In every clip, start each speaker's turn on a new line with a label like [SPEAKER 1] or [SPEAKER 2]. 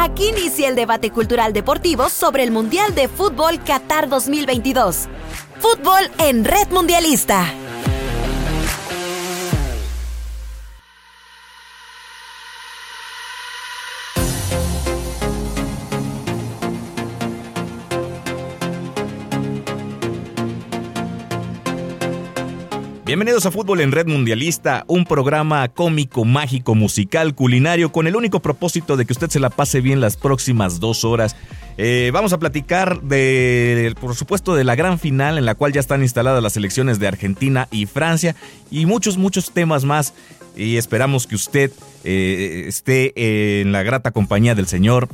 [SPEAKER 1] Aquí inicia el debate cultural deportivo sobre el Mundial de Fútbol Qatar 2022. Fútbol en Red Mundialista.
[SPEAKER 2] Bienvenidos a Fútbol en Red Mundialista, un programa cómico, mágico, musical, culinario, con el único propósito de que usted se la pase bien las próximas dos horas. Eh, vamos a platicar de, por supuesto, de la gran final en la cual ya están instaladas las selecciones de Argentina y Francia y muchos, muchos temas más. Y esperamos que usted eh, esté en la grata compañía del señor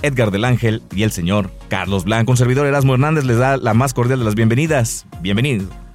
[SPEAKER 2] Edgar del Ángel y el señor Carlos Blanco. Un servidor Erasmo Hernández les da la más cordial de las bienvenidas. Bienvenido.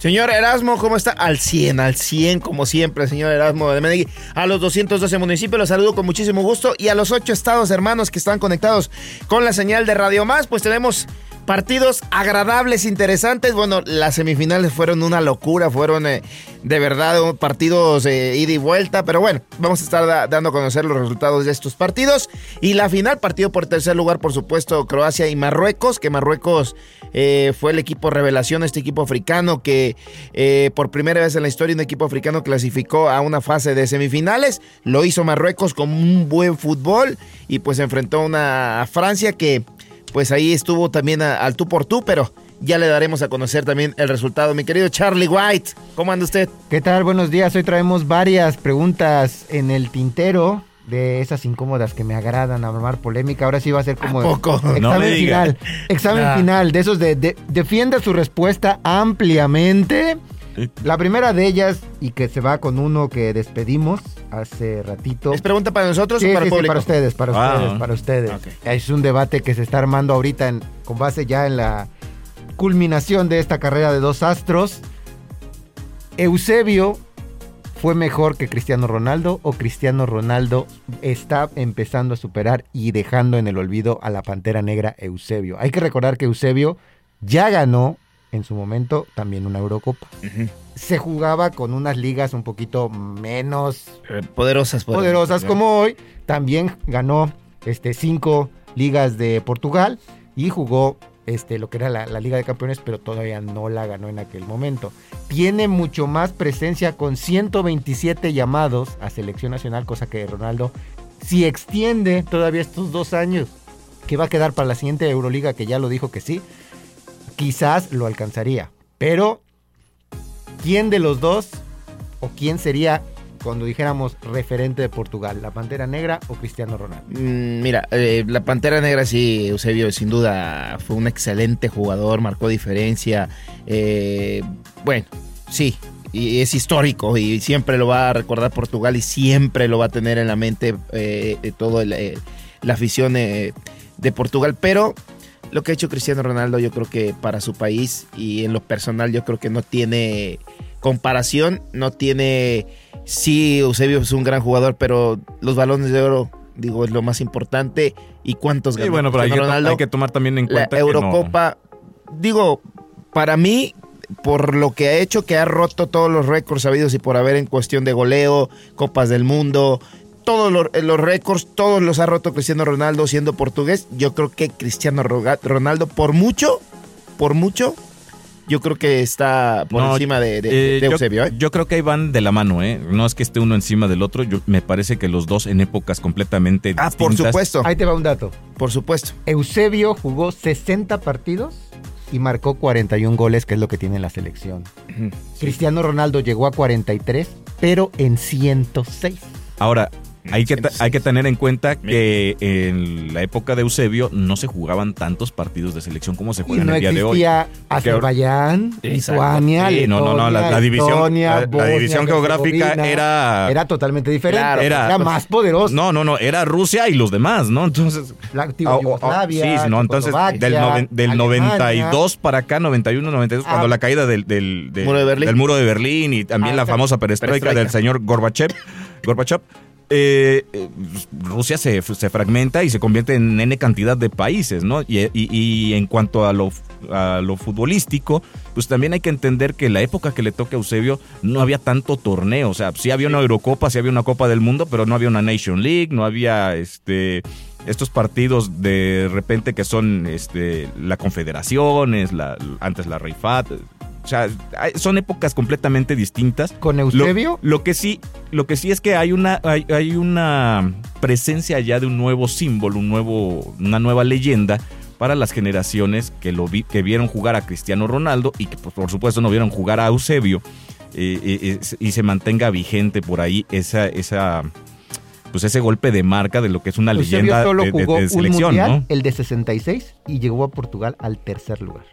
[SPEAKER 3] Señor Erasmo, ¿cómo está? Al 100, al 100, como siempre, señor Erasmo de Medellín. A los 212 municipios los saludo con muchísimo gusto y a los 8 estados hermanos que están conectados con la señal de Radio Más, pues tenemos partidos agradables, interesantes. Bueno, las semifinales fueron una locura, fueron eh, de verdad partidos de ida y vuelta, pero bueno, vamos a estar dando a conocer los resultados de estos partidos. Y la final, partido por tercer lugar, por supuesto, Croacia y Marruecos, que Marruecos eh, fue el equipo revelación, este equipo africano que eh, por primera vez en la historia un equipo africano clasificó a una fase de semifinales. Lo hizo Marruecos con un buen fútbol y pues enfrentó a una Francia que pues ahí estuvo también al tú por tú, pero ya le daremos a conocer también el resultado. Mi querido Charlie White, ¿cómo anda usted?
[SPEAKER 4] ¿Qué tal? Buenos días. Hoy traemos varias preguntas en el tintero de esas incómodas que me agradan a armar polémica. Ahora sí va a ser como
[SPEAKER 3] poco?
[SPEAKER 4] examen final. Examen final, de esos de, de defienda su respuesta ampliamente la primera de ellas, y que se va con uno que despedimos hace ratito.
[SPEAKER 3] ¿Es pregunta para nosotros o para el
[SPEAKER 4] para ustedes, para ah. ustedes, para ustedes. Es un debate que se está armando ahorita con base ya en la culminación de esta carrera de dos astros. Eusebio fue mejor que Cristiano Ronaldo o Cristiano Ronaldo está empezando a superar y dejando en el olvido a la Pantera Negra Eusebio. Hay que recordar que Eusebio ya ganó en su momento también una Eurocopa. Se jugaba con unas ligas un poquito menos
[SPEAKER 3] eh, poderosas,
[SPEAKER 4] poderosas como hoy. También ganó este, cinco ligas de Portugal y jugó este, lo que era la, la, Liga de Campeones, pero todavía no la ganó en aquel momento. Tiene mucho más presencia con 127 llamados a selección nacional, cosa que Ronaldo, si extiende todavía estos dos años, que va a quedar para la siguiente Euroliga, que ya lo dijo que sí, quizás lo alcanzaría. Pero, ¿quién de los dos o quién sería cuando dijéramos referente de Portugal, la Pantera Negra o Cristiano Ronaldo?
[SPEAKER 3] Mm, mira, eh, la Pantera Negra sí, Eusebio, sin duda fue un excelente jugador, marcó diferencia. Eh, bueno, sí, y es histórico y siempre lo va a recordar Portugal y siempre lo va a tener en la mente eh, todo la afición de Portugal, pero lo que ha hecho Cristiano Ronaldo yo creo que para su país y en lo personal yo creo que no tiene comparación, no tiene, sí, Eusebio es un gran jugador, pero los balones de oro, digo, es lo más importante y cuántos
[SPEAKER 2] ganó. bueno, pero hay, Ronaldo, que, hay que tomar también en cuenta.
[SPEAKER 3] La Eurocopa, digo, para mí, por lo que ha hecho, que ha roto todos los récords sabidos y por haber en cuestión de goleo, Copas del Mundo, todos eh, los, récords, todos los ha roto Cristiano Ronaldo siendo portugués. Yo creo que Cristiano Ronaldo, por mucho, por mucho, yo creo que está por encima de, eh, Eusebio.
[SPEAKER 2] ¿eh? Yo, creo que ahí van de la mano, ¿eh? No es que esté uno encima del otro. Yo, me parece que los dos en épocas completamente distintas.
[SPEAKER 3] Ah, por supuesto.
[SPEAKER 4] Ahí te va un dato.
[SPEAKER 3] Por supuesto.
[SPEAKER 4] Eusebio jugó 60 partidos y marcó 41 goles, que es lo que tiene la selección. Cristiano Ronaldo llegó a 43, pero en 106.
[SPEAKER 2] Ahora, hay que, hay que tener en cuenta que en la época de Eusebio no se jugaban tantos partidos de selección como se juegan el día de hoy.
[SPEAKER 4] Azerbaiyán, Lituania,
[SPEAKER 2] no, no, no, la, división, la, división geográfica era
[SPEAKER 4] era totalmente diferente, era, más poderoso.
[SPEAKER 2] No, no, no, era Rusia y los demás, ¿no? Entonces,
[SPEAKER 4] la antigua oh, oh, Yugoslavia,
[SPEAKER 2] sí, no, entonces del, del 92 para acá, 91, 92, cuando ah. la caída del, del, muro de Berlín. del muro de Berlín y también ah, la famosa perestroika, del señor Gorbachev, Gorbachev eh, eh, Rusia se, fragmenta y se convierte en N cantidad de países, ¿no? Y, en cuanto a lo, a lo, futbolístico, pues también hay que entender que la época que le toca a Eusebio no había tanto torneo, o sea, sí había una Eurocopa, sí había una Copa del Mundo, pero no había una Nation League, no había este estos partidos de repente que son este, la Confederaciones, la, antes la Reifat. O sea, son épocas completamente distintas.
[SPEAKER 4] ¿Con Eusebio?
[SPEAKER 2] lo que sí, lo que sí es que hay una, hay, hay una presencia ya de un nuevo símbolo, un nuevo, una nueva leyenda para las generaciones que lo vi- que vieron jugar a Cristiano Ronaldo y que pues, por supuesto no vieron jugar a Eusebio eh, eh, eh, y se mantenga vigente por ahí esa, esa pues ese golpe de marca de lo que es una
[SPEAKER 4] Eusebio
[SPEAKER 2] leyenda
[SPEAKER 4] solo
[SPEAKER 2] de, de-
[SPEAKER 4] jugó
[SPEAKER 2] de
[SPEAKER 4] un
[SPEAKER 2] selección,
[SPEAKER 4] mundial,
[SPEAKER 2] ¿no?
[SPEAKER 4] el de 66, y llegó a Portugal al tercer lugar.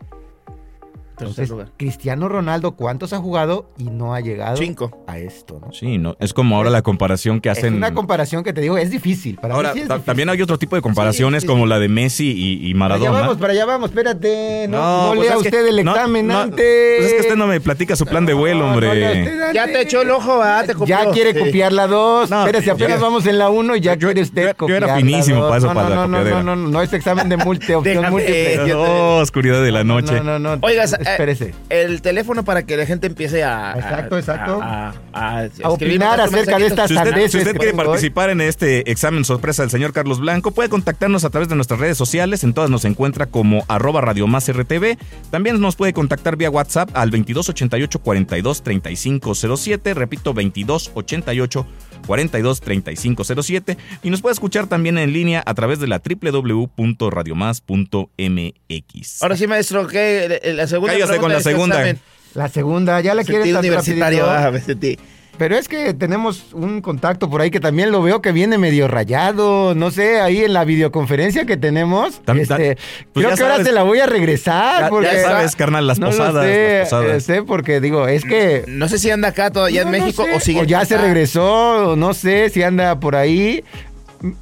[SPEAKER 4] Entonces,
[SPEAKER 3] lugar.
[SPEAKER 4] Cristiano Ronaldo, ¿cuántos ha jugado y no ha llegado
[SPEAKER 3] Cinco.
[SPEAKER 4] a esto? ¿no?
[SPEAKER 2] Sí, no, es como ahora la comparación que
[SPEAKER 4] Es
[SPEAKER 2] hacen.
[SPEAKER 4] una comparación que te digo, es difícil. Para
[SPEAKER 2] Ahora,
[SPEAKER 4] mí sí es
[SPEAKER 2] ta-
[SPEAKER 4] difícil.
[SPEAKER 2] también hay otro tipo de comparaciones
[SPEAKER 4] Sí, sí,
[SPEAKER 2] como la de Messi y, y
[SPEAKER 4] Para allá
[SPEAKER 2] Maradona.
[SPEAKER 4] vamos, para allá vamos, espérate. No, no
[SPEAKER 2] pues
[SPEAKER 4] lea
[SPEAKER 2] es que-
[SPEAKER 4] usted el
[SPEAKER 2] no,
[SPEAKER 4] examen
[SPEAKER 2] no,
[SPEAKER 4] antes.
[SPEAKER 2] Pues es que usted no me platica su plan de vuelo,
[SPEAKER 4] No,
[SPEAKER 2] hombre.
[SPEAKER 4] no
[SPEAKER 3] Ya te echó el ojo, ¿verdad? Te copió.
[SPEAKER 4] Ya quiere
[SPEAKER 3] Sí.
[SPEAKER 4] copiar la 2.
[SPEAKER 2] No,
[SPEAKER 4] Espérese, apenas
[SPEAKER 2] yo-
[SPEAKER 4] vamos en la 1 y ya
[SPEAKER 2] yo-
[SPEAKER 4] quiere usted
[SPEAKER 2] yo- yo
[SPEAKER 4] copiar
[SPEAKER 2] era
[SPEAKER 4] la
[SPEAKER 2] finísimo
[SPEAKER 4] dos.
[SPEAKER 2] para eso,
[SPEAKER 4] no,
[SPEAKER 2] para
[SPEAKER 4] no,
[SPEAKER 2] la
[SPEAKER 4] no, no, no, no, no es examen de opción múltiple.
[SPEAKER 3] yo-
[SPEAKER 2] Oh, oscuridad de la noche.
[SPEAKER 4] No, no, no.
[SPEAKER 3] Oigas,
[SPEAKER 4] espérese.
[SPEAKER 3] El teléfono para que la gente empiece a. a-
[SPEAKER 4] Exacto, exacto.
[SPEAKER 3] A, a, a,
[SPEAKER 4] A opinar acerca de estas
[SPEAKER 2] Si usted, si usted quiere participar en este examen sorpresa del señor Carlos Blanco, puede contactarnos a través de nuestras redes sociales. En todas nos encuentra como arroba Radio Más RTV. También nos puede contactar vía WhatsApp al 2288 42 3507. Repito, 2288 42 3507. Y nos puede escuchar también en línea a través de la www.radiomás.mx.
[SPEAKER 3] Ahora sí, maestro, ¿qué? La segunda
[SPEAKER 2] Cállate con la segunda.
[SPEAKER 4] La segunda, ya la quiere
[SPEAKER 3] Sentido
[SPEAKER 4] tan
[SPEAKER 3] universitario,
[SPEAKER 4] rapidito.
[SPEAKER 3] ah, me sentí.
[SPEAKER 4] Pero es que tenemos un contacto por ahí que también lo veo que viene medio rayado. No sé, ahí en la videoconferencia que tenemos.
[SPEAKER 2] Tam-
[SPEAKER 4] este,
[SPEAKER 2] pues
[SPEAKER 4] creo que ahora se la voy a regresar.
[SPEAKER 2] Ya-
[SPEAKER 4] porque
[SPEAKER 2] ya sabes, carnal, las
[SPEAKER 4] no lo
[SPEAKER 2] posadas,
[SPEAKER 4] sé,
[SPEAKER 2] las posadas.
[SPEAKER 4] eh, sé, porque digo, es que.
[SPEAKER 3] No sé si anda acá todavía en
[SPEAKER 4] No,
[SPEAKER 3] México
[SPEAKER 4] sé,
[SPEAKER 3] o sigue.
[SPEAKER 4] o ya se regresó, o no sé si anda por ahí.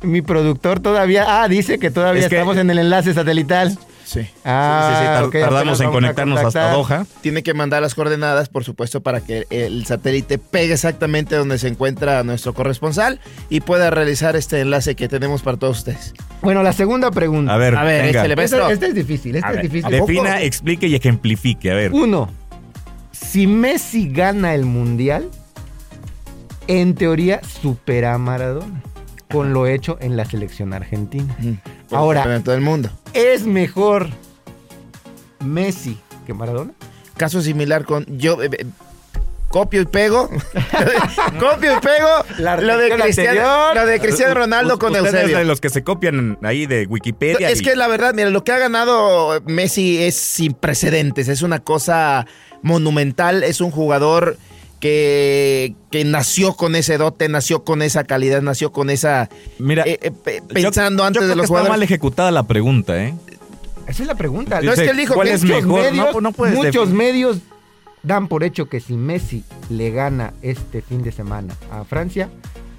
[SPEAKER 4] Mi productor todavía. Ah, dice que todavía
[SPEAKER 2] Es que-
[SPEAKER 4] estamos en el enlace satelital.
[SPEAKER 3] Sí.
[SPEAKER 4] Ah,
[SPEAKER 2] Sí, sí, tardamos en conectarnos hasta. Doha.
[SPEAKER 3] Tiene que mandar las coordenadas, por supuesto, para que el satélite pegue exactamente donde se encuentra nuestro corresponsal y pueda realizar este enlace que tenemos para todos ustedes.
[SPEAKER 4] Bueno, la segunda pregunta.
[SPEAKER 2] A ver,
[SPEAKER 3] A ver,
[SPEAKER 2] venga.
[SPEAKER 4] Este,
[SPEAKER 3] maestro.
[SPEAKER 4] este es difícil, este
[SPEAKER 3] A
[SPEAKER 4] es
[SPEAKER 3] ver,
[SPEAKER 4] difícil.
[SPEAKER 2] Defina, explique y ejemplifique. A ver.
[SPEAKER 4] Uno, si Messi gana el mundial, en teoría supera a Maradona con lo hecho en la selección argentina. Ahora-
[SPEAKER 3] en todo el mundo.
[SPEAKER 4] ¿Es mejor Messi que Maradona?
[SPEAKER 3] Caso similar con yo eh, eh, copio y pego. copio y pego
[SPEAKER 4] La
[SPEAKER 3] lo de Cristiano, lo de Cristiano Ronaldo con Eusebio.
[SPEAKER 2] de los que se copian ahí de Wikipedia.
[SPEAKER 3] Es
[SPEAKER 2] y-
[SPEAKER 3] que la verdad, mira, lo que ha ganado Messi es sin precedentes, es una cosa monumental, es un jugador que, que nació con ese dote, nació con esa calidad, nació con esa...
[SPEAKER 2] Mira,
[SPEAKER 3] eh, eh, pe-
[SPEAKER 2] yo-
[SPEAKER 3] pensando
[SPEAKER 2] yo
[SPEAKER 3] antes
[SPEAKER 2] creo
[SPEAKER 3] de
[SPEAKER 2] que
[SPEAKER 3] los
[SPEAKER 2] está mal
[SPEAKER 3] jugadores.
[SPEAKER 2] ejecutada la pregunta, ¿eh?
[SPEAKER 4] Esa es la pregunta.
[SPEAKER 3] No, es que él dijo
[SPEAKER 2] ¿Cuál
[SPEAKER 3] que
[SPEAKER 2] es
[SPEAKER 4] muchos
[SPEAKER 2] mejor?
[SPEAKER 4] medios,
[SPEAKER 2] No, no puedes
[SPEAKER 4] muchos
[SPEAKER 2] definir.
[SPEAKER 4] medios dan por hecho que si Messi le gana este fin de semana a Francia,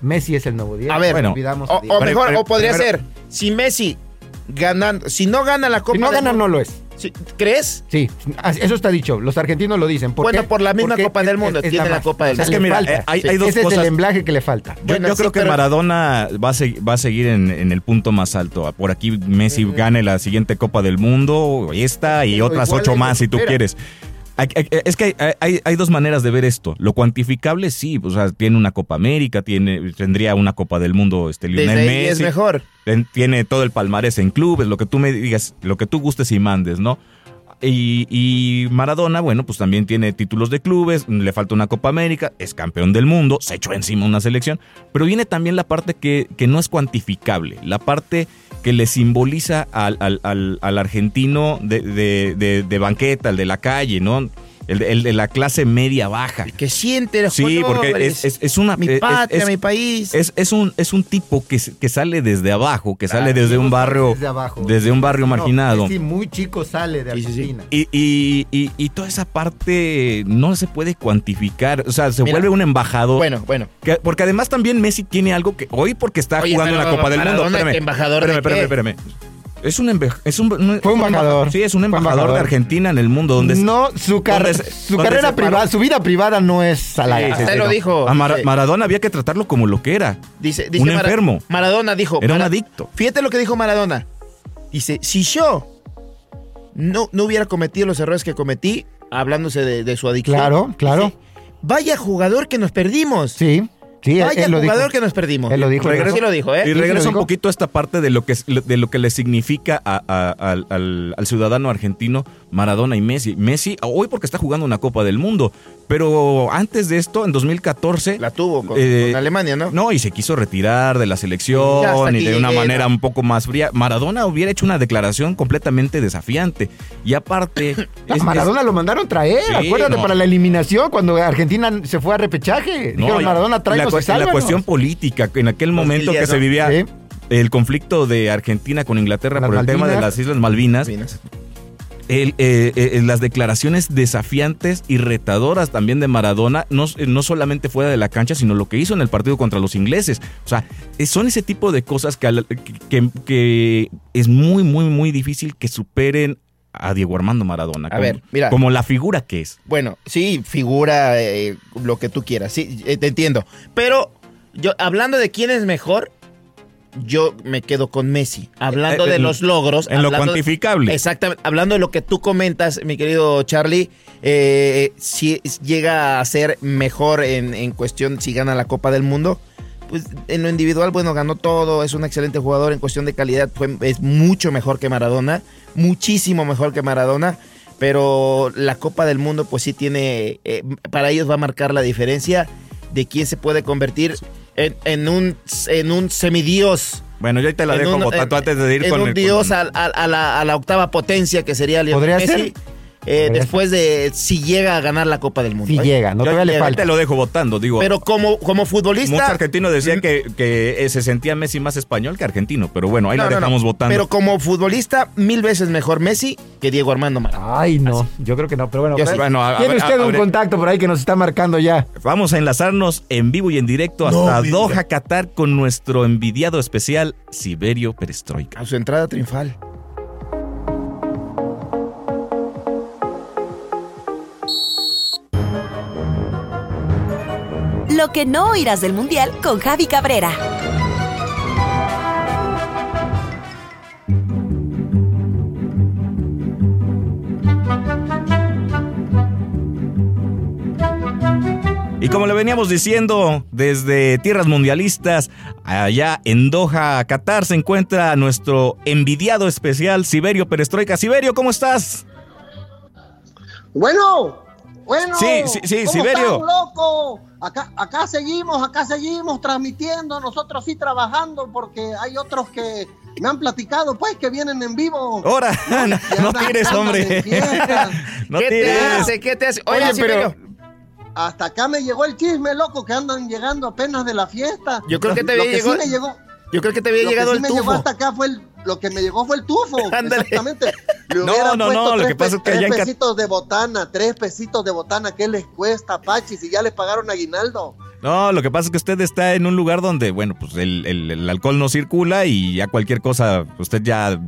[SPEAKER 4] Messi es el nuevo día.
[SPEAKER 3] A ver,
[SPEAKER 2] Bueno,
[SPEAKER 4] olvidamos
[SPEAKER 3] O, o mejor,
[SPEAKER 2] pero-
[SPEAKER 3] o podría
[SPEAKER 2] pero-
[SPEAKER 3] ser, si Messi ganando, si no gana la Copa
[SPEAKER 4] si no gana, no lo es.
[SPEAKER 3] Si- ¿crees?
[SPEAKER 4] Sí, eso está dicho. Los argentinos lo dicen. ¿Por
[SPEAKER 3] Bueno,
[SPEAKER 4] qué?
[SPEAKER 3] por la misma
[SPEAKER 4] Porque
[SPEAKER 3] Copa del Mundo, tiene la. Copa del
[SPEAKER 2] Mundo. Es que
[SPEAKER 4] le
[SPEAKER 2] mira,
[SPEAKER 4] falta.
[SPEAKER 2] eh, hay-
[SPEAKER 4] Sí,
[SPEAKER 2] hay dos
[SPEAKER 4] Ese es
[SPEAKER 2] cosas.
[SPEAKER 4] el emblaje que le falta.
[SPEAKER 2] Yo,
[SPEAKER 3] Bueno,
[SPEAKER 2] yo
[SPEAKER 3] sí,
[SPEAKER 2] creo que
[SPEAKER 3] pero-
[SPEAKER 2] Maradona va a, segui- va a seguir en, en el punto más alto. Por aquí Messi gane la siguiente Copa del Mundo, esta y
[SPEAKER 4] Pero
[SPEAKER 2] otras ocho
[SPEAKER 4] es
[SPEAKER 2] más si tú
[SPEAKER 4] espera.
[SPEAKER 2] quieres. Es que hay, hay- hay dos maneras de ver esto. Lo cuantificable sí, o sea, tiene una Copa América, tiene, tendría una Copa del Mundo este, Lionel
[SPEAKER 3] Desde ahí es
[SPEAKER 2] Messi.
[SPEAKER 3] mejor.
[SPEAKER 2] Tiene todo el palmarés en clubes, lo que tú me digas, lo que tú gustes y mandes, ¿no? Y, y Maradona, bueno, pues también tiene títulos de clubes, le falta una Copa América, es campeón del mundo, se echó encima una selección, pero viene también la parte que, que no es cuantificable, la parte que le simboliza al, al- al- al argentino de, de- de- de banqueta, el de la calle, ¿no? El de, el de la clase media baja.
[SPEAKER 3] Que siente los
[SPEAKER 2] Sí, porque es, es- es una...
[SPEAKER 3] mi
[SPEAKER 2] es-
[SPEAKER 3] patria,
[SPEAKER 2] es-
[SPEAKER 3] mi país.
[SPEAKER 2] es, es un, es un tipo que, que sale desde abajo, que sale desde
[SPEAKER 4] sí,
[SPEAKER 2] un barrio,
[SPEAKER 4] desde abajo.
[SPEAKER 2] desde un barrio
[SPEAKER 4] No,
[SPEAKER 2] marginado.
[SPEAKER 4] Messi muy chico sale de
[SPEAKER 3] Sí, sí, sí.
[SPEAKER 4] Argentina.
[SPEAKER 2] Y, y- y- y toda esa parte no se puede cuantificar. O sea, se
[SPEAKER 3] Mira,
[SPEAKER 2] vuelve un embajador.
[SPEAKER 3] bueno, bueno.
[SPEAKER 2] Que- porque además también Messi tiene algo que hoy porque está
[SPEAKER 3] Oye,
[SPEAKER 2] jugando en la Copa del Mundo. Espérame,
[SPEAKER 3] ¿embajador de
[SPEAKER 2] espérame,
[SPEAKER 3] qué?
[SPEAKER 2] espérame, espérame. Es un, embe- es un, no-
[SPEAKER 4] Fue un embajador.
[SPEAKER 2] Sí, es un embajador,
[SPEAKER 4] embajador.
[SPEAKER 2] de Argentina en el mundo. Donde
[SPEAKER 4] no, su, car-
[SPEAKER 2] donde se-
[SPEAKER 4] su
[SPEAKER 2] donde
[SPEAKER 4] carrera privada, su vida privada no es a la
[SPEAKER 2] Sí,
[SPEAKER 3] lo
[SPEAKER 2] no.
[SPEAKER 3] dijo.
[SPEAKER 2] A Maradona había que tratarlo como lo que era.
[SPEAKER 3] Dice, dice
[SPEAKER 2] un enfermo.
[SPEAKER 3] Maradona dijo.
[SPEAKER 2] Era un adicto.
[SPEAKER 3] Fíjate lo que dijo Maradona. Dice, si yo no, no hubiera cometido los errores que cometí, hablándose de, de su adicción.
[SPEAKER 4] Claro, claro.
[SPEAKER 3] dice, Vaya jugador que nos perdimos.
[SPEAKER 4] Sí. Sí,
[SPEAKER 3] Vaya
[SPEAKER 4] él lo dijo.
[SPEAKER 3] jugador que nos perdimos.
[SPEAKER 4] Él lo dijo.
[SPEAKER 3] Regresó, sí lo dijo, ¿eh?
[SPEAKER 2] Y regresa un poquito a esta parte de lo que, de lo que le significa a- a- al, al- al ciudadano argentino Maradona y Messi. Messi hoy porque está jugando una Copa del Mundo, pero antes de esto, en 2014...
[SPEAKER 3] La tuvo con,
[SPEAKER 2] Eh,
[SPEAKER 3] con Alemania, ¿no?
[SPEAKER 2] No, y se quiso retirar de la selección y de una
[SPEAKER 3] llegué,
[SPEAKER 2] manera
[SPEAKER 3] ¿no?
[SPEAKER 2] un poco más fría. Maradona hubiera hecho una declaración completamente desafiante. Y aparte... Es-
[SPEAKER 4] Maradona lo mandaron traer,
[SPEAKER 2] Sí,
[SPEAKER 4] acuérdate,
[SPEAKER 2] no.
[SPEAKER 4] para la eliminación, cuando Argentina se fue a repechaje.
[SPEAKER 2] No,
[SPEAKER 4] Dijeron,
[SPEAKER 2] y
[SPEAKER 4] Maradona,
[SPEAKER 2] la,
[SPEAKER 4] tráenos y
[SPEAKER 2] la
[SPEAKER 4] sálvanos".
[SPEAKER 2] cuestión política, en aquel momento que
[SPEAKER 3] 2010,
[SPEAKER 2] se
[SPEAKER 3] ¿no?
[SPEAKER 2] vivía
[SPEAKER 4] Sí.
[SPEAKER 2] el conflicto de Argentina con Inglaterra
[SPEAKER 4] Las
[SPEAKER 2] por el tema de las Islas Malvinas,
[SPEAKER 3] Malvinas.
[SPEAKER 2] El, eh, eh, las declaraciones desafiantes y retadoras también de Maradona, no, eh, no solamente fuera de la cancha, sino lo que hizo en el partido contra los ingleses. O sea, eh, son ese tipo de cosas que, que, es muy, muy, muy difícil que superen a Diego Armando Maradona.
[SPEAKER 3] A
[SPEAKER 2] como,
[SPEAKER 3] ver, mira.
[SPEAKER 2] Como la figura que es.
[SPEAKER 3] Bueno, sí, figura eh, lo que tú quieras, sí, eh, te entiendo. Pero yo, hablando de quién es mejor, yo me quedo con Messi. Hablando
[SPEAKER 2] Eh, eh,
[SPEAKER 3] de los logros.
[SPEAKER 2] En lo
[SPEAKER 3] hablando
[SPEAKER 2] cuantificable.
[SPEAKER 3] Exactamente. Hablando de lo que tú comentas, mi querido Charlie, eh, si llega a ser mejor en, en cuestión si gana la Copa del Mundo, pues en lo individual, bueno, ganó todo, es un excelente jugador en cuestión de calidad, fue- es mucho mejor que Maradona, muchísimo mejor que Maradona, pero la Copa del Mundo pues sí tiene, eh, para ellos va a marcar la diferencia de quién se puede convertir en, en un, en un semidios.
[SPEAKER 2] Bueno, yo ahí te la
[SPEAKER 3] en
[SPEAKER 2] dejo
[SPEAKER 3] un-
[SPEAKER 2] votando
[SPEAKER 3] en-
[SPEAKER 2] antes de ir
[SPEAKER 3] en
[SPEAKER 2] con
[SPEAKER 3] un
[SPEAKER 2] el-
[SPEAKER 3] dios
[SPEAKER 2] con-
[SPEAKER 3] a, a- a la, a la octava potencia que sería Lionel
[SPEAKER 4] ¿Podría
[SPEAKER 3] Messi.
[SPEAKER 4] ser?
[SPEAKER 3] Eh, después de si llega a ganar la Copa del Mundo.
[SPEAKER 4] Si
[SPEAKER 3] ¿eh?
[SPEAKER 4] llega, no todavía le
[SPEAKER 2] ahí
[SPEAKER 4] falta.
[SPEAKER 2] te lo dejo votando, digo.
[SPEAKER 3] Pero como, como
[SPEAKER 2] Muchos
[SPEAKER 3] futbolista.
[SPEAKER 2] argentinos decían que, que eh, se sentía Messi más español que argentino, pero bueno, ahí
[SPEAKER 3] No,
[SPEAKER 2] la
[SPEAKER 3] no, no.
[SPEAKER 2] dejamos votando.
[SPEAKER 3] Pero como futbolista, mil veces mejor Messi que Diego Armando Maradona.
[SPEAKER 4] Ay, no, yo creo que no, pero bueno.
[SPEAKER 3] Yo
[SPEAKER 4] pues.
[SPEAKER 2] Bueno, a-
[SPEAKER 4] Tiene usted
[SPEAKER 2] a-
[SPEAKER 4] un contacto por ahí que nos está marcando ya.
[SPEAKER 2] Vamos a enlazarnos en vivo y en directo
[SPEAKER 3] No
[SPEAKER 2] hasta Doha. Qatar, con nuestro envidiado especial, Siberio Perestroika.
[SPEAKER 3] A su entrada triunfal.
[SPEAKER 1] Lo que no oirás del Mundial con Javi Cabrera.
[SPEAKER 2] Y como le veníamos diciendo, desde tierras mundialistas, allá en Doha, Qatar, se encuentra nuestro envidiado especial, Siberio Perestroika. Siberio, ¿cómo estás?
[SPEAKER 5] Bueno, bueno.
[SPEAKER 2] Sí, sí, sí,
[SPEAKER 5] ¿cómo
[SPEAKER 2] Siberio.
[SPEAKER 5] loco? Acá, acá seguimos, acá seguimos transmitiendo, nosotros sí trabajando, porque hay otros que me han platicado, pues, que vienen en vivo.
[SPEAKER 2] Ahora, no, no tires, hombre. No
[SPEAKER 3] ¿Qué te hace? ¿Qué te hace? Oye,
[SPEAKER 4] pero-
[SPEAKER 5] Hasta acá me llegó el chisme, loco, que andan llegando apenas de la fiesta.
[SPEAKER 3] Yo creo que te había
[SPEAKER 5] sí
[SPEAKER 3] llegado-
[SPEAKER 5] llegó.
[SPEAKER 3] yo creo que te había
[SPEAKER 5] lo
[SPEAKER 3] llegado
[SPEAKER 5] que sí
[SPEAKER 3] el
[SPEAKER 5] me llegó
[SPEAKER 3] tufo.
[SPEAKER 5] hasta acá fue el, lo que me llegó fue el tufo.
[SPEAKER 3] Ándale.
[SPEAKER 5] Exactamente. Le
[SPEAKER 2] No, no, no, lo
[SPEAKER 5] tres
[SPEAKER 2] que pasa es que
[SPEAKER 5] tres
[SPEAKER 2] en
[SPEAKER 5] pesitos de botana, tres pesitos de botana, ¿qué les cuesta, Pachi? Si ya les pagaron aguinaldo.
[SPEAKER 2] No, lo que pasa es que usted está en un lugar donde, bueno, pues el, el- el alcohol no circula y ya cualquier cosa, usted ya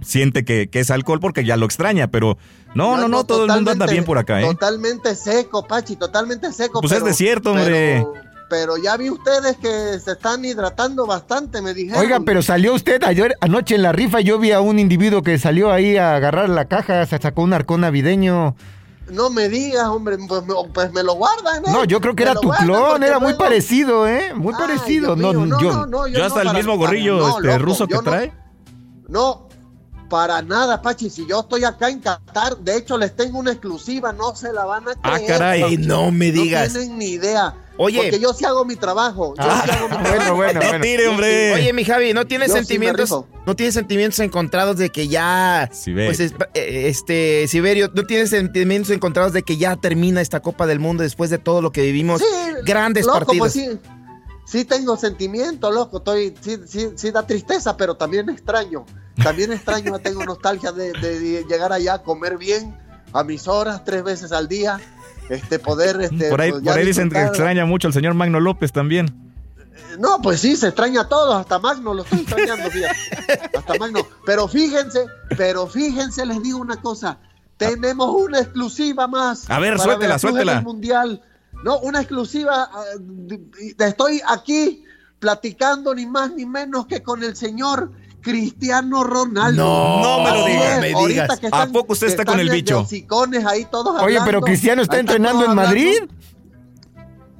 [SPEAKER 2] siente que, que es alcohol porque ya lo extraña, pero no, no, no, todo el mundo anda bien por acá, ¿eh?
[SPEAKER 5] Totalmente seco, Pachi, totalmente seco.
[SPEAKER 2] Pues es desierto, hombre.
[SPEAKER 5] Pero, pero ya vi ustedes que se están hidratando bastante, me dijeron.
[SPEAKER 4] Oiga, pero salió usted ayer, anoche en la rifa. Yo vi a un individuo que salió ahí a agarrar la caja, se sacó un arcón navideño.
[SPEAKER 5] No me digas, hombre, pues, me- pues me lo guardan, ¿eh?
[SPEAKER 4] No, yo creo que
[SPEAKER 5] Me
[SPEAKER 4] era tu clon, era muy
[SPEAKER 5] luego-
[SPEAKER 4] parecido, ¿eh? Muy
[SPEAKER 5] Ay,
[SPEAKER 4] parecido. No,
[SPEAKER 5] mío,
[SPEAKER 4] yo,
[SPEAKER 5] no, no,
[SPEAKER 2] Yo
[SPEAKER 5] no,
[SPEAKER 2] hasta el mismo
[SPEAKER 5] para-
[SPEAKER 2] gorrillo
[SPEAKER 5] no,
[SPEAKER 2] este
[SPEAKER 5] loco,
[SPEAKER 2] ruso que
[SPEAKER 5] yo no-
[SPEAKER 2] trae.
[SPEAKER 5] No, para nada, Pachi. Si yo estoy acá en Qatar, de hecho les tengo una exclusiva, no se la van a
[SPEAKER 2] Ah,
[SPEAKER 5] creer.
[SPEAKER 2] caray.
[SPEAKER 3] Ey, no me
[SPEAKER 5] No
[SPEAKER 3] digas.
[SPEAKER 5] tienen ni idea.
[SPEAKER 3] Oye.
[SPEAKER 5] Porque yo sí hago mi trabajo. Yo
[SPEAKER 4] Ah,
[SPEAKER 5] sí hago mi
[SPEAKER 4] bueno,
[SPEAKER 5] trabajo.
[SPEAKER 4] bueno,
[SPEAKER 2] No
[SPEAKER 4] bueno.
[SPEAKER 2] tire, hombre.
[SPEAKER 3] Oye, mi Javi, ¿no tienes
[SPEAKER 5] Yo
[SPEAKER 3] sentimientos? ¿No tienes sentimientos encontrados de que ya
[SPEAKER 2] Siberio.
[SPEAKER 3] pues es- eh, este Siberio, ¿no tienes sentimientos encontrados de que ya termina esta Copa del Mundo después de todo lo que vivimos?
[SPEAKER 5] Sí,
[SPEAKER 3] Grandes
[SPEAKER 5] loco,
[SPEAKER 3] partidos.
[SPEAKER 5] Pues sí, sí tengo sentimiento, loco. Estoy, sí, sí, sí da tristeza, pero también extraño. También extraño, tengo nostalgia de, de llegar allá a comer bien a mis horas, tres veces al día. Este, poder, este,
[SPEAKER 2] Por ahí,
[SPEAKER 5] pues, ya
[SPEAKER 2] por ahí dicen que extraña mucho al señor Magno López también.
[SPEAKER 5] No, pues sí, se extraña a todos, hasta Magno lo estoy extrañando, fíjate. Hasta Magno. Pero fíjense, pero fíjense, les digo una cosa. Tenemos una exclusiva más.
[SPEAKER 2] A ver, suéltela, suéltela.
[SPEAKER 5] el Mundial. No, una exclusiva. ah, Estoy aquí platicando ni más ni menos que con el señor Cristiano Ronaldo.
[SPEAKER 3] No,
[SPEAKER 2] no me lo
[SPEAKER 5] Así
[SPEAKER 2] diga,
[SPEAKER 5] es,
[SPEAKER 3] me
[SPEAKER 5] ahorita
[SPEAKER 3] digas.
[SPEAKER 5] que
[SPEAKER 2] ¿A poco usted está con el bicho?
[SPEAKER 5] hocicones ahí todos
[SPEAKER 4] Oye, pero. Cristiano está entrenando en. Madrid.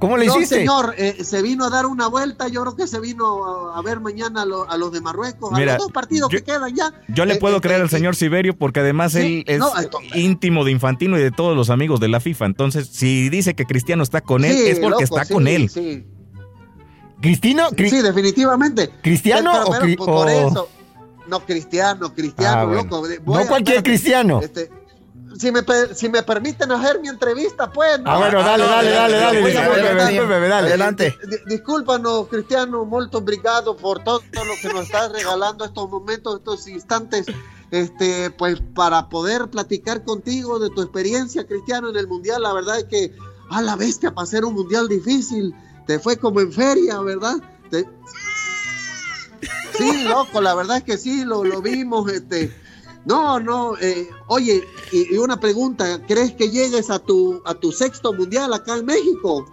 [SPEAKER 4] ¿Cómo le
[SPEAKER 5] no,
[SPEAKER 4] hiciste?
[SPEAKER 5] señor, eh, se vino a dar una vuelta. Yo creo que se vino a, a ver mañana a, lo- a los de Marruecos,
[SPEAKER 2] Mira,
[SPEAKER 5] a los dos partidos
[SPEAKER 2] yo-
[SPEAKER 5] que quedan ya.
[SPEAKER 2] Yo le
[SPEAKER 5] Eh,
[SPEAKER 2] puedo
[SPEAKER 5] eh,
[SPEAKER 2] creer
[SPEAKER 5] eh,
[SPEAKER 2] al señor Siberio porque además
[SPEAKER 5] sí,
[SPEAKER 2] él es
[SPEAKER 5] no, esto-
[SPEAKER 2] íntimo de Infantino y de todos los amigos de la FIFA. Entonces, si dice que Cristiano está con él,
[SPEAKER 5] sí,
[SPEAKER 2] es porque
[SPEAKER 5] loco,
[SPEAKER 2] está
[SPEAKER 5] sí,
[SPEAKER 2] con él.
[SPEAKER 5] Sí,
[SPEAKER 4] ¿Cristino? Cri-
[SPEAKER 5] sí, definitivamente.
[SPEAKER 4] ¿Cristiano
[SPEAKER 5] Pero,
[SPEAKER 4] o cri-
[SPEAKER 5] por, por
[SPEAKER 4] o-
[SPEAKER 5] eso. No, Cristiano, Cristiano,
[SPEAKER 4] Ah, bueno.
[SPEAKER 5] loco. Voy
[SPEAKER 4] No
[SPEAKER 5] a-
[SPEAKER 4] cualquier
[SPEAKER 5] espérate,
[SPEAKER 4] cristiano.
[SPEAKER 5] este, si, me, si me permiten hacer mi entrevista, pues. no.
[SPEAKER 4] Ah, bueno, dale, dale,
[SPEAKER 5] eh,
[SPEAKER 4] dale, dale,
[SPEAKER 3] dale. Adelante.
[SPEAKER 5] Di- Discúlpanos, Cristiano, molto obrigado por todo lo que nos estás regalando estos momentos, estos instantes, este, pues para poder platicar contigo de tu experiencia, Cristiano, en el Mundial. La verdad es que a la bestia para hacer un Mundial difícil, te fue como en feria, ¿verdad? Sí, loco, la verdad es que sí, lo, lo vimos, este... No, no, eh, oye, y, y una pregunta, ¿crees que llegues a tu, a tu sexto mundial acá en México?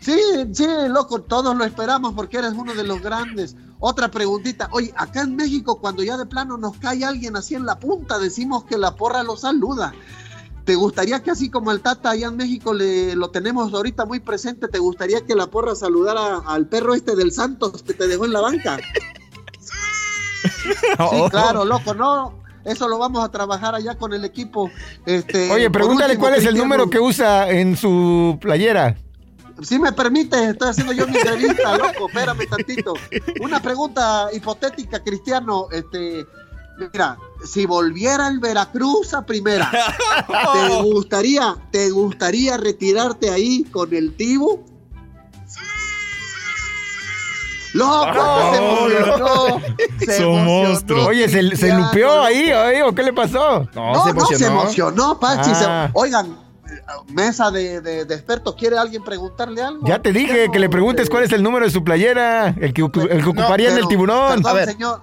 [SPEAKER 5] Sí, sí, loco, todos lo esperamos porque eres uno de los grandes. Otra preguntita, oye, acá en México cuando ya de plano nos cae alguien así en la punta, decimos que la porra lo saluda. ¿Te gustaría que así como el Tata allá en México le, lo tenemos ahorita muy presente, te gustaría que la porra saludara al perro este del Santos que te dejó en la banca? Sí,
[SPEAKER 2] Oh.
[SPEAKER 5] claro, loco, no. Eso lo vamos a trabajar allá con el equipo. Este,
[SPEAKER 4] Oye, pregúntale
[SPEAKER 5] último,
[SPEAKER 4] cuál es el número que usa en su playera.
[SPEAKER 5] Si me permite, estoy haciendo yo mi entrevista, loco, espérame tantito. Una pregunta hipotética, Cristiano. Este, mira, si volviera el Veracruz a primera, ¿te gustaría, te gustaría retirarte ahí con el Tibu? ¡Loco! se emocionó, se
[SPEAKER 2] Su
[SPEAKER 5] emocionó,
[SPEAKER 2] monstruo.
[SPEAKER 4] Oye, ¿se, se lupeó ahí o qué le pasó?
[SPEAKER 3] No,
[SPEAKER 5] No,
[SPEAKER 3] se
[SPEAKER 5] no, se
[SPEAKER 3] emocionó.
[SPEAKER 5] emocionó, Pachi. se-
[SPEAKER 4] Ah.
[SPEAKER 5] Oigan, eh, mesa de, de- de expertos, ¿quiere alguien preguntarle algo?
[SPEAKER 4] Ya te dije que le preguntes cuál es el número de su playera, el que, el que ocuparía en el tiburón.
[SPEAKER 5] Perdón,
[SPEAKER 3] A ver.
[SPEAKER 5] señor.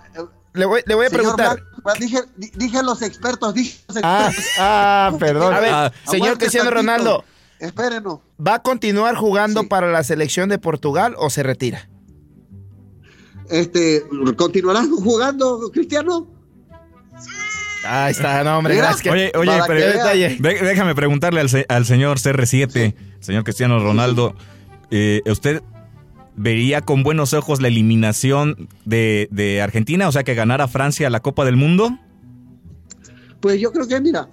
[SPEAKER 3] Le voy, le voy a
[SPEAKER 5] señor
[SPEAKER 3] preguntar.
[SPEAKER 5] Blanco, pues, dije, di- dije los expertos, dije los
[SPEAKER 4] Ah,
[SPEAKER 5] expertos.
[SPEAKER 4] ah, perdón.
[SPEAKER 3] A ver,
[SPEAKER 2] Ah,
[SPEAKER 3] señor Cristiano
[SPEAKER 5] tantito.
[SPEAKER 3] Ronaldo,
[SPEAKER 5] Espérenos.
[SPEAKER 3] ¿va a continuar jugando
[SPEAKER 5] Sí.
[SPEAKER 3] para la selección de Portugal o se retira?
[SPEAKER 5] Este, ¿Continuarás jugando, Cristiano?
[SPEAKER 3] Ahí está, no, hombre, gracias.
[SPEAKER 2] Oye, oye, pero- Déjame preguntarle al, al señor CR7, señor Cristiano Ronaldo, eh, ¿usted vería con buenos ojos la eliminación de, de Argentina, o sea, que ganara Francia la Copa del Mundo?
[SPEAKER 5] Pues yo creo que, mira.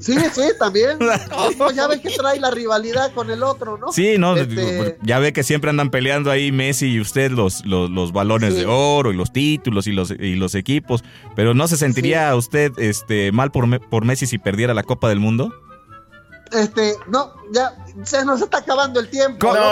[SPEAKER 5] Sí, sí, también. Pues ya ves que trae la rivalidad con el otro, ¿no?
[SPEAKER 2] Sí, no,
[SPEAKER 5] Este,
[SPEAKER 2] digo, pues, ya ve que siempre andan peleando ahí Messi y usted los, los, los balones
[SPEAKER 5] Sí.
[SPEAKER 2] de oro y los títulos y los, y los equipos, pero ¿no se sentiría usted este, mal por, por Messi si perdiera la Copa del Mundo?
[SPEAKER 5] Este, no, ya se nos está acabando el tiempo.
[SPEAKER 2] No,
[SPEAKER 5] loco,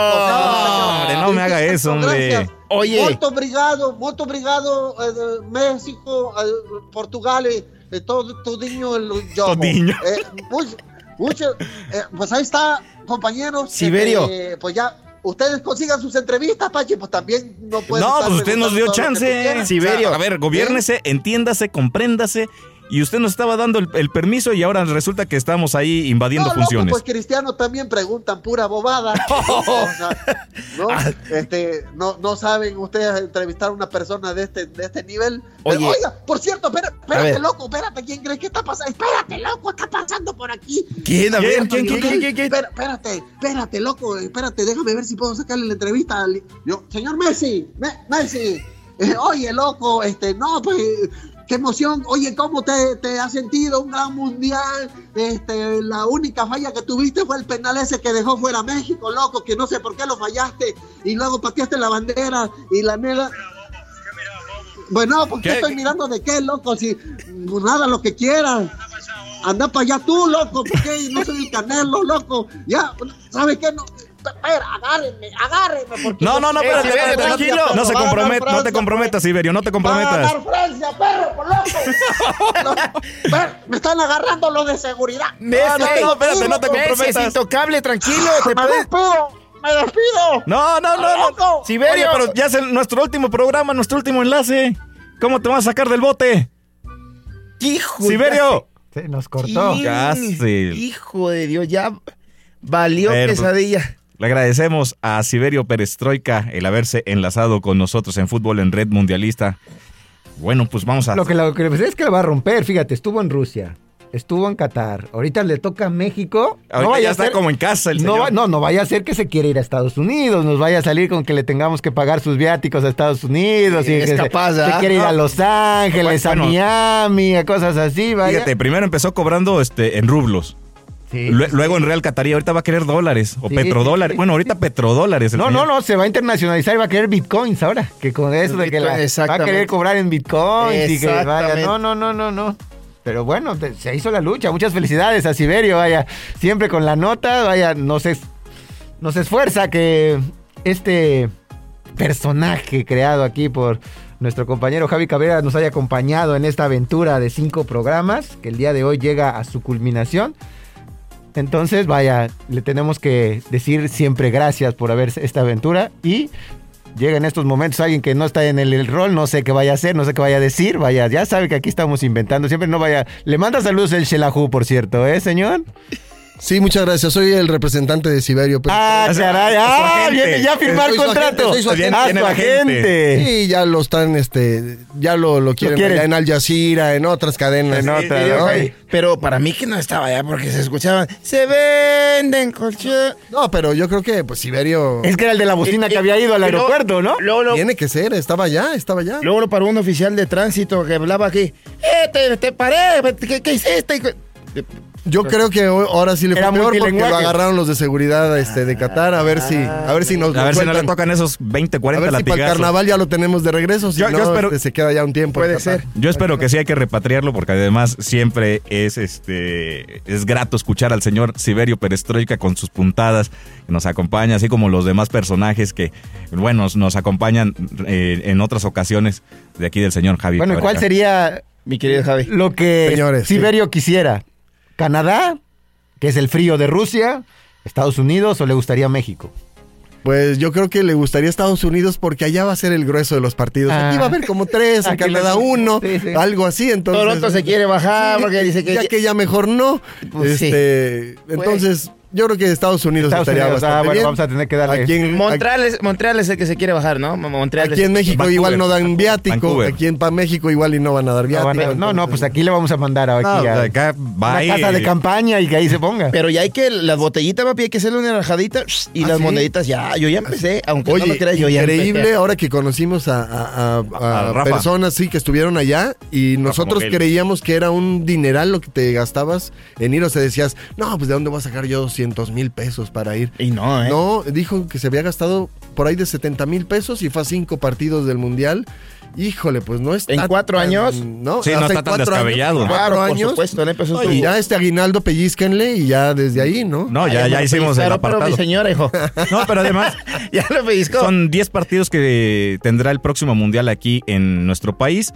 [SPEAKER 2] hombre, no me haga eso, hombre.
[SPEAKER 5] Gracias.
[SPEAKER 3] Oye.
[SPEAKER 5] Molto obrigado, molto obrigado, eh, México, eh, Portugal, eh, eh, todo, todinho el jogo.
[SPEAKER 2] Todinho.
[SPEAKER 5] Eh, much- mucho, eh, pues ahí está, compañeros.
[SPEAKER 3] Siberio.
[SPEAKER 5] eh, pues ya, ustedes consigan sus entrevistas, Pachi, pues también no pueden
[SPEAKER 2] No,
[SPEAKER 5] estar
[SPEAKER 2] pues usted nos dio chance.
[SPEAKER 3] Siberio.
[SPEAKER 2] A ver, gobiérnese, entiéndase, compréndase. Y usted nos estaba dando el, el permiso y ahora resulta que estamos ahí invadiendo
[SPEAKER 5] no,
[SPEAKER 2] funciones.
[SPEAKER 5] Loco, pues cristianos también preguntan pura bobada. ¿no?
[SPEAKER 3] Ah.
[SPEAKER 5] Este, no, no saben ustedes entrevistar a una persona de este, de este nivel.
[SPEAKER 3] Oye.
[SPEAKER 5] Oiga, por cierto, espérate,
[SPEAKER 3] ver.
[SPEAKER 5] loco, espérate, ¿quién crees que está pasando? Espérate, loco, está pasando por aquí.
[SPEAKER 3] ¿Quién? A ver,
[SPEAKER 2] ¿Quién, quién,
[SPEAKER 3] ¿quién, quién, quién,
[SPEAKER 5] Espérate, espérate, loco, espérate, déjame ver si puedo sacarle la entrevista. Yo, señor Messi, Me- Messi, eh, oye, loco, este, no, pues, qué emoción, oye, ¿cómo te, te has sentido? Un gran mundial, este, la única falla que tuviste fue el penal ese que dejó fuera México, loco, que no sé por qué lo fallaste, y luego pateaste la bandera, y la nena... Bueno, porque
[SPEAKER 2] ¿Qué?
[SPEAKER 5] estoy mirando de qué, loco, si pues, nada, lo que quieras. Anda para allá tú, loco, porque no soy el canelo, loco. Ya, ¿sabes qué? No, espera, agárrenme, agárrenme. Porque
[SPEAKER 2] No, no, no,
[SPEAKER 3] Eh,
[SPEAKER 2] espérate, no-
[SPEAKER 3] tranquilo.
[SPEAKER 2] No, se
[SPEAKER 5] Va a ganar
[SPEAKER 2] compromet- no te
[SPEAKER 5] Francia,
[SPEAKER 2] comprometas, Siberio, no te
[SPEAKER 5] Va a
[SPEAKER 2] comprometas.
[SPEAKER 5] ganar Francia, perro, por loco. Lo- Ver, me están agarrando los de seguridad.
[SPEAKER 2] No, no, no, espérate, no te
[SPEAKER 3] Messi es
[SPEAKER 2] comprometas.
[SPEAKER 3] intocable, tranquilo. te
[SPEAKER 5] Me despido, me despido.
[SPEAKER 2] No, no, no, no.
[SPEAKER 5] ¡Loco!
[SPEAKER 3] Siberio.
[SPEAKER 2] Oye, pero ya es el- nuestro último programa, nuestro último enlace. ¿Cómo te vas a sacar del bote?
[SPEAKER 3] Hijo.
[SPEAKER 2] Siberio.
[SPEAKER 4] Se nos cortó.
[SPEAKER 2] Ya sé.
[SPEAKER 3] Hijo de Dios, ya valió
[SPEAKER 2] Pero-
[SPEAKER 3] pesadilla.
[SPEAKER 2] Le agradecemos a Siberio Perestroika el haberse enlazado con nosotros en Fútbol en Red Mundialista. Bueno, pues vamos a...
[SPEAKER 4] Lo que, lo que es que lo va a romper, fíjate, estuvo en Rusia, estuvo en Qatar. Ahorita le toca a México.
[SPEAKER 2] Ahorita
[SPEAKER 4] vaya
[SPEAKER 2] ya
[SPEAKER 4] a
[SPEAKER 2] está
[SPEAKER 4] ser-
[SPEAKER 2] como en casa el
[SPEAKER 4] no,
[SPEAKER 2] señor.
[SPEAKER 4] no, no vaya a ser que se quiera ir a Estados Unidos, nos vaya a salir con que le tengamos que pagar sus viáticos a Estados Unidos. y
[SPEAKER 3] Es
[SPEAKER 4] que se-
[SPEAKER 3] capaz,
[SPEAKER 4] se,
[SPEAKER 3] ¿ah?
[SPEAKER 4] quiere ir a Los Ángeles,
[SPEAKER 2] Bueno.
[SPEAKER 4] a Miami, a cosas así, vaya.
[SPEAKER 2] Fíjate, primero empezó cobrando este en rublos.
[SPEAKER 4] Sí.
[SPEAKER 2] Luego en Real Qatarí, ahorita va a querer dólares o
[SPEAKER 4] Sí,
[SPEAKER 2] petrodólares.
[SPEAKER 4] sí, sí.
[SPEAKER 2] Bueno, ahorita petrodólares. el
[SPEAKER 4] No,
[SPEAKER 2] señor.
[SPEAKER 4] no, no, se va a internacionalizar y va a querer bitcoins ahora. Que con eso de que la- va a querer cobrar en bitcoins y que vaya. No, no, no, no, no. Pero bueno, te- se hizo la lucha. Muchas felicidades a Siberio, vaya. Siempre con la nota, vaya, nos, es- nos esfuerza que este personaje creado aquí por nuestro compañero Javi Cabrera nos haya acompañado en esta aventura de cinco programas que el día de hoy llega a su culminación. Entonces, vaya, le tenemos que decir siempre gracias por haber esta aventura y llega en estos momentos alguien que no está en el, rol, no sé qué vaya a hacer, no sé qué vaya a decir, vaya, ya sabe que aquí estamos inventando, siempre no vaya, le manda saludos el Shelahu, por cierto, ¿eh, señor?
[SPEAKER 6] Sí, muchas gracias. Soy el representante de Siberio. pero-
[SPEAKER 4] Ah, caray, ah, viene ya a firmar
[SPEAKER 6] Soy su
[SPEAKER 4] contrato.
[SPEAKER 6] agente, soy su agente.
[SPEAKER 4] Ah, su agente.
[SPEAKER 6] Sí, ya lo están, este, ya lo, lo quieren,
[SPEAKER 4] quieren.
[SPEAKER 6] allá en Al Jazeera, en otras cadenas.
[SPEAKER 4] En otra,
[SPEAKER 6] Sí,
[SPEAKER 4] ¿no?
[SPEAKER 3] Pero para mí que no estaba allá porque se escuchaban, se venden colchones.
[SPEAKER 6] No, pero yo creo que pues Siberio
[SPEAKER 4] Es que era el de la bocina que había ido al aeropuerto, ¿no?
[SPEAKER 3] Luego, luego,
[SPEAKER 6] tiene que ser, estaba allá, estaba allá.
[SPEAKER 3] luego lo paró un oficial de tránsito que hablaba aquí. ¡Eh, te, te paré! ¿Qué, qué hiciste?
[SPEAKER 6] Yo creo que ahora sí le
[SPEAKER 4] Era
[SPEAKER 6] fue peor porque lo agarraron los de seguridad este, de Qatar. A ver si, a ver si nos
[SPEAKER 2] A ver si no le tocan esos 20,
[SPEAKER 6] A
[SPEAKER 2] 40
[SPEAKER 6] ver si para el
[SPEAKER 2] latigazos.
[SPEAKER 6] carnaval ya lo tenemos de regreso. Si
[SPEAKER 2] Yo-
[SPEAKER 6] no,
[SPEAKER 2] yo espero-
[SPEAKER 6] este, se queda ya un tiempo. en
[SPEAKER 3] Puede
[SPEAKER 6] Qatar.
[SPEAKER 3] ser.
[SPEAKER 2] Yo espero que sí hay que repatriarlo porque además siempre es este es grato escuchar al señor Siberio Perestroika con sus puntadas que nos acompaña, así como los demás personajes que bueno, nos, nos acompañan eh, en otras ocasiones de aquí del señor Javi.
[SPEAKER 4] Bueno, ¿y cuál
[SPEAKER 2] Cabrera.
[SPEAKER 4] sería
[SPEAKER 3] Mi querido Javi.
[SPEAKER 4] lo que
[SPEAKER 6] Señores, sí.
[SPEAKER 4] Siberio quisiera? ¿Canadá, que es el frío de Rusia, Estados Unidos o le gustaría México?
[SPEAKER 6] Pues yo creo que le gustaría Estados Unidos porque allá va a ser el grueso de los partidos.
[SPEAKER 4] Ah.
[SPEAKER 6] Aquí va a haber como tres, en Canadá uno,
[SPEAKER 4] Sí, sí.
[SPEAKER 6] algo así. Entonces,
[SPEAKER 3] Toronto se quiere bajar porque dice que...
[SPEAKER 6] ya que ya mejor no.
[SPEAKER 3] Pues sí.
[SPEAKER 6] este, Entonces, yo creo que Estados Unidos
[SPEAKER 4] Estados
[SPEAKER 6] estaría
[SPEAKER 4] Unidos, ah,
[SPEAKER 6] bastante
[SPEAKER 4] bueno,
[SPEAKER 6] bien.
[SPEAKER 4] vamos a tener que darle-
[SPEAKER 6] Aquí en,
[SPEAKER 3] Montreal es, Montreal es el que se quiere bajar, ¿no? Montreal
[SPEAKER 6] aquí en México
[SPEAKER 2] Vancouver.
[SPEAKER 6] igual no dan viático.
[SPEAKER 2] Vancouver.
[SPEAKER 6] Aquí en pa México igual y no van a dar
[SPEAKER 4] No,
[SPEAKER 6] viático.
[SPEAKER 4] a- no, no, pues aquí le vamos a mandar aquí
[SPEAKER 2] No,
[SPEAKER 4] a
[SPEAKER 2] acá va
[SPEAKER 4] una
[SPEAKER 2] ahí.
[SPEAKER 4] casa de campaña y que ahí se ponga.
[SPEAKER 3] Pero ya hay que, las botellitas, papi, hay que hacerle una rajadita y
[SPEAKER 6] ¿Ah,
[SPEAKER 3] las
[SPEAKER 6] sí?
[SPEAKER 3] moneditas ya. Yo ya empecé, aunque
[SPEAKER 6] Oye,
[SPEAKER 3] no lo creas, yo ya
[SPEAKER 6] increíble
[SPEAKER 3] empecé.
[SPEAKER 6] ahora que conocimos a, a- a-
[SPEAKER 2] A
[SPEAKER 6] a
[SPEAKER 2] Rafa.
[SPEAKER 6] personas sí que estuvieron allá y nosotros creíamos que era un dineral lo que te gastabas en ir, o sea, decías, no, pues de dónde voy a sacar yo 200 mil pesos para ir.
[SPEAKER 3] Y no, ¿eh?
[SPEAKER 6] No, dijo que se había gastado por ahí de 70 mil pesos y fue a cinco partidos del mundial. Híjole, pues no es
[SPEAKER 3] ¿En cuatro años?
[SPEAKER 6] No,
[SPEAKER 2] Sí, no está
[SPEAKER 6] en
[SPEAKER 2] tan
[SPEAKER 6] cuatro
[SPEAKER 2] descabellado.
[SPEAKER 6] Años,
[SPEAKER 3] Claro,
[SPEAKER 6] cuatro
[SPEAKER 3] por
[SPEAKER 6] años.
[SPEAKER 3] supuesto, ¿no? Empezó
[SPEAKER 6] Y ya este aguinaldo pellizquenle y ya desde ahí, ¿no?
[SPEAKER 2] No, ya, ya hicimos el
[SPEAKER 3] pellizcaron, pero mi
[SPEAKER 2] apartado.
[SPEAKER 3] señora, hijo.
[SPEAKER 2] No, pero además
[SPEAKER 3] ya lo pellizcó.
[SPEAKER 2] son 10 partidos que tendrá el próximo mundial aquí en nuestro país.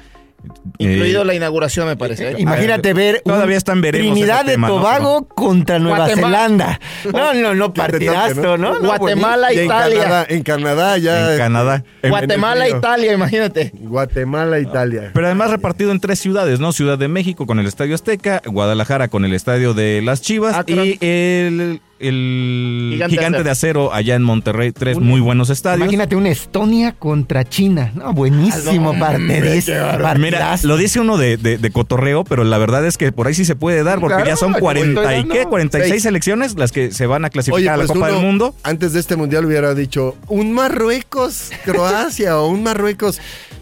[SPEAKER 3] Incluido
[SPEAKER 2] Eh,
[SPEAKER 3] la inauguración, me parece. ¿eh?
[SPEAKER 4] Imagínate ver
[SPEAKER 2] Todavía está en veremos
[SPEAKER 4] Trinidad
[SPEAKER 2] ese
[SPEAKER 4] de
[SPEAKER 2] tema, ¿no?
[SPEAKER 4] Tobago contra Nueva
[SPEAKER 3] Guatemala.
[SPEAKER 4] Zelanda. No, no, no, partidazo, ¿no? No,
[SPEAKER 3] Guatemala,
[SPEAKER 6] Y en
[SPEAKER 3] Italia.
[SPEAKER 6] Canadá, en Canadá ya.
[SPEAKER 2] en Canadá. En-
[SPEAKER 3] Guatemala. Italia, imagínate.
[SPEAKER 6] Guatemala, Italia.
[SPEAKER 2] Pero además repartido en tres ciudades, ¿no? Ciudad de México con el Estadio Azteca, Guadalajara con el Estadio de las Chivas
[SPEAKER 3] Ah,
[SPEAKER 2] y el, el
[SPEAKER 3] Gigante
[SPEAKER 2] Gigante,
[SPEAKER 3] de
[SPEAKER 2] de Acero allá en Monterrey. Tres muy buenos estadios.
[SPEAKER 4] Imagínate una Estonia contra China. No, buenísimo
[SPEAKER 3] no,
[SPEAKER 4] partidis-
[SPEAKER 2] Mira, lo dice uno de, de- de cotorreo, pero la verdad es que por ahí sí se puede dar, porque
[SPEAKER 4] Claro,
[SPEAKER 2] ya son
[SPEAKER 4] te
[SPEAKER 2] 40
[SPEAKER 4] estoy
[SPEAKER 2] y qué, 46
[SPEAKER 3] Seis.
[SPEAKER 2] selecciones las que se van a clasificar a la Copa
[SPEAKER 6] uno,
[SPEAKER 2] del Mundo.
[SPEAKER 6] Antes de este mundial hubiera dicho un Marruecos, Croacia o un Marruecos.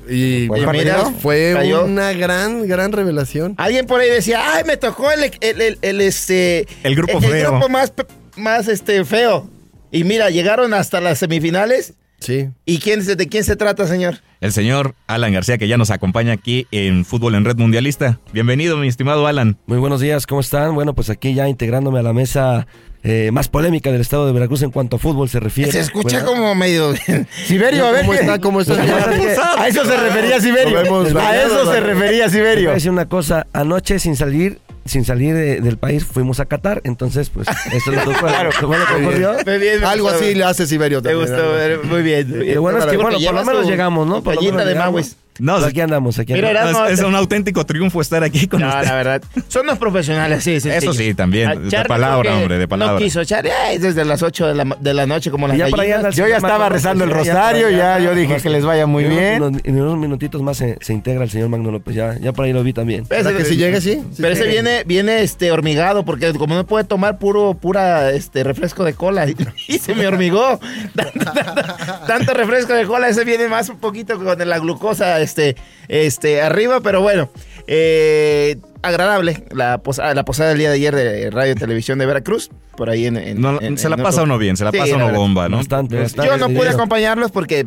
[SPEAKER 6] Y
[SPEAKER 4] Oye,
[SPEAKER 6] pues,
[SPEAKER 3] mira,
[SPEAKER 6] fue
[SPEAKER 3] cayó.
[SPEAKER 6] una gran, gran revelación.
[SPEAKER 3] Alguien por ahí decía, ay, me tocó el, el, el, el, este...
[SPEAKER 2] El grupo
[SPEAKER 3] el,
[SPEAKER 2] feo.
[SPEAKER 3] grupo más, pe- más este, feo. Y mira, llegaron hasta las semifinales.
[SPEAKER 6] Sí.
[SPEAKER 3] ¿Y quién, se- de quién se trata, señor?
[SPEAKER 2] El señor Alan García, que ya nos acompaña aquí en Fútbol en Red Mundialista. Bienvenido, mi estimado Alan.
[SPEAKER 7] Muy buenos días, ¿cómo están? Bueno, pues aquí ya integrándome a la mesa eh, más polémica del estado de Veracruz en cuanto a fútbol se refiere.
[SPEAKER 3] Se escucha
[SPEAKER 7] Bueno,
[SPEAKER 3] como medio...
[SPEAKER 4] Siberio, a ver.
[SPEAKER 6] ¿Cómo
[SPEAKER 4] qué-
[SPEAKER 6] está? ¿Cómo está?
[SPEAKER 4] A eso se refería Siberio. A eso se refería
[SPEAKER 7] les voy a
[SPEAKER 4] Siberio.
[SPEAKER 7] decir una cosa, anoche sin salir, sin salir de- del país fuimos a Qatar, entonces pues eso es lo que,
[SPEAKER 4] Claro.
[SPEAKER 7] lo bueno que ocurrió.
[SPEAKER 3] Muy bien, me
[SPEAKER 6] Algo así le hace Siberio
[SPEAKER 3] Me
[SPEAKER 6] también.
[SPEAKER 3] gustó, eh, muy bien. muy bien.
[SPEAKER 7] Lo bueno es que bueno, por lo menos llegamos, ¿no? Por lo
[SPEAKER 3] toallita
[SPEAKER 7] menos
[SPEAKER 3] de
[SPEAKER 7] llegamos.
[SPEAKER 2] No,
[SPEAKER 7] Pues
[SPEAKER 2] es-
[SPEAKER 7] aquí andamos, aquí
[SPEAKER 3] Mira,
[SPEAKER 7] andamos.
[SPEAKER 2] es, es un auténtico triunfo estar aquí con
[SPEAKER 3] No,
[SPEAKER 2] usted.
[SPEAKER 3] la verdad. Son los profesionales, sí, sí.
[SPEAKER 2] Eso sí, también,
[SPEAKER 3] A
[SPEAKER 2] de palabra, hombre, de palabra.
[SPEAKER 3] No quiso echar, eh, desde las 8 de la, de la noche como las
[SPEAKER 7] ya
[SPEAKER 3] gallinas.
[SPEAKER 4] Yo ya estaba rezando el rosario, ya, yo dije que les vaya muy
[SPEAKER 7] en unos-
[SPEAKER 4] bien.
[SPEAKER 7] En unos minutitos más se, se integra el señor Magno López, ya, ya por ahí lo vi también.
[SPEAKER 6] ¿Para que si llegue, sí?
[SPEAKER 3] Pero
[SPEAKER 6] sí.
[SPEAKER 3] ese viene, viene este hormigado, porque como no puede tomar puro, pura este refresco de cola, y, se me hormigó. Tanto, tanto- tanto refresco de cola, ese viene más un poquito con la glucosa este, este, arriba, pero bueno. eh, agradable la posada, la posada del día de ayer de Radio y Televisión de Veracruz, por ahí en... en-
[SPEAKER 2] No,
[SPEAKER 3] en-
[SPEAKER 2] se la
[SPEAKER 3] en
[SPEAKER 2] pasa
[SPEAKER 3] otro-
[SPEAKER 2] uno bien, se la
[SPEAKER 3] Sí,
[SPEAKER 2] pasa uno
[SPEAKER 3] verdad.
[SPEAKER 2] bomba, ¿no?
[SPEAKER 7] Bastante, bastante.
[SPEAKER 3] Yo no pude acompañarlos porque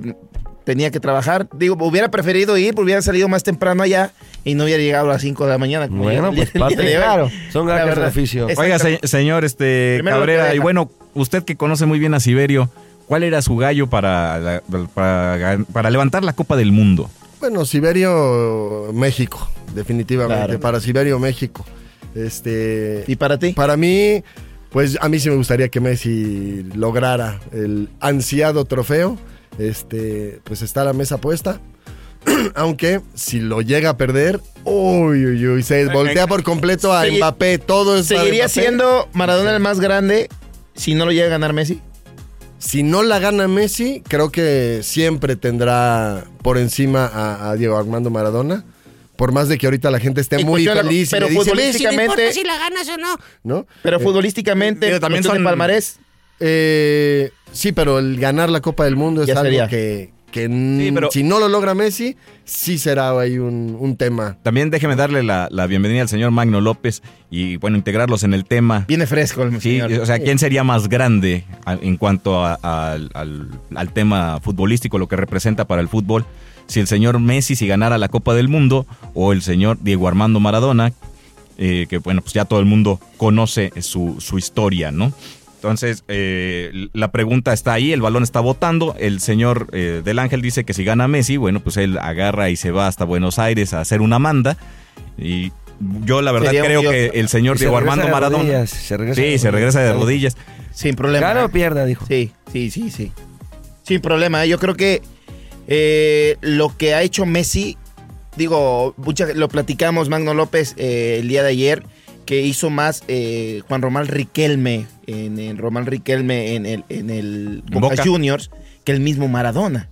[SPEAKER 3] tenía que trabajar. Digo, hubiera preferido ir, hubiera salido más temprano allá y no hubiera llegado a las 5 de la mañana. como
[SPEAKER 7] Bueno, pues parte, claro. Son
[SPEAKER 3] La
[SPEAKER 7] gajes del
[SPEAKER 3] verdad.
[SPEAKER 7] oficio.
[SPEAKER 3] Es-
[SPEAKER 2] Oiga, se- señor este
[SPEAKER 3] Primero
[SPEAKER 2] Cabrera, y bueno, usted que conoce muy bien a Siberio, ¿cuál era su gallo para, la- para, para levantar la Copa del Mundo?
[SPEAKER 6] Bueno, Siberio, México, definitivamente.
[SPEAKER 3] Claro.
[SPEAKER 6] Para Siberio, México. Este,
[SPEAKER 3] ¿Y para ti?
[SPEAKER 6] para mí, pues a mí sí me gustaría que Messi lograra el ansiado trofeo. Este, pues está la mesa puesta. Aunque si lo llega a perder, uy, uy, uy, se voltea por completo a Mbappé. Todo es
[SPEAKER 3] ¿Seguiría
[SPEAKER 6] Mbappé.
[SPEAKER 3] siendo Maradona el más grande si no lo llega a ganar Messi?
[SPEAKER 6] Si no la gana Messi, creo que siempre tendrá por encima a, a Diego Armando Maradona. Por más de que ahorita la gente esté muy feliz y
[SPEAKER 3] pero
[SPEAKER 6] le dice, Messi, no importa
[SPEAKER 3] futbolísticamente-
[SPEAKER 6] si la ganas o no, ¿no?
[SPEAKER 3] Pero futbolísticamente,
[SPEAKER 2] pero también son-
[SPEAKER 3] palmarés.
[SPEAKER 6] Eh, sí, pero el ganar la Copa del Mundo es
[SPEAKER 3] Ya
[SPEAKER 6] algo
[SPEAKER 3] sería.
[SPEAKER 6] que, que n-
[SPEAKER 2] Sí, pero-
[SPEAKER 6] si no lo logra Messi, sí será ahí un, un tema.
[SPEAKER 2] También déjeme darle la, la bienvenida al señor Magno López y bueno, integrarlos en el tema.
[SPEAKER 3] Viene fresco el
[SPEAKER 2] Sí,
[SPEAKER 3] señor.
[SPEAKER 2] o sea, ¿quién sería más grande a- en cuanto a- a- al, al tema futbolístico, lo que representa para el fútbol? Si el señor Messi si ganara la Copa del Mundo o el señor Diego Armando Maradona, eh, que bueno, pues ya todo el mundo conoce su, su historia, ¿no? Entonces, eh, la pregunta está ahí, el balón está votando, el señor eh, del Ángel dice que si gana Messi, bueno, pues él agarra y se va hasta Buenos Aires a hacer una manda. Y yo la verdad
[SPEAKER 3] Sería
[SPEAKER 2] creo que el señor Diego
[SPEAKER 7] regresa
[SPEAKER 2] Armando
[SPEAKER 7] de
[SPEAKER 2] Maradona...
[SPEAKER 7] rodillas, se regresa
[SPEAKER 2] sí, se regresa de
[SPEAKER 7] rodillas.
[SPEAKER 3] Sin problema.
[SPEAKER 7] Gana
[SPEAKER 3] ¿eh?
[SPEAKER 7] o pierda, dijo.
[SPEAKER 3] Sí, sí, sí, sí. Sin problema. Yo creo que eh, lo que ha hecho Messi, digo, mucha- lo platicamos Magno López eh, el día de ayer, que hizo más eh, Juan Román Riquelme, en el Román Riquelme en el, en el Boca,
[SPEAKER 2] Boca.
[SPEAKER 3] Juniors, que el mismo Maradona.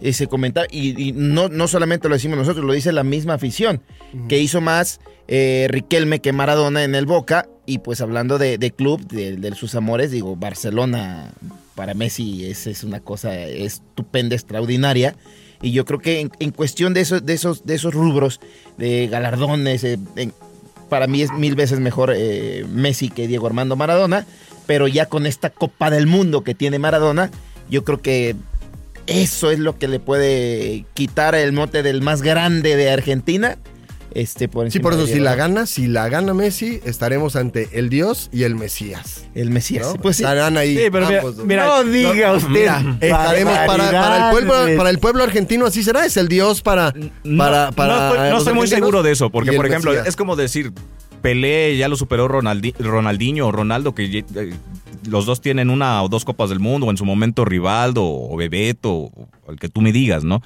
[SPEAKER 3] Ese comentario, y, y no, no solamente lo decimos nosotros, lo dice la misma afición, que hizo más eh, Riquelme que Maradona en el Boca. Y pues hablando de, de club, de, de sus amores, digo, Barcelona para Messi es, es una cosa estupenda, extraordinaria. Y yo creo que en, en cuestión de esos, de, esos, de esos rubros, de galardones, eh, en- para mí es mil veces mejor eh, Messi que Diego Armando Maradona. Pero ya con esta Copa del Mundo que tiene Maradona, yo creo que eso es lo que le puede quitar el mote del más grande de Argentina. Este, por
[SPEAKER 6] Sí, por eso
[SPEAKER 3] de
[SPEAKER 6] si la gana, si la gana Messi, estaremos ante el Dios y el Mesías.
[SPEAKER 3] El Mesías.
[SPEAKER 6] ¿no?
[SPEAKER 3] Pues sí.
[SPEAKER 6] Estarán ahí.
[SPEAKER 2] Sí, pero mira,
[SPEAKER 6] ambos dos.
[SPEAKER 2] mira,
[SPEAKER 4] no diga usted.
[SPEAKER 2] mira,
[SPEAKER 6] Estaremos para, para el pueblo, para el pueblo argentino, así será. Es el Dios para.
[SPEAKER 2] No,
[SPEAKER 6] para, para
[SPEAKER 2] no estoy, no estoy muy seguro de eso, porque por ejemplo,
[SPEAKER 6] Mesías.
[SPEAKER 2] es como decir, Pelé ya lo superó Ronaldi- Ronaldinho o Ronaldo, que eh, los dos tienen una o dos copas del mundo, o en su momento Rivaldo o Bebeto, o el que tú me digas, ¿no?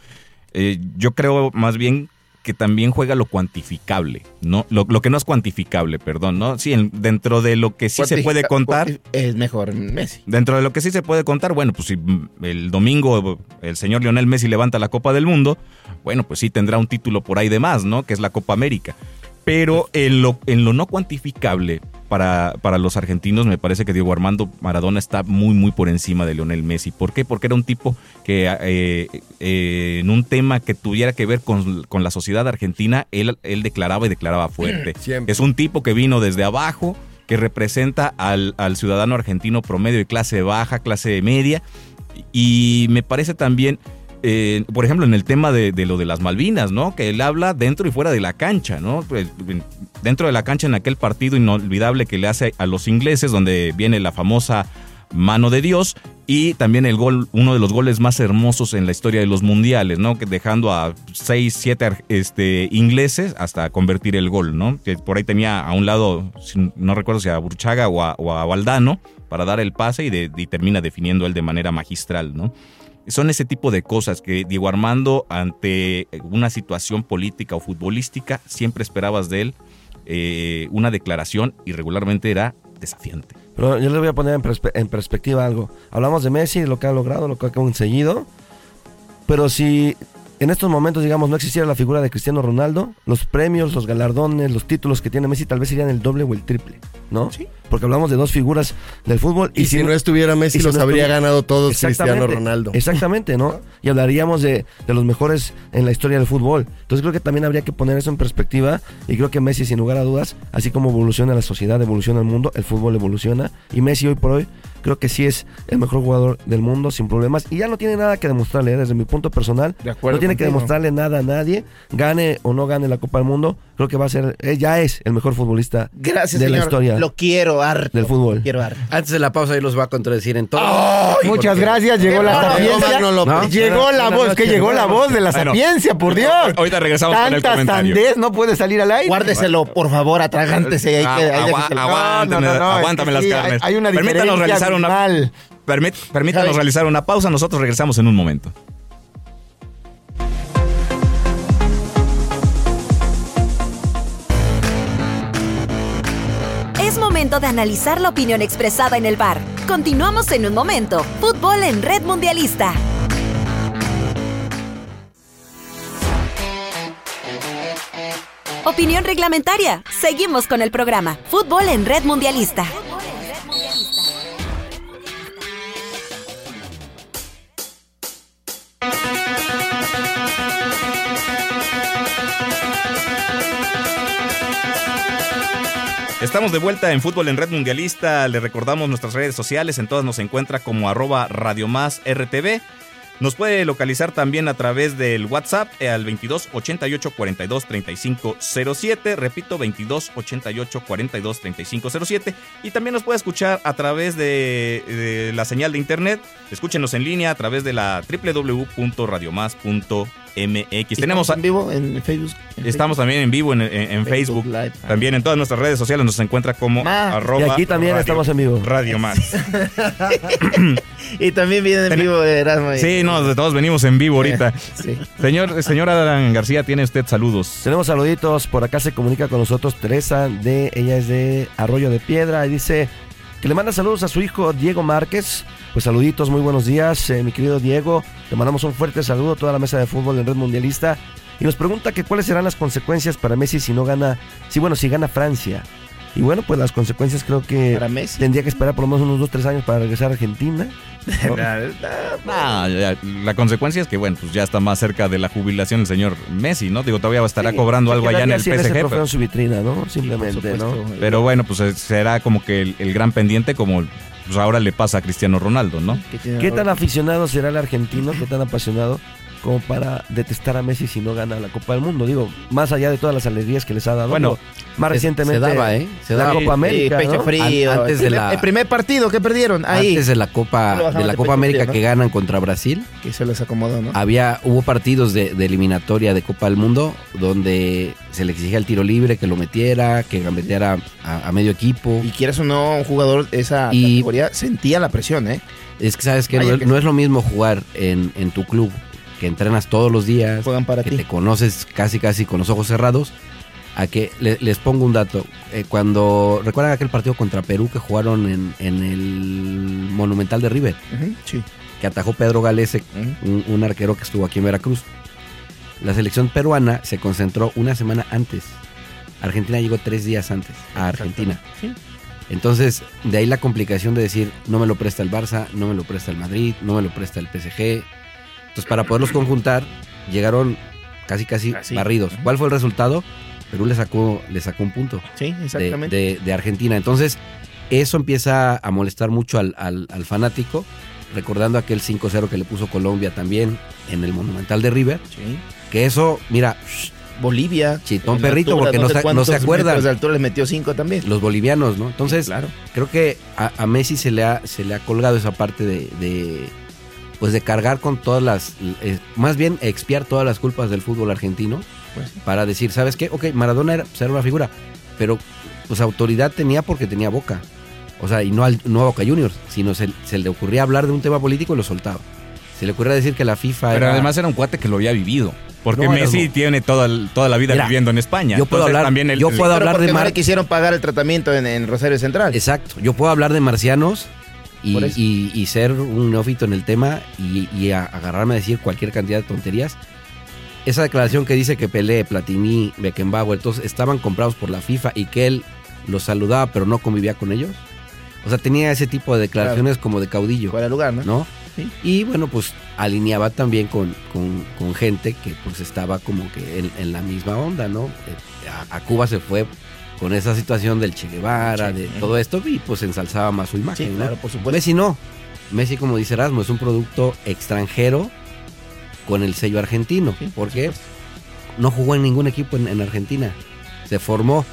[SPEAKER 2] Eh, yo creo más bien que también juega lo cuantificable, ¿no? Lo, lo que no es cuantificable, perdón, ¿no? Sí, en- dentro de lo que sí se puede contar.
[SPEAKER 3] Es mejor Messi.
[SPEAKER 2] Dentro de lo que sí se puede contar, bueno, pues si el domingo el señor Lionel Messi levanta la Copa del Mundo, bueno, pues sí tendrá un título por ahí de más, ¿no? Que es la Copa América. Pero en lo, en lo no cuantificable para, para los argentinos, me parece que Diego Armando Maradona está muy, muy por encima de Lionel Messi. ¿Por qué? Porque era un tipo que eh, eh, en un tema que tuviera que ver con, con la sociedad argentina, él, él declaraba y declaraba fuerte.
[SPEAKER 6] Siempre.
[SPEAKER 2] Es un tipo que vino desde abajo, que representa al, al ciudadano argentino promedio de clase baja, clase media. Y me parece también, eh, por ejemplo, en el tema de, lo de las Malvinas, ¿no? Que él habla dentro y fuera de la cancha, ¿no? Pues, Dentro de la cancha en aquel partido inolvidable que le hace a los ingleses, donde viene la famosa mano de Dios y también el gol, uno de los goles más hermosos en la historia de los mundiales, ¿no? Que dejando a 6, 7 este, ingleses hasta convertir el gol, ¿no? Que por ahí tenía a un lado, no recuerdo si a Burchaga o a, o a Valdano para dar el pase y, de- y termina definiendo él de manera magistral, ¿no? Son ese tipo de cosas que Diego Armando, ante una situación política o futbolística, siempre esperabas de él eh, una declaración y regularmente era desafiante.
[SPEAKER 7] Pero yo le voy a poner en, perspe- en perspectiva algo. Hablamos de Messi, lo que ha logrado, lo que ha conseguido. Pero si en estos momentos, digamos, no existiera la figura de Cristiano Ronaldo, los premios, los galardones, los títulos que tiene Messi tal vez serían el doble o el triple, ¿no?
[SPEAKER 3] Sí.
[SPEAKER 7] Porque hablamos de dos figuras del fútbol.
[SPEAKER 6] Y, si no estuviera Messi,
[SPEAKER 7] si
[SPEAKER 6] los
[SPEAKER 7] no
[SPEAKER 6] habría ganado todos Cristiano Ronaldo.
[SPEAKER 7] Exactamente, ¿no? Y hablaríamos de, de los mejores en la historia del fútbol. Entonces creo que también habría que poner eso en perspectiva y creo que Messi, sin lugar a dudas, así como evoluciona la sociedad, evoluciona el mundo, el fútbol evoluciona. Y Messi hoy por hoy creo que sí es el mejor jugador del mundo sin problemas y ya no tiene nada que demostrarle, ¿eh? desde mi punto personal.
[SPEAKER 3] De acuerdo
[SPEAKER 7] no tiene que demostrarle nada a nadie, gane o no gane la Copa del Mundo. Creo que va a ser, eh, ya es el mejor futbolista
[SPEAKER 3] Gracias,
[SPEAKER 7] de la
[SPEAKER 3] señor.
[SPEAKER 7] historia
[SPEAKER 3] Lo quiero harto.
[SPEAKER 7] del fútbol.
[SPEAKER 3] Quiero harto.
[SPEAKER 8] Antes de la pausa, ahí los va a contradecir en todo.
[SPEAKER 4] Muchas gracias, llegó la sapiencia.
[SPEAKER 6] López.
[SPEAKER 4] ¿No? Llegó la voz, que
[SPEAKER 7] noches.
[SPEAKER 4] llegó la voz de la
[SPEAKER 2] Bueno.
[SPEAKER 4] sapiencia, por Dios.
[SPEAKER 2] Ahorita regresamos con el comentario.
[SPEAKER 4] sandez no puede salir al aire.
[SPEAKER 3] Guárdeselo, por favor, atragántese. Ahí,
[SPEAKER 2] Ah,
[SPEAKER 3] que- ahí
[SPEAKER 2] aguántame,
[SPEAKER 4] No, no, no,
[SPEAKER 2] aguántame
[SPEAKER 4] que
[SPEAKER 2] las carnes.
[SPEAKER 4] hay- hay una
[SPEAKER 2] Permítanos
[SPEAKER 4] diferencia
[SPEAKER 2] realizar una, permit- permítanos
[SPEAKER 3] Javi.
[SPEAKER 2] realizar una pausa. Nosotros regresamos en un momento.
[SPEAKER 1] Es momento de analizar la opinión expresada en el bar. Continuamos en un momento. Fútbol en Red Mundialista. Opinión reglamentaria. Seguimos con el programa. Fútbol en Red Mundialista.
[SPEAKER 2] Estamos de vuelta en Fútbol en Red Mundialista. Le recordamos nuestras redes sociales. En todas nos encuentra como arroba Radio Más RTV. Nos puede localizar también a través del WhatsApp al 22 88 42 35 07. Repito, 22 88 42 35 07. Y también nos puede escuchar a través de, la señal de internet. Escúchenos en línea a través de la www.radiomás.mx. Tenemos
[SPEAKER 3] en vivo en Facebook. en
[SPEAKER 2] Estamos también en vivo en, en- en Facebook.
[SPEAKER 3] Live.
[SPEAKER 2] También en todas nuestras redes sociales nos encuentra como
[SPEAKER 3] Ma.
[SPEAKER 2] arroba
[SPEAKER 7] Y aquí también
[SPEAKER 2] radio-
[SPEAKER 7] estamos en vivo.
[SPEAKER 2] Radio Más.
[SPEAKER 3] Y también viene en
[SPEAKER 2] Ten-
[SPEAKER 3] vivo Erasmo.
[SPEAKER 2] Sí, no, de todos venimos en vivo ahorita.
[SPEAKER 3] Sí.
[SPEAKER 2] Señor, señora Adán García, tiene usted saludos.
[SPEAKER 7] Tenemos saluditos, por acá se comunica con nosotros Teresa, de ella es de Arroyo de Piedra, y dice que le manda saludos a su hijo Diego Márquez. Pues saluditos, muy buenos días, eh, mi querido Diego. Te mandamos un fuerte saludo a toda la mesa de fútbol en Red Mundialista. Y nos pregunta que cuáles serán las consecuencias para Messi si no gana, si bueno, si gana Francia. Y bueno, pues las consecuencias creo que tendría que esperar por lo menos unos 2-3 años para regresar a Argentina. ¿no?
[SPEAKER 2] No, ya, la consecuencia es que, bueno, pues ya está más cerca de la jubilación el señor Messi, ¿no? Digo, todavía estará
[SPEAKER 7] Sí,
[SPEAKER 2] cobrando algo allá en el
[SPEAKER 7] ese
[SPEAKER 2] PSG. Pero,
[SPEAKER 7] en su vitrina, ¿no? Simplemente, ¿no?
[SPEAKER 2] pero bueno, pues eh, será como que el, el gran pendiente como pues ahora le pasa a Cristiano Ronaldo, ¿no?
[SPEAKER 7] ¿Qué tan aficionado será el argentino? ¿Qué tan apasionado como para detestar a Messi si no gana la Copa del Mundo? Digo, más allá de todas las alegrías que les ha dado.
[SPEAKER 2] Bueno,
[SPEAKER 7] digo, más
[SPEAKER 8] Se-
[SPEAKER 7] recientemente.
[SPEAKER 8] Se daba, ¿eh? Se
[SPEAKER 7] la
[SPEAKER 8] daba.
[SPEAKER 7] Copa América.
[SPEAKER 3] pecho
[SPEAKER 7] ¿no?
[SPEAKER 3] frío.
[SPEAKER 8] An- antes
[SPEAKER 3] el,
[SPEAKER 8] de
[SPEAKER 3] primer,
[SPEAKER 8] la-
[SPEAKER 3] el primer partido que perdieron ahí.
[SPEAKER 8] Antes de la Copa, de la Copa
[SPEAKER 3] pecho
[SPEAKER 8] América
[SPEAKER 3] frío, ¿no?
[SPEAKER 8] que ganan contra Brasil,
[SPEAKER 3] Que se les acomodó, ¿no?
[SPEAKER 8] había, hubo partidos de, de eliminatoria de Copa del Mundo donde se le exigía el tiro libre, que lo metiera, que gambeteara a, a medio equipo.
[SPEAKER 3] Y quieres o no, un jugador de esa
[SPEAKER 8] Y-
[SPEAKER 3] categoría sentía la presión, ¿eh?
[SPEAKER 8] Es que sabes que no, es-
[SPEAKER 3] que
[SPEAKER 8] no
[SPEAKER 3] sí.
[SPEAKER 8] es lo mismo jugar en, en tu club, que entrenas todos los días,
[SPEAKER 3] Juegan para
[SPEAKER 8] que
[SPEAKER 3] ti.
[SPEAKER 8] te conoces casi casi con los ojos cerrados, a que le- les pongo un dato. Eh, cuando recuerdan aquel partido contra Perú que jugaron en, en el Monumental de River,
[SPEAKER 3] Sí.
[SPEAKER 8] que atajó Pedro Galese, un, un arquero que estuvo aquí en Veracruz. La selección peruana se concentró una semana antes. Argentina llegó tres días antes a Argentina.
[SPEAKER 3] Sí.
[SPEAKER 8] Entonces, de ahí la complicación de decir, no me lo presta el Barça, no me lo presta el Madrid, no me lo presta el PSG. Entonces, para poderlos conjuntar, llegaron casi casi
[SPEAKER 3] Así.
[SPEAKER 8] barridos. ¿Cuál fue el resultado? Perú le sacó, le sacó un punto
[SPEAKER 3] Sí, exactamente.
[SPEAKER 8] de- de Argentina. Entonces, eso empieza a molestar mucho al, al- al fanático, recordando aquel 5-0 que le puso Colombia también en el Monumental de River,
[SPEAKER 3] Sí.
[SPEAKER 8] que eso, mira,
[SPEAKER 3] Bolivia.
[SPEAKER 8] Chitón perrito,
[SPEAKER 3] altura,
[SPEAKER 8] porque no se- no se acuerdan.
[SPEAKER 3] metros de altura les metió cinco también.
[SPEAKER 8] los bolivianos, ¿no? Entonces,
[SPEAKER 3] claro.
[SPEAKER 8] creo que a, a Messi se le ha, se le ha colgado esa parte de, de, pues de cargar con todas las, eh, más bien expiar todas las culpas del fútbol argentino
[SPEAKER 3] Pues
[SPEAKER 8] para decir, ¿sabes qué? Ok, Maradona era, pues, era una figura, pero pues autoridad tenía porque tenía boca. O sea, y no, al, no a Boca Juniors, sino se, se le ocurría hablar de un tema político y lo soltaba. Se le ocurrió decir que la FIFA
[SPEAKER 2] Pero
[SPEAKER 8] era-
[SPEAKER 2] además era un cuate que lo había vivido. Porque
[SPEAKER 8] No,
[SPEAKER 2] Messi tiene toda, toda la vida
[SPEAKER 8] Mira,
[SPEAKER 2] viviendo en España.
[SPEAKER 8] yo puedo
[SPEAKER 2] Entonces,
[SPEAKER 8] hablar-
[SPEAKER 2] también el-
[SPEAKER 8] yo puedo hablar de
[SPEAKER 3] no
[SPEAKER 8] Mar-
[SPEAKER 3] le quisieron pagar el tratamiento en, en Rosario Central.
[SPEAKER 8] Exacto. Yo puedo hablar de marcianos y, ser un neófito en el tema y, y a- agarrarme a decir cualquier cantidad de tonterías. Esa declaración que dice que Pelé, Platini, Beckenbauer, todos estaban comprados por la FIFA y que él los saludaba pero no convivía con ellos. O sea, tenía ese tipo de declaraciones como de caudillo.
[SPEAKER 3] Fuera lugar, ¿no?
[SPEAKER 8] ¿no?
[SPEAKER 3] Sí.
[SPEAKER 8] Y bueno, pues alineaba también con, con- con gente que pues estaba como que en, en la misma onda, ¿no? Eh, A, a Cuba se fue con esa situación del Che Guevara,
[SPEAKER 3] Sí.
[SPEAKER 8] de todo esto, y pues ensalzaba más su imagen,
[SPEAKER 3] Sí,
[SPEAKER 8] ¿no?
[SPEAKER 3] claro, por supuesto.
[SPEAKER 8] Messi no. Messi, como dice Erasmo, es un producto extranjero con el sello argentino. porque no jugó en ningún equipo en, en Argentina. Se formó.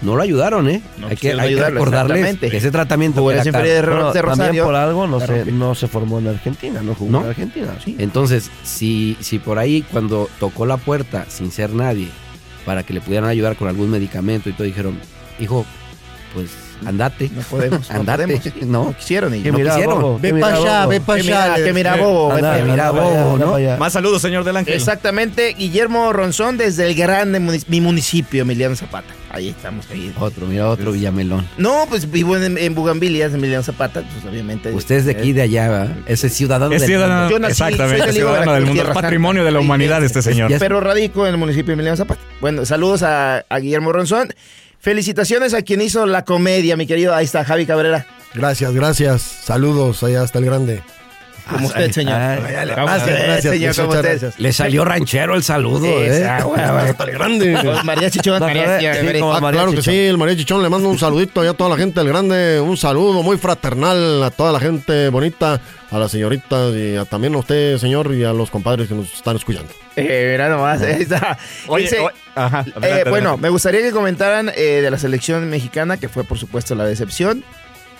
[SPEAKER 8] No lo ayudaron, ¿eh?
[SPEAKER 3] No
[SPEAKER 8] hay que, hay que recordarles ese tratamiento
[SPEAKER 3] Jugó en
[SPEAKER 8] que
[SPEAKER 3] inferiores de,
[SPEAKER 7] también por algo no
[SPEAKER 3] la
[SPEAKER 7] se, no se formó en Argentina, no jugó
[SPEAKER 8] ¿No?
[SPEAKER 7] en Argentina.
[SPEAKER 3] Sí.
[SPEAKER 8] Entonces, si, si por ahí cuando tocó la puerta sin ser nadie para que le pudieran ayudar con algún medicamento y todo, dijeron, hijo, pues andate.
[SPEAKER 3] No podemos, no
[SPEAKER 8] Andate,
[SPEAKER 3] podemos.
[SPEAKER 8] no.
[SPEAKER 3] Quisieron y
[SPEAKER 7] Que
[SPEAKER 8] no quisieron.
[SPEAKER 7] bobo,
[SPEAKER 6] Ve
[SPEAKER 7] que
[SPEAKER 6] pa'
[SPEAKER 7] mira,
[SPEAKER 6] allá, ve pa'
[SPEAKER 3] Que mira,
[SPEAKER 6] allá.
[SPEAKER 3] que mira bobo,
[SPEAKER 7] mira, bobo, ¿no? Para.
[SPEAKER 2] Más saludos, señor del Ángel.
[SPEAKER 3] Exactamente, Guillermo Ronzón desde el grande munic- mi municipio, Emiliano Zapata. Ahí estamos, ahí.
[SPEAKER 8] Otro, mira, otro Villamelón.
[SPEAKER 3] No, pues vivo en, en Bugambilia, es Emiliano Zapata, pues obviamente.
[SPEAKER 8] Usted es de aquí de allá, ¿verdad? Ese ciudadano
[SPEAKER 2] Es
[SPEAKER 8] del
[SPEAKER 2] ciudadano,
[SPEAKER 8] mundo.
[SPEAKER 3] Yo nací- soy
[SPEAKER 2] exactamente,
[SPEAKER 3] de
[SPEAKER 2] ciudadano del mundo. Patrimonio de la humanidad este señor.
[SPEAKER 8] ya-
[SPEAKER 3] Pero radico en el municipio de Emiliano Zapata. Bueno, saludos a, a Guillermo Ronzón. Felicitaciones a quien hizo la comedia, mi querido. Ahí está, Javi Cabrera.
[SPEAKER 6] Gracias, gracias. Saludos allá hasta el grande.
[SPEAKER 3] Como usted, señor.
[SPEAKER 6] gracias,
[SPEAKER 3] usted,
[SPEAKER 6] gracias,
[SPEAKER 3] señor, como
[SPEAKER 6] muchas
[SPEAKER 3] usted.
[SPEAKER 6] gracias.
[SPEAKER 8] Le salió ranchero el saludo, ¿eh?
[SPEAKER 3] Esa,
[SPEAKER 6] grande.
[SPEAKER 3] María Chichón,
[SPEAKER 6] Ah, claro que sí, el María Chichón le mando un saludito allá a toda la gente del grande, un saludo muy fraternal a toda la gente bonita, a las señoritas y a- también a usted, señor, y a los compadres que nos están escuchando.
[SPEAKER 3] Eh, verá nomás, está.
[SPEAKER 2] Oye,
[SPEAKER 3] Dice,
[SPEAKER 2] oye, ajá,
[SPEAKER 3] eh, bueno, me gustaría que comentaran eh, de la selección mexicana, que fue por supuesto la decepción.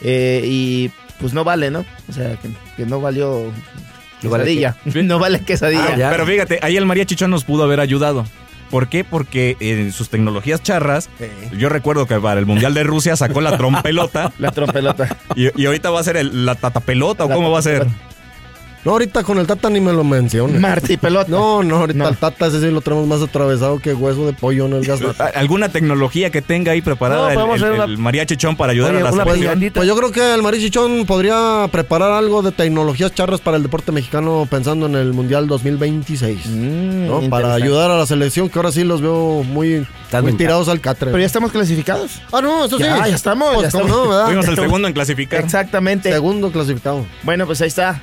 [SPEAKER 3] eh, y pues no vale, ¿no? O sea, que, que no valió
[SPEAKER 8] No vale
[SPEAKER 3] quesadilla. no vale quesadilla.
[SPEAKER 8] Ah, ya.
[SPEAKER 2] Pero fíjate, ahí el María Chichón nos pudo haber ayudado. ¿Por qué? Porque en sus tecnologías charras, yo recuerdo que para el Mundial de Rusia sacó la trompelota
[SPEAKER 3] La trompelota.
[SPEAKER 2] y, y ahorita va a ser el- la tatapelota o
[SPEAKER 3] La
[SPEAKER 2] cómo va a ser.
[SPEAKER 6] No, ahorita con el Tata ni me lo menciones.
[SPEAKER 3] Martí pelota.
[SPEAKER 6] No, no, ahorita
[SPEAKER 3] No.
[SPEAKER 6] el Tata ese sí lo tenemos más atravesado que hueso de pollo en el gas.
[SPEAKER 2] ¿A- ¿Alguna tecnología que tenga ahí preparada
[SPEAKER 7] No,
[SPEAKER 2] el, el-
[SPEAKER 7] hacer una-
[SPEAKER 2] el María Chichón para ayudar
[SPEAKER 7] Oye,
[SPEAKER 2] a la selección?
[SPEAKER 7] picandita.
[SPEAKER 6] Pues yo creo que el Marichichón podría preparar algo de tecnologías charras para el deporte mexicano pensando en el Mundial 2026.
[SPEAKER 3] Mm,
[SPEAKER 6] ¿no? Para ayudar a la selección que ahora sí los veo muy, tirados al catre.
[SPEAKER 3] Pero ya estamos clasificados.
[SPEAKER 6] Ah, no, eso sí.
[SPEAKER 3] Ya, ya estamos,
[SPEAKER 6] Pues,
[SPEAKER 3] ya
[SPEAKER 6] ¿cómo
[SPEAKER 3] estamos.
[SPEAKER 6] no.
[SPEAKER 2] Fuimos el segundo en clasificar.
[SPEAKER 3] Exactamente.
[SPEAKER 6] Segundo clasificado.
[SPEAKER 3] Bueno, pues ahí está.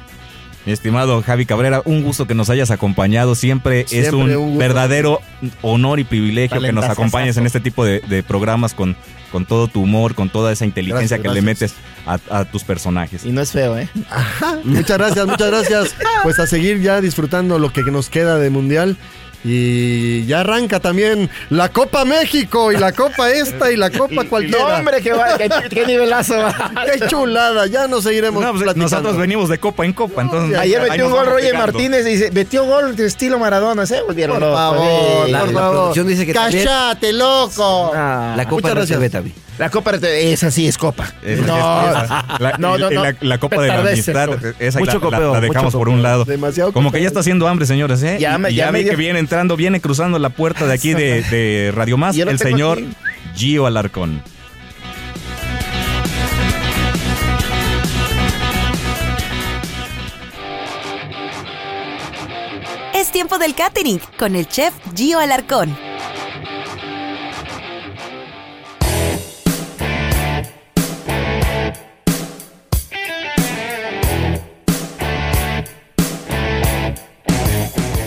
[SPEAKER 2] Mi estimado Javi Cabrera, un gusto que nos hayas acompañado. Siempre, es un, verdadero honor y privilegio que nos acompañes en este tipo de, de programas con, con todo tu humor, con toda esa inteligencia
[SPEAKER 6] Gracias,
[SPEAKER 2] que le metes a, a tus personajes.
[SPEAKER 3] Y no es feo, ¿eh?
[SPEAKER 6] Muchas gracias, muchas gracias. Pues a seguir ya disfrutando lo que nos queda de mundial. Y ya arranca también la Copa México y la Copa esta y la Copa
[SPEAKER 3] No,
[SPEAKER 6] cualquiera.
[SPEAKER 3] hombre, qué, va- qué, qué nivelazo.
[SPEAKER 6] ¡Qué chulada! Ya nos seguiremos
[SPEAKER 2] No, pues,
[SPEAKER 6] platicando.
[SPEAKER 2] nosotros venimos de copa en copa, entonces
[SPEAKER 3] Ayer metió un gol Roger
[SPEAKER 2] pegando.
[SPEAKER 3] Martínez y dice, metió gol de estilo Maradona, ¿se volvieron
[SPEAKER 6] Por favor,
[SPEAKER 3] Sí.
[SPEAKER 8] La-
[SPEAKER 6] por
[SPEAKER 8] la
[SPEAKER 6] favor.
[SPEAKER 8] producción dice que
[SPEAKER 6] ¡Cállate, loco!
[SPEAKER 3] Ah,
[SPEAKER 8] La copa
[SPEAKER 6] Muchas
[SPEAKER 8] no se
[SPEAKER 6] gracias.
[SPEAKER 8] ve también.
[SPEAKER 3] La copa, de- esa sí es copa.
[SPEAKER 2] Esa-
[SPEAKER 3] no,
[SPEAKER 2] esa- la,
[SPEAKER 3] no, no,
[SPEAKER 2] la, la copa de la amistad, esa
[SPEAKER 7] Mucho
[SPEAKER 2] la, la-
[SPEAKER 7] copeo,
[SPEAKER 2] la dejamos
[SPEAKER 7] mucho
[SPEAKER 2] por un lado.
[SPEAKER 6] Demasiado
[SPEAKER 2] Como que ya está haciendo hambre, señores, ¿eh?
[SPEAKER 3] Ya me- ya me
[SPEAKER 2] vi
[SPEAKER 3] dio-
[SPEAKER 2] que viene entrando, viene cruzando la puerta de aquí de, de Radio Más, el señor
[SPEAKER 3] aquí.
[SPEAKER 2] Gio Alarcón.
[SPEAKER 1] Es tiempo del catering con el chef Gio Alarcón.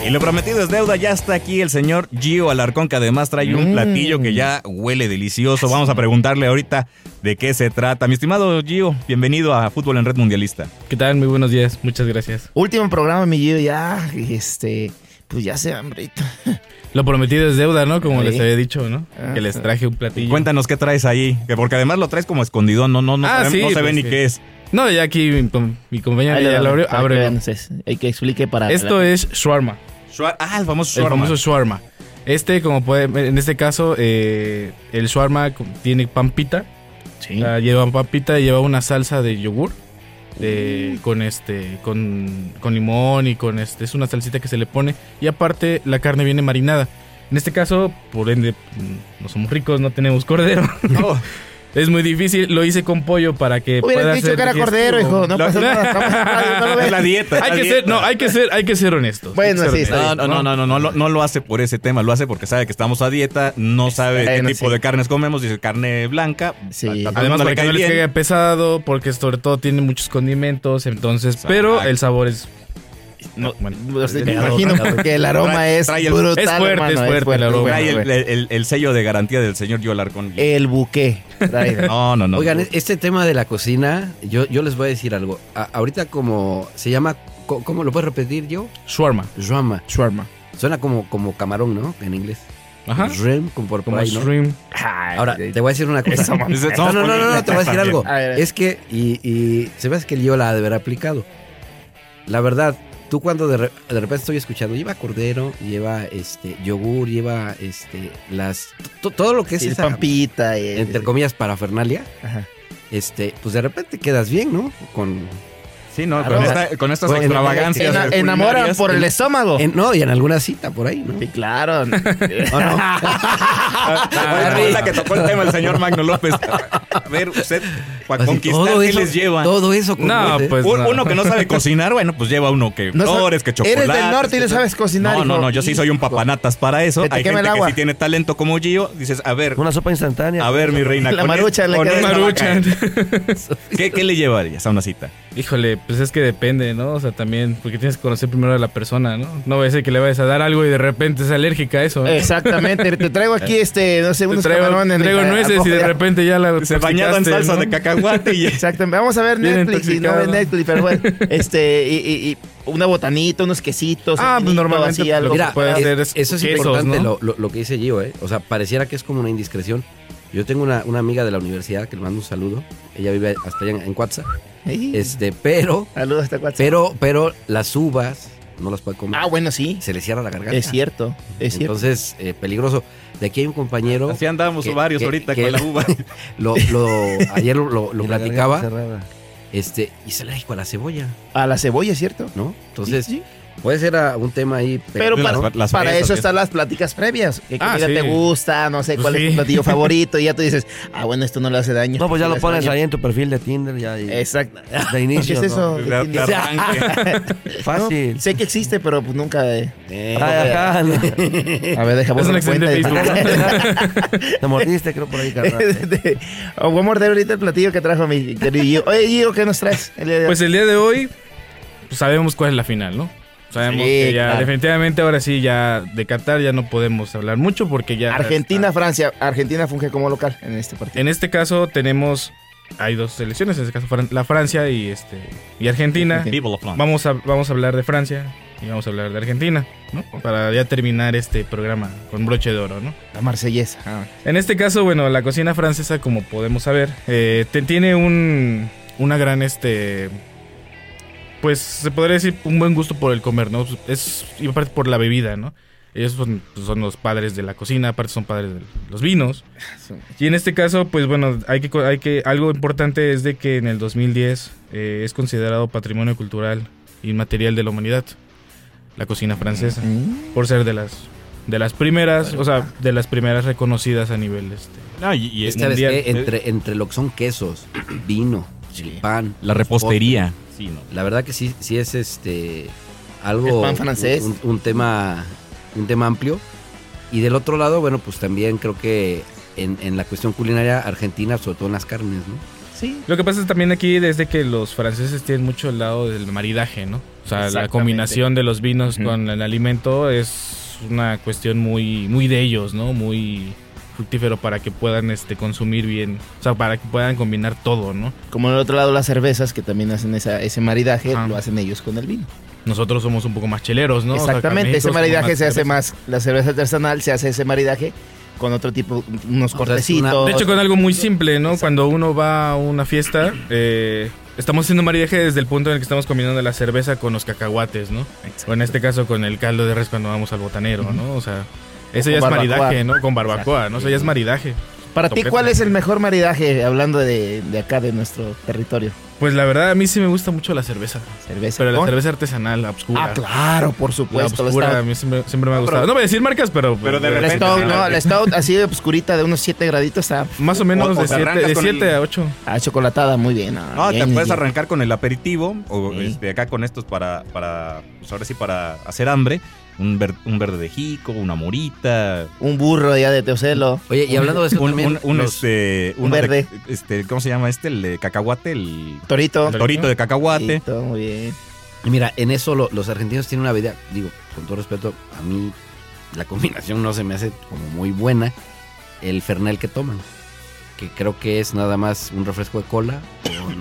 [SPEAKER 2] Y lo prometido es deuda, ya está aquí el señor Gio Alarcón, que además trae un
[SPEAKER 3] Mm.
[SPEAKER 2] platillo que ya huele delicioso. Vamos a preguntarle ahorita de qué se trata. Mi estimado Gio, bienvenido a Fútbol en Red Mundialista.
[SPEAKER 9] ¿Qué tal? Muy buenos días, muchas gracias.
[SPEAKER 3] Último programa, mi Gio, ya, este, pues ya se hambrito.
[SPEAKER 9] Lo prometido es deuda, ¿no? Como
[SPEAKER 3] Sí.
[SPEAKER 9] les había dicho, ¿no?
[SPEAKER 3] Ajá.
[SPEAKER 9] Que les traje un platillo.
[SPEAKER 2] Cuéntanos qué traes ahí, que porque además lo traes como escondido, no, no, no,
[SPEAKER 9] Ah,
[SPEAKER 2] sabemos-
[SPEAKER 9] sí,
[SPEAKER 2] no se ve
[SPEAKER 9] pues
[SPEAKER 2] ni
[SPEAKER 9] que-
[SPEAKER 2] qué es.
[SPEAKER 9] No, ya aquí mi, com- mi compañera
[SPEAKER 3] Ahí le
[SPEAKER 9] ya lo abrió.
[SPEAKER 3] que ustedes. Hay que explique para...
[SPEAKER 9] Esto es shawarma,
[SPEAKER 2] Shua- Ah, el famoso
[SPEAKER 9] el
[SPEAKER 2] shawarma.
[SPEAKER 9] famoso shawarma. Este, como pueden ver, en este caso, eh, el shawarma tiene pampita.
[SPEAKER 3] Sí.
[SPEAKER 9] Ah, lleva pampita y lleva una salsa de yogur. eh, con este con, con limón y con este es una salsita que se le pone y aparte la carne viene marinada. En este caso, por ende, mm, no somos ricos, no tenemos cordero. Es muy difícil, lo hice con pollo para que
[SPEAKER 3] Hubieras
[SPEAKER 9] pueda
[SPEAKER 3] dicho
[SPEAKER 9] ser
[SPEAKER 3] que era
[SPEAKER 9] digestivo.
[SPEAKER 3] cordero, hijo. No
[SPEAKER 2] Lo-
[SPEAKER 3] pasa nada.
[SPEAKER 2] la dieta.
[SPEAKER 9] Hay
[SPEAKER 2] la
[SPEAKER 9] que
[SPEAKER 2] dieta.
[SPEAKER 9] ser, no, hay que ser, hay que ser honestos.
[SPEAKER 3] Bueno,
[SPEAKER 9] que
[SPEAKER 3] sí,
[SPEAKER 9] honestos.
[SPEAKER 2] No, no, no, no, no, no, lo- no lo hace por ese tema, lo hace porque sabe que estamos a dieta, no sabe qué tipo
[SPEAKER 3] sí.
[SPEAKER 2] de carnes comemos, dice carne blanca.
[SPEAKER 3] Sí.
[SPEAKER 9] Además, porque
[SPEAKER 2] cae
[SPEAKER 9] no les caiga pesado, porque sobre todo tiene muchos condimentos, entonces, pero el sabor es... No, bueno,
[SPEAKER 3] O sea, me imagino que el aroma
[SPEAKER 2] Trae-
[SPEAKER 3] es
[SPEAKER 2] trae el-
[SPEAKER 3] brutal,
[SPEAKER 9] es fuerte,
[SPEAKER 3] hermano,
[SPEAKER 9] es fuerte el aroma.
[SPEAKER 3] bueno,
[SPEAKER 2] Trae el,
[SPEAKER 3] bueno.
[SPEAKER 2] el- el sello de garantía del señor Yo Alarcón.
[SPEAKER 3] El buque.
[SPEAKER 2] No, no, no.
[SPEAKER 8] Oigan, este tema de la cocina, yo, yo les voy a decir algo. A- ahorita como se llama, ¿cómo lo puedes repetir yo?
[SPEAKER 9] shawarma.
[SPEAKER 8] Rama.
[SPEAKER 3] Shawarma.
[SPEAKER 8] Suena como, como camarón, ¿no? En inglés.
[SPEAKER 9] Ajá.
[SPEAKER 8] Shrimp, como por, por
[SPEAKER 9] Como
[SPEAKER 8] ahí, ¿no?
[SPEAKER 9] shrimp.
[SPEAKER 8] Ahora, te voy a decir una cosa. No, no, no, no, no, te voy a decir algo.
[SPEAKER 3] A ver.
[SPEAKER 8] Es que, y, y se ve es que el yo la ha de haber aplicado. La verdad, tú cuando de, re- de repente estoy escuchando, lleva cordero, lleva este yogur, lleva este las to- todo lo que es
[SPEAKER 3] Sí,
[SPEAKER 8] esa,
[SPEAKER 3] pampita. y-
[SPEAKER 8] entre comillas parafernalia,
[SPEAKER 3] Ajá.
[SPEAKER 8] este, pues de repente quedas bien, ¿no? Con
[SPEAKER 2] Sí, no,
[SPEAKER 3] Claro.
[SPEAKER 2] con, esta- con estas extravagancias.
[SPEAKER 3] Ena- enamoran por el estómago.
[SPEAKER 8] en- no, y en alguna cita por ahí, ¿no?
[SPEAKER 3] Sí, claro.
[SPEAKER 8] ¿O no?
[SPEAKER 2] Oye, ahorita que tocó el tema el señor Magno López. A ver, usted, para
[SPEAKER 8] Así,
[SPEAKER 2] conquistar,
[SPEAKER 8] todo
[SPEAKER 2] ¿qué
[SPEAKER 8] eso-
[SPEAKER 2] les lleva?
[SPEAKER 8] Todo eso con
[SPEAKER 9] No,
[SPEAKER 8] ¿eh?
[SPEAKER 9] pues
[SPEAKER 2] Un-
[SPEAKER 9] no.
[SPEAKER 2] Uno que no sabe cocinar, bueno, pues lleva uno que
[SPEAKER 3] No
[SPEAKER 2] flores, que chocolate.
[SPEAKER 3] Eres del norte y no sabes cocinar,
[SPEAKER 2] No, no,
[SPEAKER 3] hijo.
[SPEAKER 2] no, yo sí soy un papanatas para eso. Hay gente que
[SPEAKER 3] agua.
[SPEAKER 2] sí tiene talento como Gio. Dices, a ver,
[SPEAKER 7] Una sopa instantánea.
[SPEAKER 2] a ver, mi reina.
[SPEAKER 3] La marucha le la
[SPEAKER 2] vaca,
[SPEAKER 9] Maruchan.
[SPEAKER 2] ¿Qué, ¿Qué le llevarías a una cita?
[SPEAKER 9] Híjole, pues es que depende, ¿no? O sea, también, porque tienes que conocer primero a la persona, ¿no? No va a ser que le vayas a dar algo y de repente es alérgica a eso. ¿eh?
[SPEAKER 3] Exactamente. Te traigo aquí, este, no sé,
[SPEAKER 9] Te
[SPEAKER 3] unos
[SPEAKER 9] traigo,
[SPEAKER 3] camarones.
[SPEAKER 9] te traigo
[SPEAKER 3] de-
[SPEAKER 9] nueces y de repente ya la
[SPEAKER 2] Se bañado en salsa
[SPEAKER 9] ¿no?
[SPEAKER 2] de cacahuate y
[SPEAKER 3] Exactamente. Vamos a ver Netflix y no ver. Netflix, pero bueno. Este, y, y- y una botanita, unos quesitos.
[SPEAKER 9] Ah, pues normalmente,
[SPEAKER 3] así, algo.
[SPEAKER 9] lo que
[SPEAKER 8] Mira,
[SPEAKER 9] puede
[SPEAKER 8] eh,
[SPEAKER 9] hacer es
[SPEAKER 8] eso es
[SPEAKER 9] quesos,
[SPEAKER 8] importante
[SPEAKER 9] ¿no?
[SPEAKER 8] lo, lo- lo que dice Gio, ¿eh? O sea, pareciera que es como una indiscreción. Yo tengo una, una amiga de la universidad que le mando un saludo. Ella vive hasta allá en, en Cuatza. Este, pero,
[SPEAKER 3] Saludos hasta cuatro.
[SPEAKER 8] pero, pero las uvas no las puede comer.
[SPEAKER 3] Ah, bueno, sí.
[SPEAKER 8] Se le cierra la garganta.
[SPEAKER 3] Es cierto. Es cierto.
[SPEAKER 8] Entonces, eh, peligroso. De aquí hay un compañero.
[SPEAKER 2] Así andamos
[SPEAKER 8] que-
[SPEAKER 2] varios
[SPEAKER 8] que-
[SPEAKER 2] ahorita
[SPEAKER 8] que
[SPEAKER 2] con la uva.
[SPEAKER 8] Lo, lo- ayer lo, lo- platicaba. Este, y se le dijo a la cebolla,
[SPEAKER 3] A la cebolla, ¿cierto?
[SPEAKER 8] ¿no? Entonces,
[SPEAKER 3] Sí, sí.
[SPEAKER 8] Puede ser ah, un tema ahí.
[SPEAKER 3] Pero para,
[SPEAKER 2] las
[SPEAKER 3] para
[SPEAKER 2] fresas,
[SPEAKER 3] eso están las pláticas previas. ¿Qué
[SPEAKER 9] Ah,
[SPEAKER 3] comida
[SPEAKER 9] sí.
[SPEAKER 3] te gusta? No sé
[SPEAKER 9] Pues
[SPEAKER 3] cuál es
[SPEAKER 9] sí.
[SPEAKER 3] tu platillo favorito. Y ya tú dices, ah, bueno, esto no le hace daño.
[SPEAKER 7] No, pues ya lo pones
[SPEAKER 3] daño.
[SPEAKER 7] ahí en tu perfil de Tinder ya. y-
[SPEAKER 3] Exacto.
[SPEAKER 7] De inicio.
[SPEAKER 3] ¿Qué es eso?
[SPEAKER 7] ¿no?
[SPEAKER 2] De- de arranque.
[SPEAKER 7] Fácil.
[SPEAKER 3] No, sé que existe, pero pues nunca. eh,
[SPEAKER 8] Eh,
[SPEAKER 7] Ay, ajá, no.
[SPEAKER 3] A ver, deja
[SPEAKER 9] Es un
[SPEAKER 3] borrar
[SPEAKER 9] excelente
[SPEAKER 3] cuenta.
[SPEAKER 9] Facebook.
[SPEAKER 7] Te mordiste, creo, por ahí, carnal.
[SPEAKER 3] De- Voy a morder ahorita el platillo que trajo mi querido. Oye, Gio, ¿qué nos traes? el día de hoy?
[SPEAKER 9] Pues el día de hoy, pues sabemos cuál es la final, ¿no? Sabemos
[SPEAKER 3] Sí,
[SPEAKER 9] que ya,
[SPEAKER 3] claro.
[SPEAKER 9] definitivamente ahora sí, ya de Qatar ya no podemos hablar mucho porque ya.
[SPEAKER 3] Argentina, Francia. Argentina funge como local en este partido.
[SPEAKER 9] En este caso tenemos. Hay dos selecciones, en este caso la Francia y este y Argentina. Vamos a, vamos a hablar de Francia y vamos a hablar de Argentina, ¿no? Para ya terminar este programa con broche de oro, ¿no?
[SPEAKER 3] La marsellesa. Ah.
[SPEAKER 9] En este caso, bueno, la cocina francesa, como podemos saber, eh, te- tiene un, una gran, este, pues se podría decir un buen gusto por el comer, ¿no? Es y aparte por la bebida, ¿no? Ellos son, pues, son los padres de la cocina, aparte son padres de los vinos. Y en este caso, pues bueno, hay que, co- hay que algo importante es de que en el 2010 eh, es considerado patrimonio cultural inmaterial de la humanidad, la cocina francesa, por ser de las de las primeras, o sea, de las primeras reconocidas a nivel este,
[SPEAKER 2] No, y, y es
[SPEAKER 8] ¿Sabes
[SPEAKER 2] mundial.
[SPEAKER 8] qué? Entre, entre lo que son quesos, vino, el pan,
[SPEAKER 2] La repostería. Sí, no.
[SPEAKER 8] La verdad que sí, sí es este algo
[SPEAKER 3] pan francés.
[SPEAKER 8] Un, un tema un tema amplio. Y del otro lado, bueno, pues también creo que en, en la cuestión culinaria argentina, sobre todo en las carnes, ¿no?
[SPEAKER 3] Sí.
[SPEAKER 9] Lo que pasa es también aquí desde que los franceses tienen mucho el lado del maridaje, ¿no? O sea, la combinación de los vinos con el alimento es una cuestión muy, muy de ellos, ¿no? Muy fructífero para que puedan este, consumir bien, o sea, para que puedan combinar todo, ¿no?
[SPEAKER 3] Como en el otro lado las cervezas que también hacen esa, ese maridaje,
[SPEAKER 9] Ajá.
[SPEAKER 3] lo hacen ellos con el vino.
[SPEAKER 9] Nosotros somos un poco más cheleros, ¿no? O sea,
[SPEAKER 3] Exactamente, ese maridaje se hace más, la cerveza artesanal se hace ese maridaje con otro tipo, unos cortecitos.
[SPEAKER 8] una-
[SPEAKER 9] De hecho, con algo muy simple, ¿no? Cuando uno va a una fiesta, eh, estamos haciendo maridaje desde el punto en el que estamos combinando la cerveza con los cacahuates, ¿no? O en este caso con el caldo de res cuando vamos al botanero, ¿no? O sea, ese
[SPEAKER 3] con
[SPEAKER 9] ya es
[SPEAKER 3] barbacoa.
[SPEAKER 9] maridaje, ¿no? Con barbacoa, ¿no? O sea, ya es maridaje.
[SPEAKER 3] Para ti. ¿cuál es el mejor maridaje, hablando de, de acá, de nuestro territorio?
[SPEAKER 9] Pues la verdad, a mí sí me gusta mucho la cerveza.
[SPEAKER 3] Cerveza.
[SPEAKER 9] Pero la cerveza artesanal, la oscura.
[SPEAKER 3] Ah, claro, por
[SPEAKER 9] La
[SPEAKER 3] supuesto. la
[SPEAKER 9] oscura
[SPEAKER 3] stout.
[SPEAKER 9] a mí siempre, siempre me ha
[SPEAKER 2] No,
[SPEAKER 9] gustado. No voy a decir marcas, pero...
[SPEAKER 2] Pero de
[SPEAKER 3] La
[SPEAKER 2] repente,
[SPEAKER 3] stout,
[SPEAKER 2] sí,
[SPEAKER 3] no,
[SPEAKER 2] la-
[SPEAKER 3] la stout así de obscurita de unos 7 graditos está
[SPEAKER 9] Más o menos
[SPEAKER 2] O- o
[SPEAKER 9] de
[SPEAKER 2] te
[SPEAKER 9] 7
[SPEAKER 2] arrancas
[SPEAKER 9] de
[SPEAKER 2] con
[SPEAKER 9] siete
[SPEAKER 2] el-
[SPEAKER 9] a 8.
[SPEAKER 3] ah, chocolatada, muy bien. ah,
[SPEAKER 2] No, te puedes
[SPEAKER 3] bien.
[SPEAKER 2] arrancar con el aperitivo o
[SPEAKER 3] Sí.
[SPEAKER 2] este, acá con estos para, para, pues ahora sí, para hacer hambre. Un, ver- un verde de jico, una morita,
[SPEAKER 3] Un burro ya de Teocelo.
[SPEAKER 8] Oye, y hablando de eso
[SPEAKER 2] un,
[SPEAKER 8] también,
[SPEAKER 2] un, un,
[SPEAKER 8] los-
[SPEAKER 2] este,
[SPEAKER 3] un
[SPEAKER 2] uno de-
[SPEAKER 3] verde.
[SPEAKER 2] este, ¿cómo se llama este? El de cacahuate, el
[SPEAKER 3] Torito.
[SPEAKER 2] torito de cacahuate.
[SPEAKER 3] Sí, todo muy bien.
[SPEAKER 8] Y Mira, en eso lo- los argentinos tienen una idea, digo, con todo respeto, a mí la combinación no se me hace como muy buena el Fernel que toman, que creo que es nada más un refresco de cola con,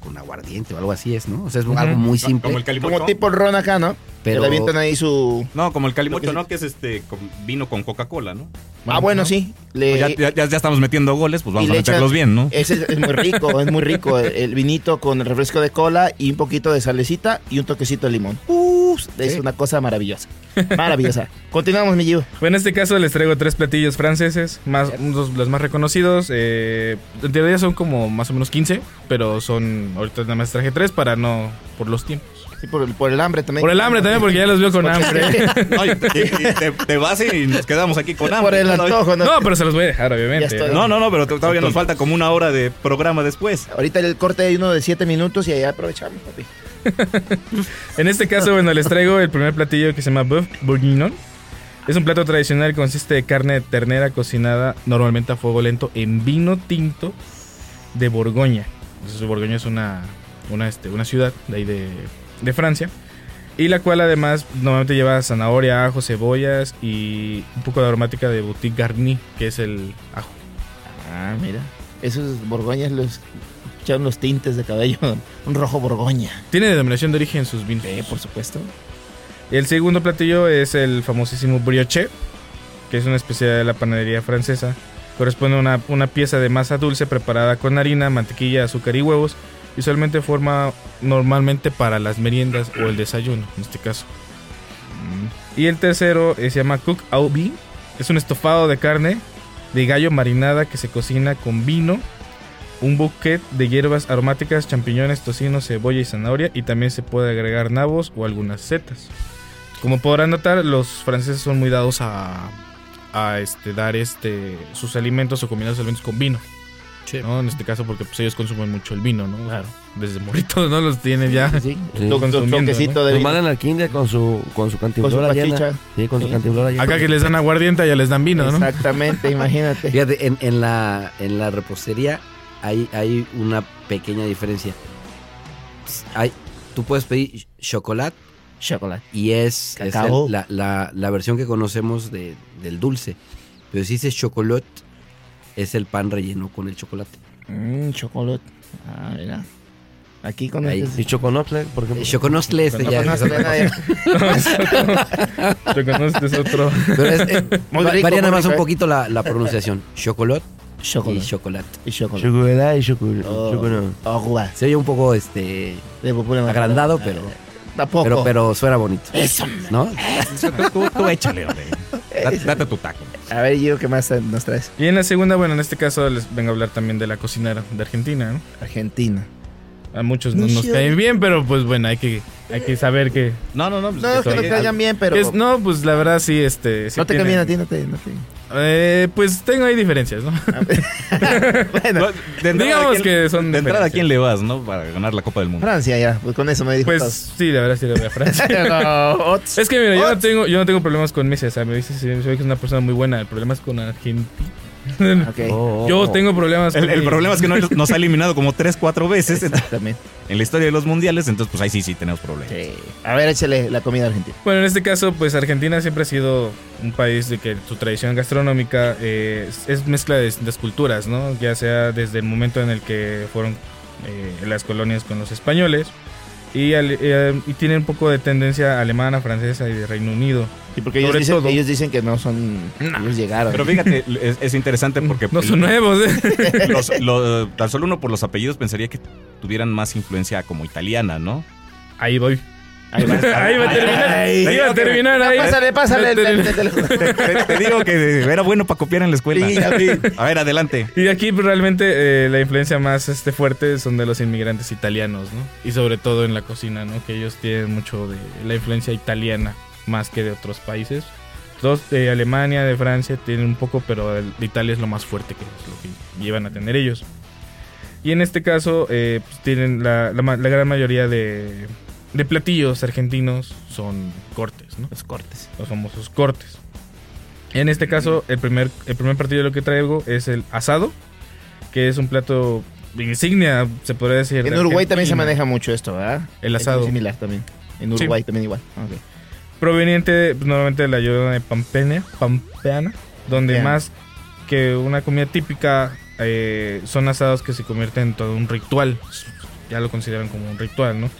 [SPEAKER 8] con aguardiente o algo así es, ¿no? O sea, es algo muy simple,
[SPEAKER 2] Como el.
[SPEAKER 3] Como tipo el ron acá, ¿no?
[SPEAKER 8] Pero
[SPEAKER 3] le avientan ahí su...
[SPEAKER 2] No, como el calimocho, ¿no? Que es este con- vino con Coca-Cola, ¿no?
[SPEAKER 3] ah, bueno, sí. Le,
[SPEAKER 2] Pues ya, ya, ya estamos metiendo goles, pues vamos
[SPEAKER 3] y
[SPEAKER 2] a
[SPEAKER 3] le
[SPEAKER 2] meterlos
[SPEAKER 3] echan-
[SPEAKER 2] bien, ¿no?
[SPEAKER 3] Ese es, es muy rico, es muy rico. El, el vinito con el refresco de cola y un poquito de salecita y un toquecito de limón. Uh, es una cosa maravillosa. Maravillosa. Continuamos, mi Gio.
[SPEAKER 9] Bueno, en este caso les traigo tres platillos franceses, más unos de los más reconocidos. Eh, en teoría son como más o menos 15, pero son. Ahorita nada más traje tres para no. por los tiempos.
[SPEAKER 3] Sí, por el, por el hambre también.
[SPEAKER 9] Por el hambre también, porque ya los veo con hambre.
[SPEAKER 2] No, y- y- y te, te vas y nos quedamos aquí con hambre.
[SPEAKER 3] Por el antojo, ¿no?
[SPEAKER 9] No, pero se los voy a dejar, obviamente.
[SPEAKER 3] Estoy.
[SPEAKER 2] No, no, no, pero todavía nos falta como una hora de programa después.
[SPEAKER 3] Ahorita el corte hay uno de 7 minutos y ahí aprovechamos, papi.
[SPEAKER 9] En este caso, bueno, les traigo el primer platillo que se llama Boeuf Bourguignon. Es un plato tradicional que consiste de carne de ternera cocinada normalmente a fuego lento en vino tinto de Borgoña. Entonces, Borgoña es una, una, este, una ciudad de ahí de, de Francia. Y la cual además normalmente lleva zanahoria, ajo, cebollas y un poco de aromática de boutique garni, que es el ajo.
[SPEAKER 3] Ah, mira. Esos borgoñas los echaron los tintes de cabello. Un rojo borgoña.
[SPEAKER 9] Tiene denominación de origen sus vinos.
[SPEAKER 3] Sí, por supuesto.
[SPEAKER 9] El segundo platillo es el famosísimo brioche, que es una especialidad de la panadería francesa. Corresponde a una, una pieza de masa dulce preparada con harina, mantequilla, azúcar y huevos. Y solamente forma normalmente para las meriendas o el desayuno, en este caso. Mm. Y el tercero eh, se llama cook au. Es un estofado de carne de gallo marinada que se cocina con vino, un bouquet de hierbas aromáticas, champiñones, tocino, cebolla y zanahoria. Y también se puede agregar nabos o algunas setas. Como podrán notar, los franceses son muy dados a, a este, dar este, sus alimentos o combinar sus alimentos con vino. ¿No? En este caso, porque pues, ellos consumen mucho el vino, ¿no?
[SPEAKER 3] Claro.
[SPEAKER 9] Desde morritos, ¿no? Los tienen ya.
[SPEAKER 3] Sí,
[SPEAKER 7] Sí.
[SPEAKER 3] Tu
[SPEAKER 9] Consumiendo,
[SPEAKER 3] de vino.
[SPEAKER 7] mandan al kinder con su, con su
[SPEAKER 3] con su
[SPEAKER 7] cantimplora llena. Sí, con su cantimplora llena.
[SPEAKER 9] Acá que les dan aguardiente, ya les dan vino, ¿no?
[SPEAKER 3] Exactamente, imagínate.
[SPEAKER 8] Fíjate, en, en la, en la repostería hay, hay una pequeña diferencia. Hay, tú puedes pedir chocolate
[SPEAKER 3] Chocolate.
[SPEAKER 8] y es, es
[SPEAKER 3] Cacao.
[SPEAKER 8] el- la, la- la versión que conocemos de, del dulce. Pero si dices chocolate, es el pan relleno con el chocolate.
[SPEAKER 3] Mmm, chocolate. Ah, mira. Aquí con
[SPEAKER 8] Ahí.
[SPEAKER 3] este-
[SPEAKER 7] Y choconostle, por ejemplo.
[SPEAKER 8] El choconostle este ya es
[SPEAKER 3] Chocolate,
[SPEAKER 9] Te conoces otro.
[SPEAKER 8] Pero es, eh,
[SPEAKER 3] Muy
[SPEAKER 8] va-
[SPEAKER 3] rico,
[SPEAKER 8] varía nada más un
[SPEAKER 3] rico, ¿eh?
[SPEAKER 8] poquito la, la pronunciación. Chocolate y
[SPEAKER 3] Chocolate.
[SPEAKER 8] chocolate.
[SPEAKER 3] Y chocolate.
[SPEAKER 7] Chocolate y chocolate.
[SPEAKER 3] Oh,
[SPEAKER 7] chocolate.
[SPEAKER 3] oh.
[SPEAKER 8] Se oye un poco este
[SPEAKER 3] De
[SPEAKER 8] agrandado, pero,
[SPEAKER 3] Tampoco.
[SPEAKER 8] pero, pero suena bonito.
[SPEAKER 3] Eso.
[SPEAKER 8] ¿No?
[SPEAKER 2] Tú, tú échale, hombre. Date, date tu taco.
[SPEAKER 3] A ver, Gio, ¿qué más nos traes?
[SPEAKER 9] Y en la segunda, bueno, en este caso les vengo a hablar también de la cocinera de Argentina, ¿no?
[SPEAKER 3] Argentina.
[SPEAKER 9] A muchos no nos caen bien, pero pues bueno, hay que, hay que saber que...
[SPEAKER 2] No, no, no. pues,
[SPEAKER 3] No,
[SPEAKER 2] que
[SPEAKER 3] que no
[SPEAKER 2] soy-
[SPEAKER 3] caigan bien, pero.
[SPEAKER 9] que es- no, pues la verdad sí, este... sí
[SPEAKER 3] no te
[SPEAKER 9] tienen-
[SPEAKER 3] caen bien a ti, no te. No te...
[SPEAKER 9] Eh, pues tengo ahí diferencias, ¿no?
[SPEAKER 3] bueno,
[SPEAKER 2] No, de entrada,
[SPEAKER 9] Digamos
[SPEAKER 2] ¿a quién-
[SPEAKER 9] que son
[SPEAKER 2] De entrada, ¿a quién le vas, no? Para ganar la Copa del Mundo.
[SPEAKER 3] Francia ya, pues con eso me dijo
[SPEAKER 9] Pues sí, la verdad sí le voy a Francia.
[SPEAKER 3] No.
[SPEAKER 9] Es que mira, yo no tengo, yo no tengo problemas con Messi, o sea, me dice se ve que es una persona muy buena, el problema es con Argentina.
[SPEAKER 3] Ok.
[SPEAKER 7] Oh,
[SPEAKER 9] Yo
[SPEAKER 7] oh.
[SPEAKER 9] tengo problemas con
[SPEAKER 2] El, el problema es que no- nos ha eliminado como 3, 4 veces en
[SPEAKER 3] Exactamente.
[SPEAKER 2] la historia de los mundiales, entonces pues ahí sí, sí tenemos problemas.
[SPEAKER 3] Sí. A ver, échale la comida argentina.
[SPEAKER 9] Bueno, en este caso, pues Argentina siempre ha sido un país de que su tradición gastronómica eh, es, es mezcla de distintas culturas, ¿no? Ya sea desde el momento en el que fueron eh, las colonias con los españoles y, eh, y tienen un poco de tendencia alemana, francesa y de Reino Unido.
[SPEAKER 3] Sí, porque ellos dicen,
[SPEAKER 9] todo-
[SPEAKER 3] ellos dicen que no son. Ellos llegaron.
[SPEAKER 2] Pero fíjate, es, es interesante porque
[SPEAKER 9] No son nuevos, ¿eh?
[SPEAKER 2] los- tan solo uno por los apellidos pensaría que tuvieran más influencia como italiana, ¿no?
[SPEAKER 9] Ahí voy.
[SPEAKER 3] Ahí va,
[SPEAKER 9] Ahí va a terminar. Ahí va a terminar. ahí.
[SPEAKER 3] Pásale, pásale. el- el- el-
[SPEAKER 2] Te, digo que era bueno para copiar en la escuela.
[SPEAKER 3] Sí, a ver.
[SPEAKER 2] A ver, adelante.
[SPEAKER 9] Y aquí pues, realmente eh, la influencia más este, fuerte son de los inmigrantes italianos, ¿no? Y sobre todo en la cocina, ¿no? Que ellos tienen mucho de la influencia italiana más que de otros países. Dos de Alemania, de Francia tienen un poco, pero de Italia es lo más fuerte que es lo que llevan a tener ellos. Y en este caso eh, pues, tienen la, la ma- la gran mayoría de, de platillos argentinos son cortes, ¿no?
[SPEAKER 3] Los cortes.
[SPEAKER 9] los famosos cortes. En este caso, el primer, el primer platillo lo que traigo es el asado, que es un plato insignia, se podría decir.
[SPEAKER 3] En
[SPEAKER 9] de
[SPEAKER 3] Uruguay también se maneja mucho esto, ¿verdad?
[SPEAKER 9] El
[SPEAKER 3] Es
[SPEAKER 9] asado.
[SPEAKER 3] muy similar también. En
[SPEAKER 9] Sí.
[SPEAKER 3] Uruguay también igual. Ok.
[SPEAKER 9] Proveniente pues, normalmente de la ayuda de Pampene, Pampeana, donde más que una comida típica eh, son asados que se convierten en todo un ritual. Ya lo consideran como un ritual, ¿no?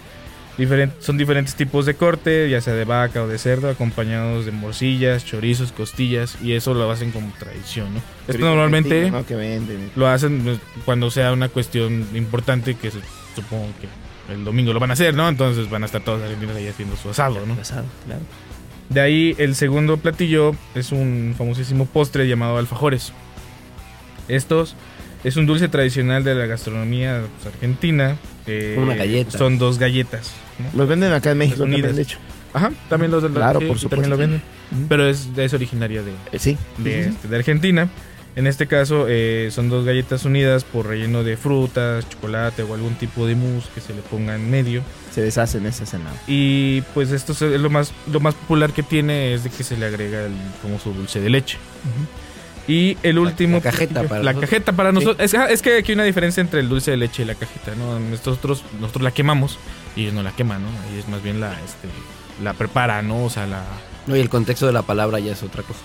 [SPEAKER 9] Son diferentes tipos de corte, ya sea de vaca o de cerdo, acompañados de morcillas, chorizos, costillas, y eso lo hacen como tradición, ¿no? Esto normalmente
[SPEAKER 3] No,
[SPEAKER 9] lo hacen pues, cuando sea una cuestión importante que supongo que el domingo lo van a hacer, ¿no? Entonces van a estar todos argentinos ahí haciendo su asado, ¿no?
[SPEAKER 3] Asado, claro.
[SPEAKER 9] De ahí el segundo platillo es un famosísimo postre llamado alfajores. Estos es un dulce tradicional de la gastronomía pues, argentina. Eh,
[SPEAKER 8] Una galleta.
[SPEAKER 9] Son dos galletas. ¿no?
[SPEAKER 3] Los venden acá en México
[SPEAKER 9] Unidas.
[SPEAKER 3] también, de hecho.
[SPEAKER 9] Ajá, también los del
[SPEAKER 3] Claro, por
[SPEAKER 9] también
[SPEAKER 3] supuesto.
[SPEAKER 9] lo venden. Pero es, es originaria de,
[SPEAKER 3] Eh, sí.
[SPEAKER 9] de,
[SPEAKER 3] sí, sí.
[SPEAKER 9] este, de Argentina. En este caso eh, son dos galletas unidas por relleno de frutas, chocolate o algún tipo de mousse que se le ponga en medio.
[SPEAKER 3] Se deshacen esa cena.
[SPEAKER 9] Y pues esto es lo más, lo más popular que tiene es de que se le agrega el famoso dulce de leche. Y el último...
[SPEAKER 8] la cajeta para
[SPEAKER 9] La
[SPEAKER 8] nosotros.
[SPEAKER 9] cajeta para nosotros. Es, es que aquí hay una diferencia entre el dulce de leche y la cajeta, ¿no? Nosotros, nosotros la quemamos y ellos no la queman, ¿no? Y es más bien la, este, la prepara, ¿no? O sea, la...
[SPEAKER 8] No, y el contexto de la palabra ya es otra cosa.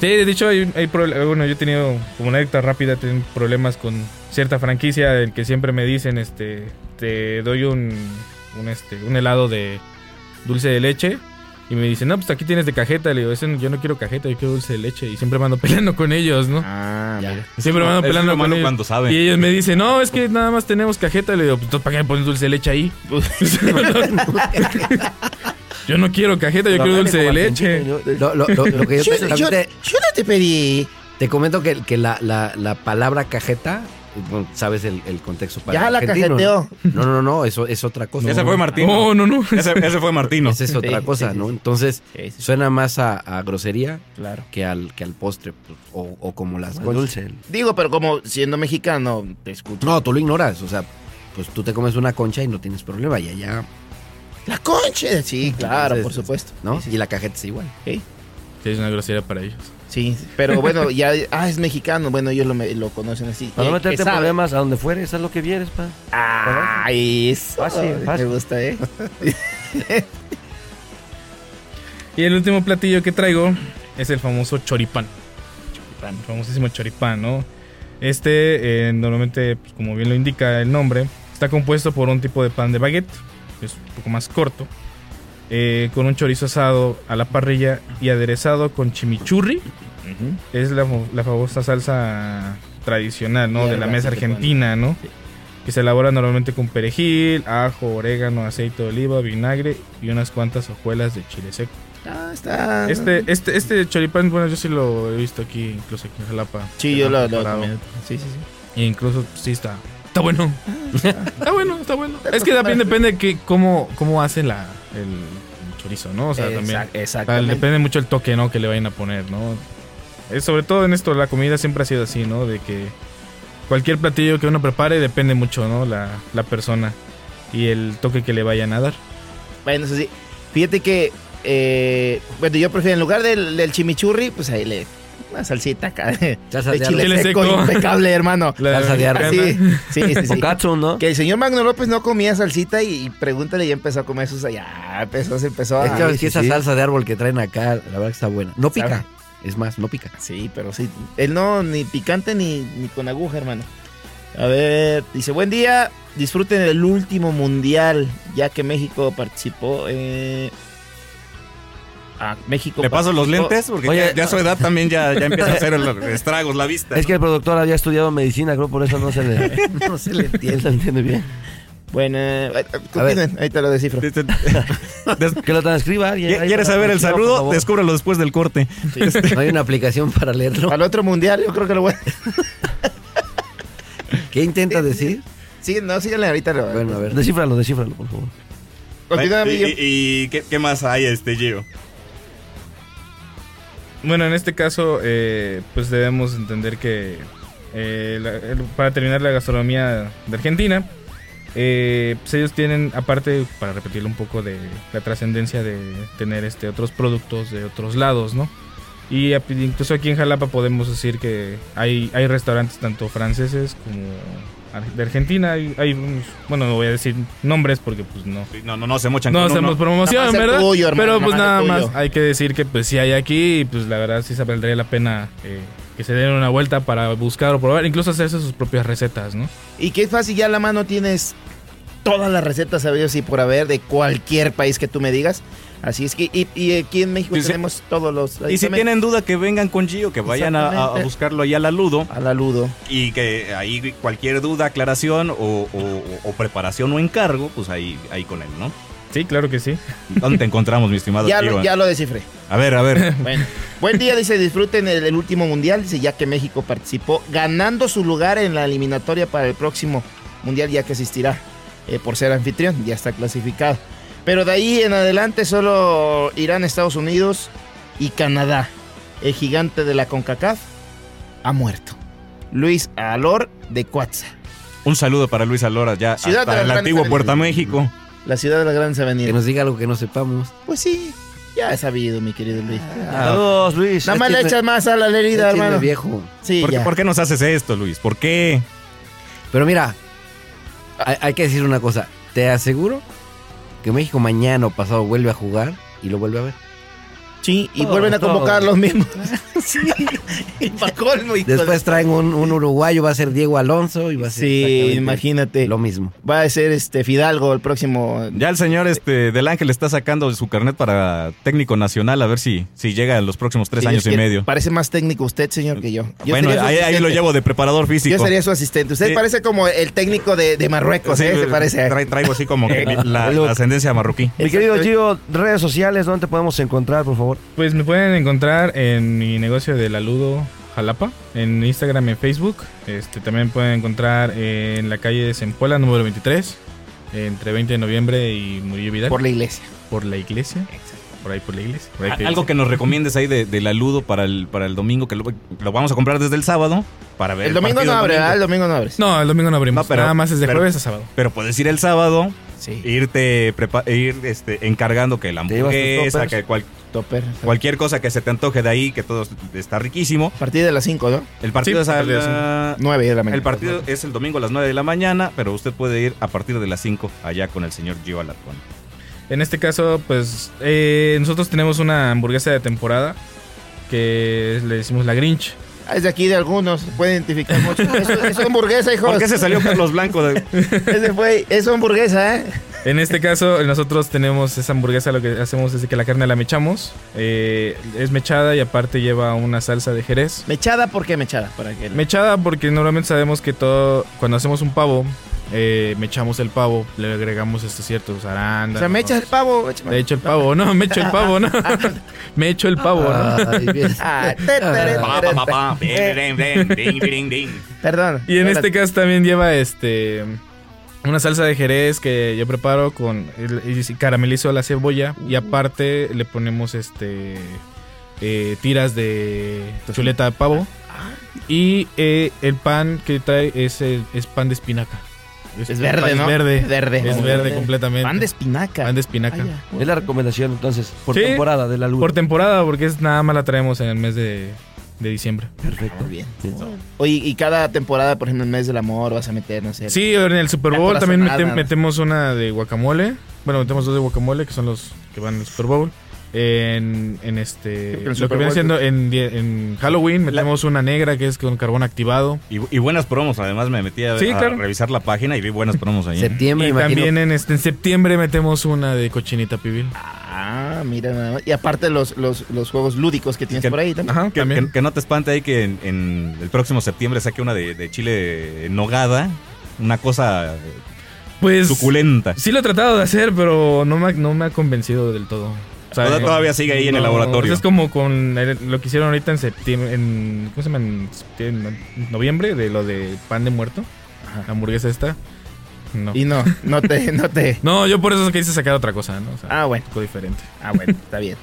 [SPEAKER 9] Sí, de hecho hay, hay bueno, yo he tenido como anécdota rápida, he tenido problemas con cierta franquicia en que siempre me dicen, este, te doy un, un, este, un helado de dulce de leche y me dicen, no, pues aquí tienes de cajeta, le digo, "Ese yo no quiero cajeta, yo quiero dulce de leche y siempre me ando peleando con ellos, ¿no?
[SPEAKER 3] Ah, mira.
[SPEAKER 9] Siempre me ando peleando
[SPEAKER 2] lo
[SPEAKER 9] con
[SPEAKER 2] malo
[SPEAKER 9] ellos.
[SPEAKER 2] cuando saben.
[SPEAKER 9] Y ellos me dicen, no, es que nada más tenemos cajeta, le digo, pues ¿para qué me pones dulce de leche ahí? yo no quiero cajeta, yo quiero dulce de leche.
[SPEAKER 8] Lo, lo- lo- lo que yo, te,
[SPEAKER 3] yo-
[SPEAKER 8] te-
[SPEAKER 3] yo no te pedí.
[SPEAKER 8] te comento que, que la, la- la palabra cajeta, sabes el, el contexto para
[SPEAKER 3] Ya la
[SPEAKER 8] argentino,
[SPEAKER 3] cajeteó.
[SPEAKER 8] ¿no? no, no, no, eso es otra cosa.
[SPEAKER 2] Ese fue Martino.
[SPEAKER 9] No, no, no.
[SPEAKER 2] Ese, ese fue Martino.
[SPEAKER 8] Esa es otra
[SPEAKER 3] Sí,
[SPEAKER 8] cosa,
[SPEAKER 3] sí,
[SPEAKER 8] ¿no? Entonces,
[SPEAKER 3] Sí, sí.
[SPEAKER 8] suena más a, a grosería
[SPEAKER 3] Claro.
[SPEAKER 8] que al, que al postre, pues, o, o como las conchas.
[SPEAKER 7] dulce.
[SPEAKER 3] Digo, pero como siendo mexicano, te escucho.
[SPEAKER 8] No, tú lo ignoras, o sea, pues tú te comes una concha y no tienes problema, y allá,
[SPEAKER 3] La concha. Sí, claro,
[SPEAKER 8] Entonces,
[SPEAKER 3] por supuesto.
[SPEAKER 8] ¿no?
[SPEAKER 3] Sí, sí,
[SPEAKER 8] Y la cajeta es igual.
[SPEAKER 3] sí.
[SPEAKER 9] Sí, es una grosería para ellos.
[SPEAKER 3] Sí, pero bueno, ya, ah, es mexicano, bueno, ellos lo, me- lo conocen así.
[SPEAKER 7] Para no
[SPEAKER 3] Eh,
[SPEAKER 7] meterte problemas a donde fueres, haz lo que vieres, pa.
[SPEAKER 3] Ay, eso.
[SPEAKER 7] Fácil, fácil.
[SPEAKER 3] Me gusta, ¿eh?
[SPEAKER 9] Y el último platillo que traigo es el famoso choripán. El famosísimo choripán, ¿no? Este, eh, normalmente, pues, como bien lo indica el nombre, está compuesto por un tipo de pan de baguette, que es un poco más corto, eh, con un chorizo asado a la parrilla y aderezado con chimichurri. Es la, la famosa salsa tradicional, ¿no? De la mesa argentina, ¿no?
[SPEAKER 3] Sí.
[SPEAKER 9] Que se elabora normalmente con perejil, ajo, orégano, aceite de oliva, vinagre y unas cuantas hojuelas de chile seco.
[SPEAKER 3] Ah, está.
[SPEAKER 9] Este, este, este choripán, bueno, yo sí lo he visto aquí, incluso aquí en Jalapa.
[SPEAKER 3] Sí, yo
[SPEAKER 9] lo
[SPEAKER 3] lo, también. Sí, sí, sí.
[SPEAKER 9] E incluso sí está. Está bueno. está bueno, está bueno. Es que también depende de que, cómo, cómo hacen la, el chorizo, ¿no? O sea, también.
[SPEAKER 3] Exact- Exactamente.
[SPEAKER 9] depende mucho el toque, ¿no? Que le vayan a poner, ¿no? Sobre todo en esto, la comida siempre ha sido así, ¿no? De que cualquier platillo que uno prepare depende mucho, ¿no? La, la persona y el toque que le vayan a dar.
[SPEAKER 3] Bueno, eso sí. Fíjate que, eh, bueno, yo prefiero en lugar del, del chimichurri, pues ahí le. Una salsita acá de,
[SPEAKER 8] Salsa
[SPEAKER 3] de
[SPEAKER 8] de
[SPEAKER 3] chile,
[SPEAKER 9] árbol.
[SPEAKER 3] seco,
[SPEAKER 9] Chile seco.
[SPEAKER 3] impecable, hermano.
[SPEAKER 9] La
[SPEAKER 8] Salsa de árbol.
[SPEAKER 9] mexicana.
[SPEAKER 3] Sí, sí, sí. sí.
[SPEAKER 7] Katsu, ¿no?
[SPEAKER 3] Que el señor Magno López no comía salsita y, y pregúntale, ya empezó a comer sus allá. Empezó, se empezó a.
[SPEAKER 8] es que,
[SPEAKER 3] sí,
[SPEAKER 8] esa
[SPEAKER 3] sí.
[SPEAKER 8] salsa de árbol que traen acá, la verdad que está buena. No pica,
[SPEAKER 3] Sabe.
[SPEAKER 8] es más, no pica.
[SPEAKER 3] Sí, pero sí. Él no, ni picante ni, ni con aguja, hermano. A ver, dice, buen día, disfruten el último mundial, ya que México participó. Eh... Ah, México.
[SPEAKER 2] ¿Le paso los lentes? Porque
[SPEAKER 7] Oye.
[SPEAKER 2] ya, ya a su edad también ya, ya empieza a hacer el- estragos la vista.
[SPEAKER 7] Es que el productor había estudiado medicina, creo, por eso no se le,
[SPEAKER 8] No se le
[SPEAKER 7] se le entiende bien.
[SPEAKER 3] Bueno, eh, continúen, ahí te lo descifro.
[SPEAKER 2] Des-
[SPEAKER 7] Que lo transcriba.
[SPEAKER 2] ¿Quieres saber el saludo? Descúbrelo después del corte. Este,
[SPEAKER 8] No hay una aplicación para leerlo.
[SPEAKER 3] Al otro mundial, yo creo que lo voy a...
[SPEAKER 8] ¿Qué intentas decir?
[SPEAKER 3] Sí, no, síganle ahorita. Lo...
[SPEAKER 8] Bueno, a ver.
[SPEAKER 7] Descífralo, descífralo, por favor.
[SPEAKER 3] Continúa,
[SPEAKER 2] ¿Y,
[SPEAKER 3] Miguel.
[SPEAKER 2] y- y qué, qué más hay, este Gio?
[SPEAKER 9] Bueno, en este caso, eh, pues debemos entender que eh, para terminar la gastronomía de Argentina, eh, pues ellos tienen, aparte, para repetirlo un poco, de la trascendencia de tener este otros productos de otros lados, ¿no? Y incluso aquí en Jalapa podemos decir que hay, hay restaurantes tanto franceses como de Argentina. Hay, hay unos- bueno, no voy a decir nombres porque pues no,
[SPEAKER 2] No, no, no se mochan
[SPEAKER 9] no hacemos promoción,
[SPEAKER 3] Nada más el
[SPEAKER 9] ¿verdad?
[SPEAKER 3] tuyo, hermano,
[SPEAKER 9] Pero pues
[SPEAKER 3] nada
[SPEAKER 9] nada
[SPEAKER 3] más tuyo.
[SPEAKER 9] hay que decir que pues si hay aquí, pues la verdad sí se valdría la pena eh, que se den una vuelta para buscar o probar, incluso hacerse sus propias recetas, ¿no?
[SPEAKER 3] Y qué fácil, ya a la mano tienes todas las recetas sabidas y por haber de cualquier país que tú me digas. Así es que, y, y aquí en México
[SPEAKER 2] Y si-
[SPEAKER 3] tenemos todos los.
[SPEAKER 2] Y si tienen duda, que vengan con Gio, que vayan a, buscarlo ahí a la Ludo.
[SPEAKER 3] A la Ludo.
[SPEAKER 2] Y que ahí cualquier duda, aclaración o, o- o preparación o encargo, pues ahí, ahí con él, ¿no?
[SPEAKER 9] Sí, claro que sí.
[SPEAKER 2] ¿Dónde te encontramos, mi estimado
[SPEAKER 3] Ya
[SPEAKER 2] Gio?
[SPEAKER 3] lo, ya lo descifré.
[SPEAKER 2] A ver, a ver.
[SPEAKER 3] Bueno, buen día, dice, disfruten el, el último mundial, dice, ya que México participó, ganando su lugar en la eliminatoria para el próximo mundial, ya que asistirá eh, por ser anfitrión, ya está clasificado. Pero de ahí en adelante solo Irán, Estados Unidos y Canadá. El gigante de la CONCACAF ha muerto. Luis Alor de Cuatza,
[SPEAKER 2] Un saludo para Luis Alora, ya
[SPEAKER 3] Ciudad
[SPEAKER 2] hasta
[SPEAKER 3] de
[SPEAKER 2] el antiguo. Puerto México.
[SPEAKER 3] la ciudad de las grandes
[SPEAKER 8] Que
[SPEAKER 3] avenidas.
[SPEAKER 8] nos diga algo que no sepamos.
[SPEAKER 3] Pues sí, ya he sabido, mi querido Luis.
[SPEAKER 7] Saludos, Luis.
[SPEAKER 3] Nada más le echas más a la herida, hermano.
[SPEAKER 8] viejo.
[SPEAKER 3] Sí,
[SPEAKER 2] ¿Por qué,
[SPEAKER 3] ya.
[SPEAKER 2] por qué nos haces esto, Luis? ¿Por qué?
[SPEAKER 8] Pero mira, hay, hay que decir una cosa. Te aseguro que México mañana o pasado vuelve a jugar y lo vuelve a ver.
[SPEAKER 3] Sí, y
[SPEAKER 7] Todo,
[SPEAKER 3] vuelven a
[SPEAKER 7] todo.
[SPEAKER 3] convocar los mismos. sí, y pa' colmo, de-
[SPEAKER 8] Después traen un, un uruguayo, va a ser Diego Alonso y va a ser
[SPEAKER 3] Sí, imagínate.
[SPEAKER 8] lo mismo.
[SPEAKER 3] Va a ser este Fidalgo el próximo.
[SPEAKER 2] Ya el señor este del Ángel está sacando su carnet para técnico nacional a ver si, si llega en los próximos tres
[SPEAKER 3] Sí,
[SPEAKER 2] años y medio.
[SPEAKER 3] Parece más técnico usted, señor, que yo. Yo
[SPEAKER 2] bueno, ahí, ahí lo llevo de preparador físico.
[SPEAKER 3] Yo sería su asistente. Usted
[SPEAKER 2] Sí.
[SPEAKER 3] parece como el técnico de, de Marruecos,
[SPEAKER 2] Sí,
[SPEAKER 3] ¿eh? Se parece.
[SPEAKER 2] tra- traigo así como que la, la ascendencia marroquí.
[SPEAKER 7] Mi querido Gio, redes sociales, ¿dónde te podemos encontrar, por favor?
[SPEAKER 9] Pues me pueden encontrar en mi negocio de la Ludo Jalapa, en Instagram y en Facebook. Este, también pueden encontrar en la calle de Zempoala, número 23, entre 20 de noviembre y Murillo Vidal.
[SPEAKER 3] Por la iglesia.
[SPEAKER 9] por la iglesia. Por ahí por la iglesia. por ahí
[SPEAKER 2] A- Algo que nos recomiendes ahí de, de la Ludo para el, para el domingo, que lo, lo vamos a comprar desde el sábado para ver
[SPEAKER 3] El domingo no abre. El domingo no abre.
[SPEAKER 9] No, el domingo no abrimos.
[SPEAKER 2] No, pero-
[SPEAKER 9] Nada más es de
[SPEAKER 2] pero-
[SPEAKER 9] jueves a sábado.
[SPEAKER 2] Pero puedes ir el sábado,
[SPEAKER 3] Sí.
[SPEAKER 2] irte prepa- ir este, encargando que la hamburguesa, que cual-
[SPEAKER 3] Topper.
[SPEAKER 2] cualquier cosa que se te antoje de ahí, que todo está riquísimo.
[SPEAKER 3] A partir de las 5, ¿no?
[SPEAKER 2] El partido
[SPEAKER 9] Sí,
[SPEAKER 2] es a
[SPEAKER 9] a partir de
[SPEAKER 2] la-
[SPEAKER 3] 9 de la mañana.
[SPEAKER 2] El partido es el domingo a las 9 de la mañana, pero usted puede ir a partir de las 5 allá con el señor Gio Alarcón.
[SPEAKER 9] En este caso, pues eh, nosotros tenemos una hamburguesa de temporada que le decimos la Grinch.
[SPEAKER 3] Es de aquí de algunos. Se puede identificar mucho. Es hamburguesa, hijos.
[SPEAKER 2] ¿Por qué se salió Carlos Blanco? de-
[SPEAKER 3] Ese fue. Es hamburguesa, ¿eh?
[SPEAKER 9] En este caso, nosotros tenemos esa hamburguesa, lo que hacemos es que la carne la mechamos. eh, es mechada y aparte lleva una salsa de jerez.
[SPEAKER 3] Mechada, ¿por qué mechada? Para que...
[SPEAKER 9] Mechada porque normalmente sabemos que todo, cuando hacemos un pavo, eh, mechamos el pavo, le agregamos este ciertos
[SPEAKER 3] o
[SPEAKER 9] arándanos.
[SPEAKER 3] sea, me echas el pavo. échame.
[SPEAKER 9] De hecho el pavo, no, me echo el pavo, no. me echo el pavo.
[SPEAKER 3] Ah. Perdón.
[SPEAKER 9] Y en este caso también lleva este una salsa de jerez que yo preparo con caramelizo la cebolla y aparte le ponemos este eh, tiras de chuleta de pavo y eh, el pan que trae es el- es pan de espinaca.
[SPEAKER 3] Es verde,
[SPEAKER 9] pan
[SPEAKER 3] ¿no?
[SPEAKER 9] verde.
[SPEAKER 3] Es verde.
[SPEAKER 9] Es verde completamente.
[SPEAKER 3] Pan de espinaca.
[SPEAKER 9] Pan de espinaca.
[SPEAKER 3] Ya.
[SPEAKER 7] Es la recomendación, entonces, por
[SPEAKER 9] Sí.
[SPEAKER 7] temporada de la luz.
[SPEAKER 9] Por temporada porque es nada más la traemos en el mes de, de diciembre.
[SPEAKER 7] Perfecto.
[SPEAKER 3] Muy bien. Oye, y cada temporada, por ejemplo, el mes del amor, vas a meter, no sé.
[SPEAKER 9] Sí, en el Super Bowl también metemos una de guacamole. Bueno, metemos dos de guacamole, que son los que van en el Super Bowl. En, en este. Lo
[SPEAKER 3] Super
[SPEAKER 9] que viene siendo en, die- en Halloween, metemos una negra que es con carbón activado.
[SPEAKER 2] Y, y buenas promos, además me metí a,
[SPEAKER 9] Sí,
[SPEAKER 2] a
[SPEAKER 9] claro.
[SPEAKER 2] revisar la página y vi buenas promos ahí.
[SPEAKER 8] Septiembre,
[SPEAKER 9] Y
[SPEAKER 8] imagino.
[SPEAKER 9] también en, este, en septiembre metemos una de cochinita pibil.
[SPEAKER 3] Ah, mira nada más. Y aparte los, los, los juegos lúdicos que tienes
[SPEAKER 2] Que-
[SPEAKER 3] por ahí también.
[SPEAKER 9] Ajá,
[SPEAKER 2] Que,
[SPEAKER 9] también.
[SPEAKER 2] que- que no te espante ahí que en, en el próximo septiembre saque una de, de chile en nogada. Una cosa
[SPEAKER 9] Pues
[SPEAKER 2] suculenta.
[SPEAKER 9] sí lo he tratado de hacer, pero no me, no me ha convencido del todo. O sea,
[SPEAKER 2] Toda- todavía sigue ahí en el laboratorio.
[SPEAKER 9] Es como con el- lo que hicieron ahorita en septiembre, en, ¿cómo se llama? En septiembre, en noviembre, de lo de pan de muerto. La hamburguesa esta. No.
[SPEAKER 3] Y no, no te, no te.
[SPEAKER 9] No, yo por eso es que quise sacar otra cosa, ¿no? O sea,
[SPEAKER 3] Ah, bueno.
[SPEAKER 9] un poco diferente.
[SPEAKER 3] Ah, bueno, está bien.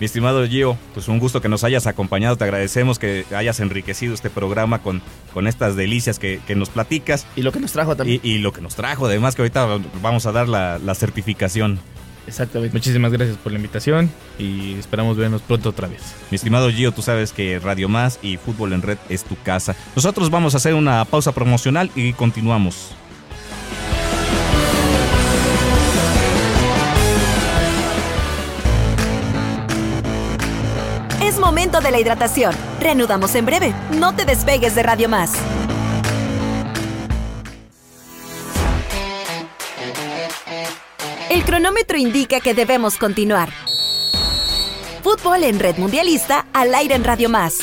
[SPEAKER 2] Mi estimado Gio, pues un gusto que nos hayas acompañado. Te agradecemos que hayas enriquecido este programa con, con estas delicias que, que nos platicas
[SPEAKER 3] Y lo que nos trajo también.
[SPEAKER 2] y, y lo que nos trajo. Además que ahorita vamos a dar la, la certificación.
[SPEAKER 3] Exactamente.
[SPEAKER 9] Muchísimas gracias por la invitación y esperamos vernos pronto otra vez.
[SPEAKER 2] Mi estimado Gio, tú sabes que Radio Más y Fútbol en Red es tu casa. Nosotros vamos a hacer una pausa promocional y continuamos.
[SPEAKER 1] Es momento de la hidratación. Reanudamos en breve. No te despegues de Radio Más. El cronómetro indica que debemos continuar. Fútbol en Red Mundialista al aire en Radio Más.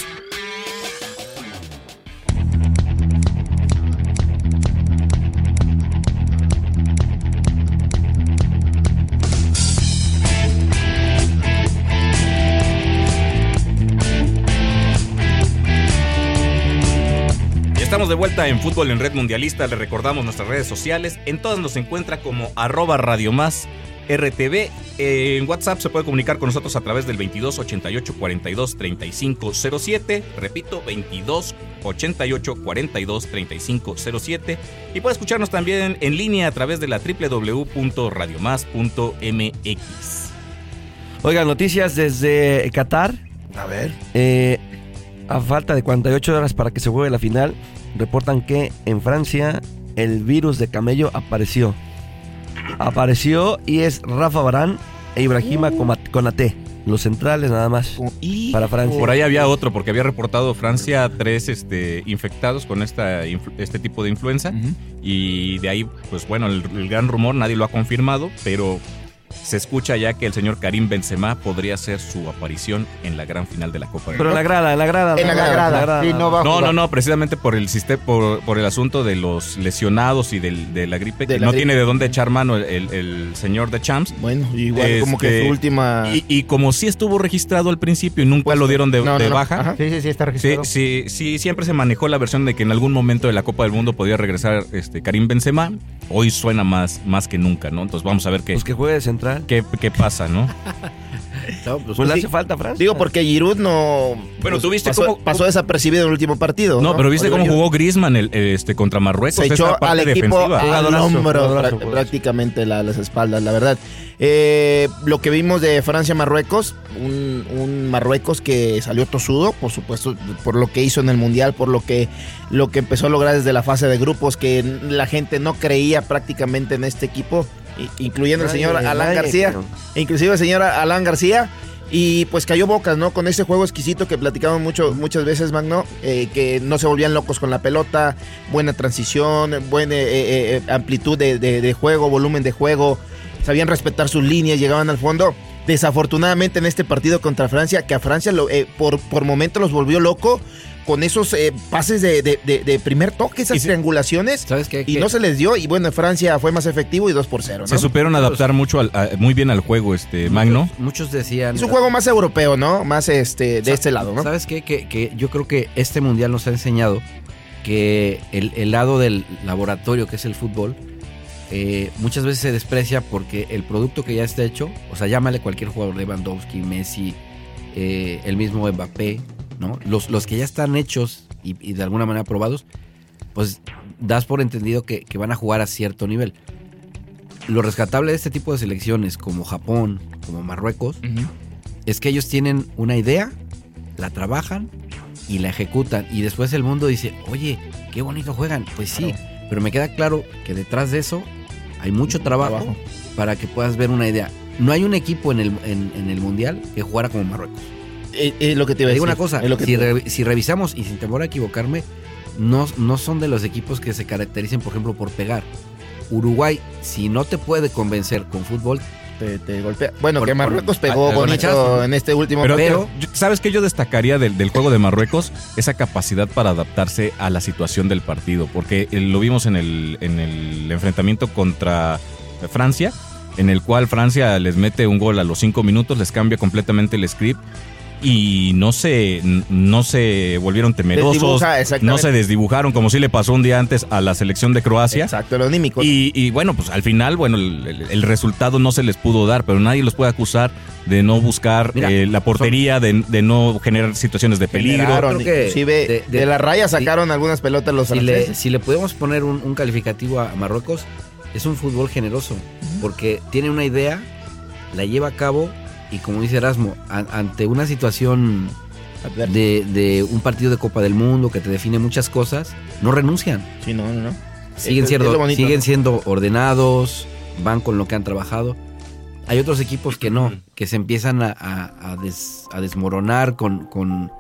[SPEAKER 2] Estamos de vuelta en Fútbol en Red Mundialista. Le recordamos nuestras redes sociales. En todas nos encuentra como arroba Radio Más RTV. Eh, en WhatsApp se puede comunicar con nosotros a través del 22 88 42 35 07. Repito, 22 88 42 35 07. Y puede escucharnos también en línea a través de la www.radiomás.mx.
[SPEAKER 7] Oigan, noticias desde Qatar.
[SPEAKER 3] A ver.
[SPEAKER 7] Eh, a falta de 48 horas para que se juegue la final, reportan que en Francia el virus de camello apareció. Apareció y es Rafa Barán e Ibrahima Coma- Konaté, los centrales nada más.
[SPEAKER 3] Y
[SPEAKER 7] Para Francia.
[SPEAKER 2] Por ahí había otro, porque había reportado Francia tres este, infectados con esta, este tipo de influenza. Y de ahí, pues bueno, el, el gran rumor, nadie lo ha confirmado, pero se escucha ya que el señor Karim Benzema podría hacer su aparición en la gran final de la Copa del
[SPEAKER 7] Pero en la grada, en la grada.
[SPEAKER 3] En la grada,
[SPEAKER 4] Sí, no va a
[SPEAKER 2] No,
[SPEAKER 4] jugar.
[SPEAKER 2] no, no, precisamente por el sistema, por, por el asunto de los lesionados y del- de la gripe,
[SPEAKER 3] De
[SPEAKER 2] que
[SPEAKER 3] la
[SPEAKER 2] no
[SPEAKER 3] gripe.
[SPEAKER 2] tiene de dónde echar mano el, el- el señor de Champs.
[SPEAKER 3] Bueno, igual como que
[SPEAKER 2] Este,
[SPEAKER 3] su última.
[SPEAKER 2] Y, y como sí estuvo registrado al principio y nunca lo dieron de,
[SPEAKER 3] No, no,
[SPEAKER 2] de
[SPEAKER 3] no.
[SPEAKER 2] baja,
[SPEAKER 3] Ajá.
[SPEAKER 4] Sí, sí, sí, está
[SPEAKER 2] Sí,
[SPEAKER 4] registrado.
[SPEAKER 2] sí, sí, siempre se manejó la versión de que en algún momento de la Copa del Mundo podía regresar este Karim Benzema. Hoy suena más, más que nunca, ¿no? Entonces vamos a ver qué,
[SPEAKER 7] Pues que juegue de central.
[SPEAKER 2] qué, qué pasa, ¿no?
[SPEAKER 3] No, pues,
[SPEAKER 7] Pues le
[SPEAKER 3] sí.
[SPEAKER 7] hace falta Francia.
[SPEAKER 3] Digo, porque Giroud no.
[SPEAKER 2] Bueno,
[SPEAKER 3] pues,
[SPEAKER 2] ¿tú viste
[SPEAKER 3] pasó,
[SPEAKER 2] cómo-
[SPEAKER 3] pasó desapercibido en el último partido.
[SPEAKER 2] No, pero ¿viste cómo
[SPEAKER 3] yo-
[SPEAKER 2] jugó Griezmann el, este, contra Marruecos?
[SPEAKER 3] Se echó
[SPEAKER 2] parte
[SPEAKER 3] al equipo
[SPEAKER 2] defensiva.
[SPEAKER 3] al hombro prácticamente la- las espaldas, la verdad. Eh, lo que vimos de Francia-Marruecos, un, un Marruecos que salió tosudo, por supuesto, por lo que hizo en el Mundial, por lo que, lo que empezó a lograr desde la fase de grupos, que la gente no creía prácticamente en este equipo, incluyendo el señor Alan García, inclusive el señor Alan García. Y pues cayó bocas, ¿no? Con ese juego exquisito que platicamos mucho, muchas veces, Magno, eh, que no se volvían locos con la pelota, buena transición, buena eh, eh, eh, amplitud de, de- de juego, volumen de juego, sabían respetar sus líneas, llegaban al fondo. Desafortunadamente en este partido contra Francia, que a Francia lo, por, por momento los volvió loco con esos eh, pases de, de- de- de primer toque, esas triangulaciones,
[SPEAKER 8] ¿Sabes qué?
[SPEAKER 3] y
[SPEAKER 8] Que-
[SPEAKER 3] no se les dio. Y bueno, Francia fue más efectivo y 2 por 0.
[SPEAKER 2] Se supieron adaptar mucho al- a- muy bien al juego, este Magno.
[SPEAKER 8] Muchos, muchos decían.
[SPEAKER 3] Es un juego más europeo, ¿no? Más este de este lado, ¿no?
[SPEAKER 8] ¿Sabes qué? Que, que yo creo que este mundial nos ha enseñado que el, el lado del laboratorio que es el fútbol eh, muchas veces se desprecia porque el producto que ya está hecho, o sea, llámale cualquier jugador, Lewandowski, Messi, eh, el mismo Mbappé, ¿no? Los, los que ya están hechos y, y de alguna manera probados, pues das por entendido que, que van a jugar a cierto nivel. Lo rescatable de este tipo de selecciones, como Japón, como Marruecos, es que ellos tienen una idea, la trabajan y la ejecutan. Y después el mundo dice, oye, qué bonito juegan. Pues sí, pero me queda claro que detrás de eso hay mucho trabajo,
[SPEAKER 3] Trabajo.
[SPEAKER 8] para que puedas ver una idea. No hay un equipo en el, en, en el Mundial que jugara como Marruecos.
[SPEAKER 3] Eh, eh, lo que te iba a
[SPEAKER 8] Te digo
[SPEAKER 3] decir.
[SPEAKER 8] una cosa,
[SPEAKER 3] es lo que
[SPEAKER 8] si,
[SPEAKER 3] te-
[SPEAKER 8] re- si revisamos, y sin temor a equivocarme, no, no son de los equipos que se caractericen, por ejemplo, por pegar. Uruguay, si no te puede convencer con fútbol,
[SPEAKER 3] te, te golpea. Bueno,
[SPEAKER 8] Por-
[SPEAKER 3] que Marruecos
[SPEAKER 8] por-
[SPEAKER 3] pegó bonito en este último
[SPEAKER 2] Pero,
[SPEAKER 3] partido.
[SPEAKER 2] yo- ¿sabes qué yo destacaría del, del juego de Marruecos? Esa capacidad para adaptarse a la situación del partido, porque eh, lo vimos en el, en el enfrentamiento contra Francia, en el cual Francia les mete un gol a los cinco minutos, les cambia completamente el script y no se, no se volvieron temerosos, no se desdibujaron como sí le pasó un día antes a la selección de Croacia.
[SPEAKER 3] Exacto, lo anímico.
[SPEAKER 2] Y, y bueno, pues al final, bueno, el, el- el resultado no se les pudo dar, pero nadie los puede acusar de no buscar
[SPEAKER 8] Mira,
[SPEAKER 2] eh, la portería, de, de no generar situaciones de peligro.
[SPEAKER 8] Creo que
[SPEAKER 3] inclusive
[SPEAKER 8] de-
[SPEAKER 3] de,
[SPEAKER 8] de-
[SPEAKER 3] la raya sacaron algunas pelotas los
[SPEAKER 8] si le, si le podemos poner un, un calificativo a Marruecos, es un fútbol generoso, porque tiene una idea, la lleva a cabo y como dice Erasmo, an- ante una situación de, de un partido de Copa del Mundo que te define muchas cosas, no renuncian.
[SPEAKER 3] Sí, no, no, no.
[SPEAKER 8] Siguen
[SPEAKER 3] Es-
[SPEAKER 8] siendo,
[SPEAKER 3] es lo bonito,
[SPEAKER 8] siguen
[SPEAKER 3] ¿no?
[SPEAKER 8] siendo ordenados, van con lo que han trabajado. Hay otros equipos que no, que se empiezan a, a- a des- a desmoronar con, con,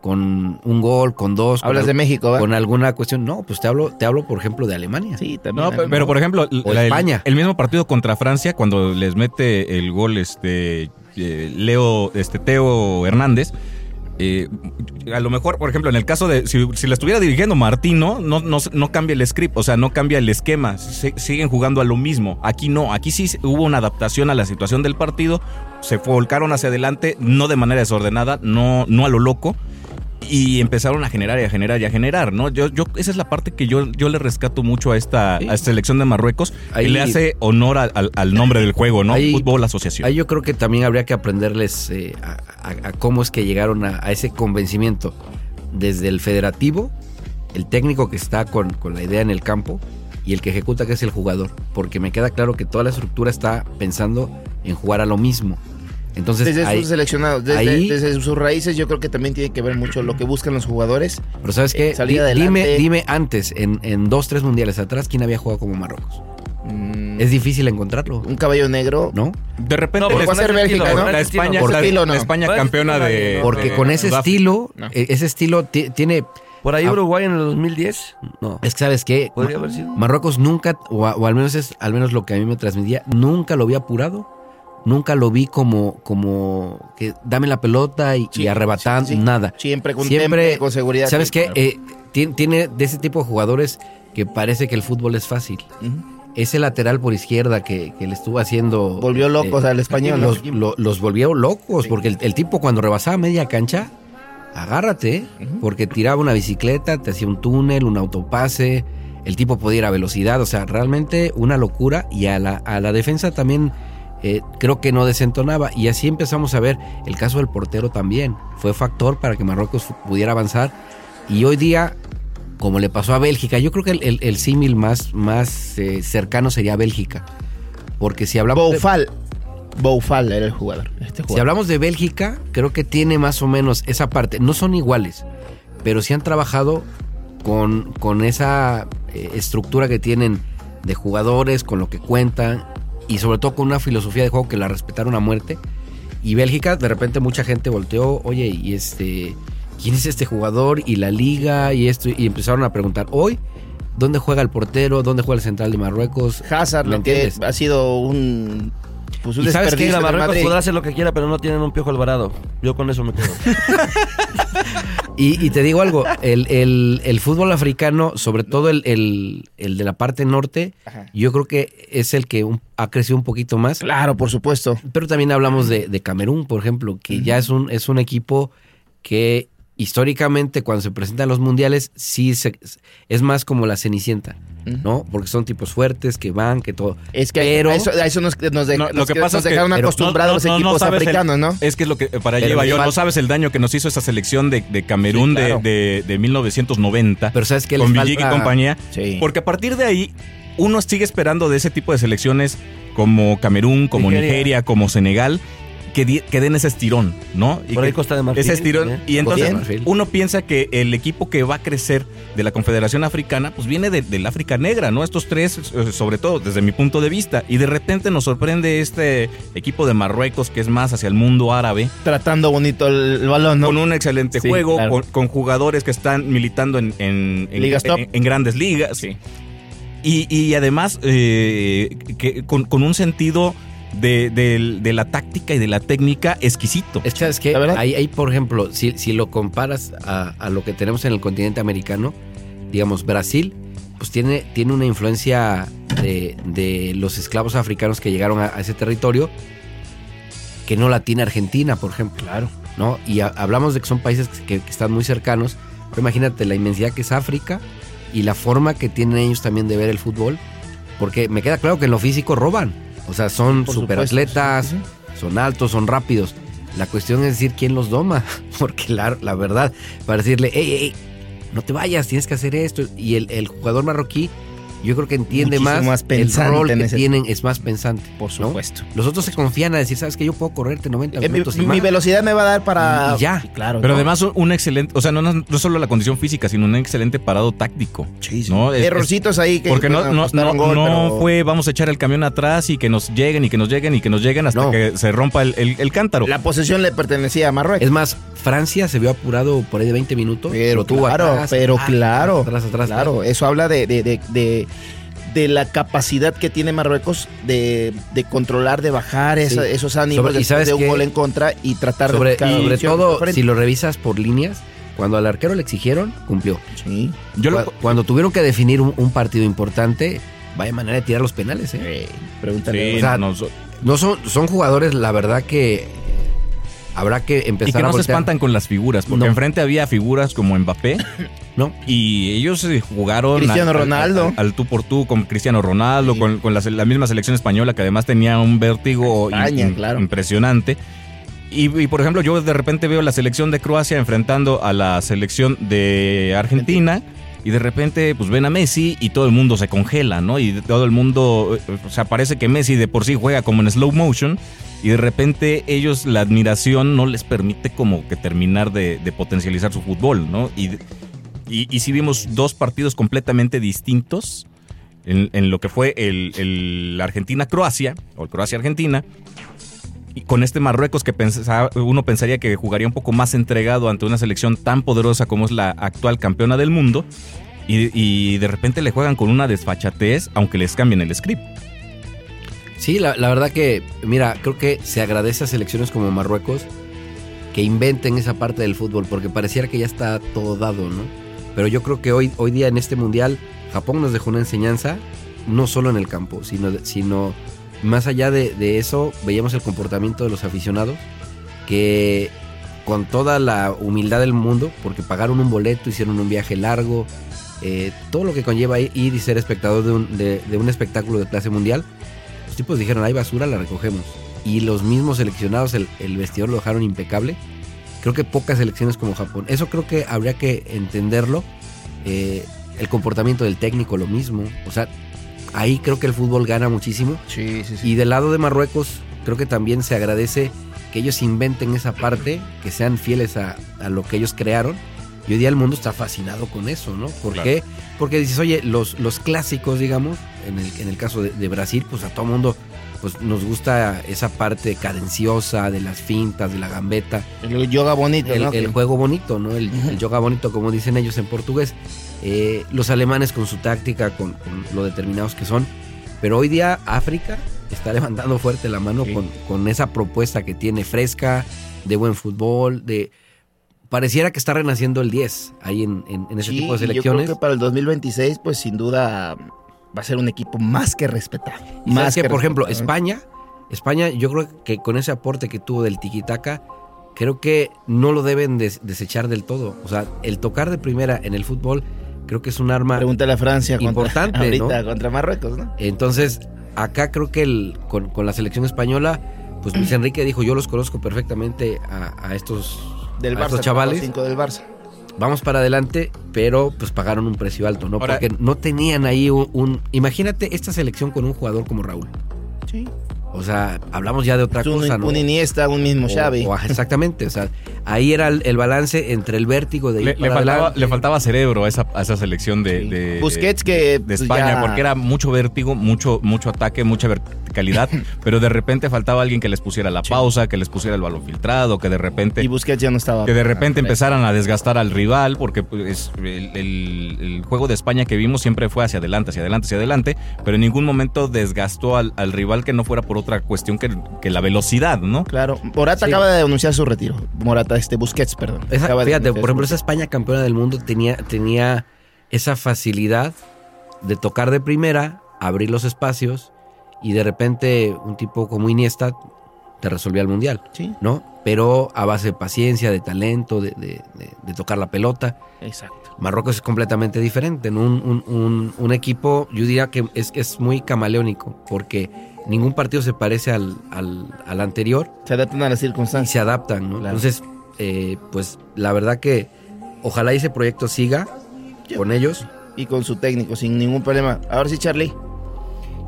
[SPEAKER 8] con un gol, con dos.
[SPEAKER 3] Hablas de México.
[SPEAKER 8] Con alguna cuestión. No, pues te hablo, te hablo por ejemplo, de Alemania.
[SPEAKER 3] Sí, también.
[SPEAKER 2] No, pero por ejemplo,
[SPEAKER 8] O
[SPEAKER 2] la- el,
[SPEAKER 8] España.
[SPEAKER 2] el mismo partido contra Francia, cuando les mete el gol este eh, Leo, este Teo Hernández, eh, a lo mejor, por ejemplo, en el caso de si, la estuviera dirigiendo Martino, no, no, no cambia el script, o sea, no cambia el esquema, siguen jugando a lo mismo. Aquí no, aquí sí hubo una adaptación a la situación del partido, se volcaron hacia adelante, no de manera desordenada, no, no a lo loco. Y empezaron a generar y a generar y a generar, ¿no? Yo, yo, esa es la parte que yo, yo le rescato mucho a esta,
[SPEAKER 8] Sí.
[SPEAKER 2] a esta selección de Marruecos.
[SPEAKER 8] Ahí-
[SPEAKER 2] y le hace honor al- al, al nombre del juego, ¿no?
[SPEAKER 8] Ahí-
[SPEAKER 2] Fútbol Asociación.
[SPEAKER 8] Ahí yo creo que también habría que aprenderles eh, a, a- a cómo es que llegaron a, a ese convencimiento. Desde el federativo, el técnico que está con, con la idea en el campo y el que ejecuta que es el jugador. Porque me queda claro que toda la estructura está pensando en jugar a lo mismo. Entonces,
[SPEAKER 3] Desde
[SPEAKER 8] ahí-
[SPEAKER 3] sus seleccionados, desde,
[SPEAKER 8] ahí-
[SPEAKER 3] desde sus raíces, yo creo que también tiene que ver mucho lo que buscan los jugadores.
[SPEAKER 8] pero ¿sabes qué?
[SPEAKER 3] eh, salir adelante.
[SPEAKER 8] dime, dime antes, en, en dos, tres mundiales atrás, ¿quién había jugado como Marruecos?
[SPEAKER 3] Mm,
[SPEAKER 8] Es difícil encontrarlo,
[SPEAKER 3] un caballo negro.
[SPEAKER 8] ¿no?
[SPEAKER 2] De repente,
[SPEAKER 4] No,
[SPEAKER 3] ser
[SPEAKER 4] con ese
[SPEAKER 3] Bélgica,
[SPEAKER 4] estilo,
[SPEAKER 3] ¿no?
[SPEAKER 2] la España,
[SPEAKER 3] estilo, no.
[SPEAKER 2] la España campeona de.
[SPEAKER 8] Porque con ese estilo,
[SPEAKER 3] No.
[SPEAKER 8] eh, ese estilo ti- tiene...
[SPEAKER 4] Por ahí
[SPEAKER 8] Ah.
[SPEAKER 4] Uruguay en el 2010. No.
[SPEAKER 8] Es que, ¿sabes qué?
[SPEAKER 4] Podría haber sido.
[SPEAKER 8] Marruecos nunca, o, o al menos es al menos lo que a mí me transmitía, nunca lo vi apurado, nunca lo vi como, como que dame la pelota y,
[SPEAKER 3] Sí,
[SPEAKER 8] y arrebatando,
[SPEAKER 3] sí, sí.
[SPEAKER 8] nada.
[SPEAKER 3] Siempre con
[SPEAKER 8] Siempre,
[SPEAKER 3] con seguridad.
[SPEAKER 8] ¿Sabes qué? Eh, tien- tiene de ese tipo de jugadores que parece que el fútbol es fácil. Ese lateral por izquierda que, que le estuvo haciendo...
[SPEAKER 3] Volvió locos
[SPEAKER 8] eh,
[SPEAKER 3] al español.
[SPEAKER 8] los, lo- los volvió locos, porque el, el tipo cuando rebasaba media cancha, agárrate, ¿eh? porque tiraba una bicicleta, te hacía un túnel, un autopase, el tipo podía ir a velocidad, o sea, realmente una locura y a la, a la defensa también eh, creo que no desentonaba y así empezamos a ver el caso del portero también, fue factor para que Marruecos pudiera avanzar y hoy día... Como le pasó a Bélgica, yo creo que el, el- el símil más, más eh, cercano sería Bélgica. Porque si hablamos. de-
[SPEAKER 3] Boufal. Boufal era el jugador. Este
[SPEAKER 8] si
[SPEAKER 3] jugador.
[SPEAKER 8] hablamos de Bélgica, creo que tiene más o menos esa parte. No son iguales, pero sí han trabajado con, con esa eh, estructura que tienen de jugadores, con lo que cuentan y sobre todo con una filosofía de juego que la respetaron a muerte. Y Bélgica, de repente mucha gente volteó, oye, y este, ¿quién es este jugador? Y la liga y esto, y empezaron a preguntar, hoy, ¿dónde juega el portero? ¿Dónde juega el central de Marruecos?
[SPEAKER 3] Hazard,
[SPEAKER 8] ¿Me
[SPEAKER 3] lo que
[SPEAKER 8] entiendes?
[SPEAKER 3] ha sido un. Pues un
[SPEAKER 8] ¿Y sabes
[SPEAKER 4] Mira,
[SPEAKER 3] de
[SPEAKER 4] Marruecos podrá hacer lo que quiera, pero no tienen un piojo alvarado. Yo con eso me quedo.
[SPEAKER 8] Y, y te digo algo, el, el- el fútbol africano, sobre todo el, el- el de la parte norte,
[SPEAKER 3] Ajá.
[SPEAKER 8] yo creo que es el que un- ha crecido un poquito más.
[SPEAKER 3] Claro, por supuesto.
[SPEAKER 8] Pero también hablamos de, de Camerún, por ejemplo, que ya es un, es un equipo que históricamente cuando se presentan los mundiales sí se- es más como la cenicienta, ¿no? Porque son tipos fuertes, que van, que todo.
[SPEAKER 3] Es que
[SPEAKER 8] Pero-
[SPEAKER 3] a eso, a eso nos, nos, de-
[SPEAKER 2] No, lo
[SPEAKER 3] nos-
[SPEAKER 2] que pasa
[SPEAKER 3] nos
[SPEAKER 2] es que-
[SPEAKER 3] dejaron
[SPEAKER 8] pero-
[SPEAKER 3] acostumbrados
[SPEAKER 2] No, no,
[SPEAKER 3] los
[SPEAKER 2] no
[SPEAKER 3] equipos
[SPEAKER 2] el-
[SPEAKER 3] africanos, ¿no?
[SPEAKER 2] Es que es lo que para allá iba yo. No sabes el daño que nos hizo esa selección de, de Camerún
[SPEAKER 3] Sí, claro.
[SPEAKER 2] de, de, de 1990
[SPEAKER 8] Pero ¿sabes qué?
[SPEAKER 2] con
[SPEAKER 8] Les
[SPEAKER 2] Villic y compañía.
[SPEAKER 3] Sí.
[SPEAKER 2] Porque a partir de ahí, uno sigue esperando de ese tipo de selecciones como Camerún, como
[SPEAKER 4] Nigeria.
[SPEAKER 2] Nigeria, como Senegal, que, di- que den ese estirón, ¿no? Y
[SPEAKER 4] Por ahí
[SPEAKER 2] que-
[SPEAKER 4] Costa de Marfil.
[SPEAKER 2] ese estirón.
[SPEAKER 4] ¿eh?
[SPEAKER 2] Y entonces uno piensa que el equipo que va a crecer de la Confederación Africana, pues viene de- del África Negra, ¿no? Estos tres, eh, sobre todo desde mi punto de vista. Y de repente nos sorprende este equipo de Marruecos que es más hacia el mundo árabe.
[SPEAKER 3] Tratando bonito el, el balón, ¿no?
[SPEAKER 2] Con un excelente
[SPEAKER 3] Sí,
[SPEAKER 2] juego,
[SPEAKER 3] claro.
[SPEAKER 2] con, con jugadores que están militando en, en- en-
[SPEAKER 3] Ligas top.
[SPEAKER 2] en- en grandes ligas. Y, y además, eh, que, con, con un sentido de, de- de la táctica y de la técnica exquisito.
[SPEAKER 8] Es que.
[SPEAKER 3] La verdad.
[SPEAKER 8] Ahí, ahí, por ejemplo, si, si lo comparas a, a lo que tenemos en el continente americano, digamos, Brasil, pues tiene, tiene una influencia de, de los esclavos africanos que llegaron a, a ese territorio que no la tiene Argentina, por ejemplo. Claro. ¿no? Y a- hablamos de que son países que, que están muy cercanos, pero imagínate la inmensidad que es África y la forma que tienen ellos también de ver el fútbol, porque me queda claro que en lo físico roban. O sea, son superatletas,
[SPEAKER 3] supuesto,
[SPEAKER 8] son altos, son rápidos. La cuestión es decir quién los doma, porque la, la verdad, para decirle, hey, hey, no te vayas, tienes que hacer esto. Y el, el jugador marroquí, yo creo que entiende
[SPEAKER 3] Muchísimo
[SPEAKER 8] más,
[SPEAKER 3] más
[SPEAKER 8] el rol que tienen, es más pensante.
[SPEAKER 3] Por
[SPEAKER 8] ¿no?
[SPEAKER 3] supuesto.
[SPEAKER 8] Los otros se confían a decir, sabes que yo puedo correrte 90
[SPEAKER 3] Eh, mi,
[SPEAKER 8] minutos y
[SPEAKER 3] mi
[SPEAKER 8] más".
[SPEAKER 3] velocidad me va a dar para.
[SPEAKER 8] Y ya.
[SPEAKER 3] Sí, claro.
[SPEAKER 2] Pero
[SPEAKER 3] ¿no?
[SPEAKER 2] además un excelente, o sea, no, no, no solo la condición física, sino un excelente parado táctico.
[SPEAKER 3] Sí, sí.
[SPEAKER 2] ¿no? Es-
[SPEAKER 3] Errorcitos ahí que.
[SPEAKER 2] Porque no, no,
[SPEAKER 3] gol,
[SPEAKER 2] no
[SPEAKER 3] pero-
[SPEAKER 2] fue vamos a echar el camión atrás y que nos lleguen y que nos lleguen y que nos lleguen hasta
[SPEAKER 8] No.
[SPEAKER 2] que se rompa el, el- el cántaro.
[SPEAKER 3] La posesión le pertenecía a Marruecos.
[SPEAKER 8] Es más, Francia se vio apurado por ahí de 20 minutos.
[SPEAKER 3] Pero
[SPEAKER 8] tuvo
[SPEAKER 3] claro,
[SPEAKER 8] atrás,
[SPEAKER 3] pero
[SPEAKER 8] atrás,
[SPEAKER 3] claro,
[SPEAKER 8] Atrás, atrás,
[SPEAKER 3] claro,
[SPEAKER 8] atrás.
[SPEAKER 3] eso habla de, de, de, de- de la capacidad que tiene Marruecos de, de controlar, de bajar esa-
[SPEAKER 8] Sí.
[SPEAKER 3] esos ánimos
[SPEAKER 8] Sobre- y
[SPEAKER 3] después
[SPEAKER 8] sabes
[SPEAKER 3] de un gol en contra y tratar
[SPEAKER 8] Sobre,
[SPEAKER 3] de
[SPEAKER 8] y sobre todo, si lo revisas por líneas, cuando al arquero le exigieron, cumplió.
[SPEAKER 3] Sí.
[SPEAKER 2] Yo lo-
[SPEAKER 8] Cu- Cuando tuvieron que definir un, un partido importante, vaya manera de tirar los penales, ¿eh?
[SPEAKER 3] Pregúntale.
[SPEAKER 2] Sí,
[SPEAKER 8] o sea,
[SPEAKER 2] no,
[SPEAKER 8] No son, son jugadores, la verdad que habrá que empezar
[SPEAKER 2] y que
[SPEAKER 8] a
[SPEAKER 2] no se espantan con las figuras, porque
[SPEAKER 8] No.
[SPEAKER 2] enfrente había figuras como Mbappé
[SPEAKER 8] No.
[SPEAKER 2] y ellos eh, jugaron
[SPEAKER 3] Cristiano
[SPEAKER 2] al- al-
[SPEAKER 3] Ronaldo.
[SPEAKER 2] al, al tú por tú con Cristiano Ronaldo,
[SPEAKER 3] Sí.
[SPEAKER 2] con, con la, misma selección española que además tenía un vértigo
[SPEAKER 3] claro.
[SPEAKER 2] impresionante. Y, y, por ejemplo, yo de repente veo la selección de Croacia enfrentando a la selección de Argentina. Y de repente, pues ven a Messi y todo el mundo se congela, ¿no? Y todo el mundo, eh, o sea, parece que Messi de por sí juega como en slow motion. Y de repente ellos, la admiración no les permite como que terminar de, de potencializar su fútbol, ¿no? Y, y, y sí vimos dos partidos completamente distintos en, lo que fue el, Argentina-Croacia, o el Croacia-Argentina, y con este Marruecos que uno pensaría que jugaría un poco más entregado ante una selección tan poderosa como es la actual campeona del mundo, y, y de repente le juegan con una desfachatez, aunque les cambien el script.
[SPEAKER 8] Sí, la, la verdad que, mira, creo que se agradece a selecciones como Marruecos que inventen esa parte del fútbol, porque pareciera que ya está todo dado, ¿no? Pero yo creo que hoy, hoy día en este mundial, Japón nos dejó una enseñanza, no solo en el campo, sino, sino más allá de, de eso, veíamos el comportamiento de los aficionados, que con toda la humildad del mundo, porque pagaron un boleto, hicieron un viaje largo, eh, todo lo que conlleva ir y ser espectador de un, de- un espectáculo de clase mundial, los tipos dijeron, hay basura, la recogemos. Y los mismos seleccionados, el, el vestidor lo dejaron impecable. Creo que pocas selecciones como Japón. Eso creo que habría que entenderlo. Eh, el comportamiento del técnico, lo mismo. O sea, ahí creo que el fútbol gana muchísimo.
[SPEAKER 3] Sí, sí, sí.
[SPEAKER 8] Y del lado de Marruecos, creo que también se agradece que ellos inventen esa parte, que sean fieles a, a lo que ellos crearon. Y hoy día el mundo está fascinado con eso, ¿no? ¿Por
[SPEAKER 2] Claro.
[SPEAKER 8] qué? Porque dices, oye, los, los clásicos, digamos, en el, en el caso de, de Brasil, pues a todo mundo pues nos gusta esa parte cadenciosa de las fintas, de la gambeta,
[SPEAKER 3] El yoga bonito,
[SPEAKER 8] el,
[SPEAKER 3] ¿no?
[SPEAKER 8] el juego bonito, ¿no? El, el yoga bonito, como dicen ellos en portugués. Eh, los alemanes con su táctica, con, con lo determinados que son. Pero hoy día África está levantando fuerte la mano
[SPEAKER 3] Sí.
[SPEAKER 8] con, con esa propuesta que tiene fresca, de buen fútbol, de... Pareciera que está renaciendo el 10 ahí en, en- en ese
[SPEAKER 3] Sí,
[SPEAKER 8] tipo de
[SPEAKER 3] y Yo
[SPEAKER 8] selecciones.
[SPEAKER 3] creo que para el 2026, pues sin duda va a ser un equipo más que
[SPEAKER 8] sabes
[SPEAKER 3] Más
[SPEAKER 8] que, por ejemplo. España, España, yo creo que con ese aporte que tuvo del tiquitaca, creo que no lo deben des- desechar del todo. O sea, el tocar de primera en el fútbol, creo que es un arma.
[SPEAKER 3] Pregúntale a Francia contra,
[SPEAKER 8] Importante,
[SPEAKER 3] ahorita
[SPEAKER 8] ¿no?
[SPEAKER 3] contra Marruecos, ¿no?
[SPEAKER 8] Entonces, acá creo que el, con, con la selección española, pues Luis Enrique dijo: Yo los conozco perfectamente a, a estos,
[SPEAKER 3] Del
[SPEAKER 8] a
[SPEAKER 3] Barça,
[SPEAKER 8] estos chavales.
[SPEAKER 3] cinco del Barça.
[SPEAKER 8] Vamos para adelante, pero pues pagaron un precio alto, ¿no?
[SPEAKER 2] Ahora-
[SPEAKER 8] Porque no tenían ahí un, un- Imagínate esta selección con un jugador como Raúl.
[SPEAKER 3] Sí.
[SPEAKER 8] O sea, hablamos ya de otra
[SPEAKER 3] un,
[SPEAKER 8] cosa, ¿no?
[SPEAKER 3] un Iniesta, un mismo Xavi.
[SPEAKER 8] o- exactamente, o sea, ahí era el, el balance entre el vértigo de
[SPEAKER 2] Le, le faltaba, le faltaba cerebro a esa, a esa selección de, de-
[SPEAKER 3] Busquets que
[SPEAKER 2] de
[SPEAKER 3] pues,
[SPEAKER 2] España,
[SPEAKER 3] ya-
[SPEAKER 2] porque era mucho vértigo, mucho, mucho ataque, mucha verticalidad, pero de repente faltaba alguien que les pusiera la pausa, que les pusiera el balón filtrado, que de repente
[SPEAKER 3] y Busquets ya no estaba.
[SPEAKER 2] que de repente empezaran a desgastar al rival, porque pues, el, el- el juego de España que vimos siempre fue hacia adelante, hacia adelante, hacia adelante, pero en ningún momento desgastó al, al rival que no fuera por otra cuestión que, que la velocidad, ¿no?
[SPEAKER 3] Claro, Morata
[SPEAKER 8] Sí.
[SPEAKER 3] acaba de anunciar su retiro. Morata, este Busquets, perdón.
[SPEAKER 8] Esa- fíjate, por ejemplo, esa. España campeona del mundo tenía, tenía esa facilidad de tocar de primera, abrir los espacios y de repente un tipo como Iniesta te resolvía el mundial,
[SPEAKER 3] Sí,
[SPEAKER 8] ¿no? Pero a base de paciencia, de talento, de, de- de- de tocar la pelota.
[SPEAKER 3] exacto.
[SPEAKER 8] Marruecos es completamente diferente. ¿no? Un, un- un- un equipo, yo diría que es, es muy camaleónico, porque ningún partido se parece al, al- al anterior
[SPEAKER 3] Se adaptan a las
[SPEAKER 8] y
[SPEAKER 3] circunstancias.
[SPEAKER 8] se adaptan, ¿no?
[SPEAKER 3] Claro.
[SPEAKER 8] Entonces, eh, pues la verdad que ojalá ese proyecto siga con ellos.
[SPEAKER 3] Y con su técnico, sin ningún problema. Ahora sí, Charlie.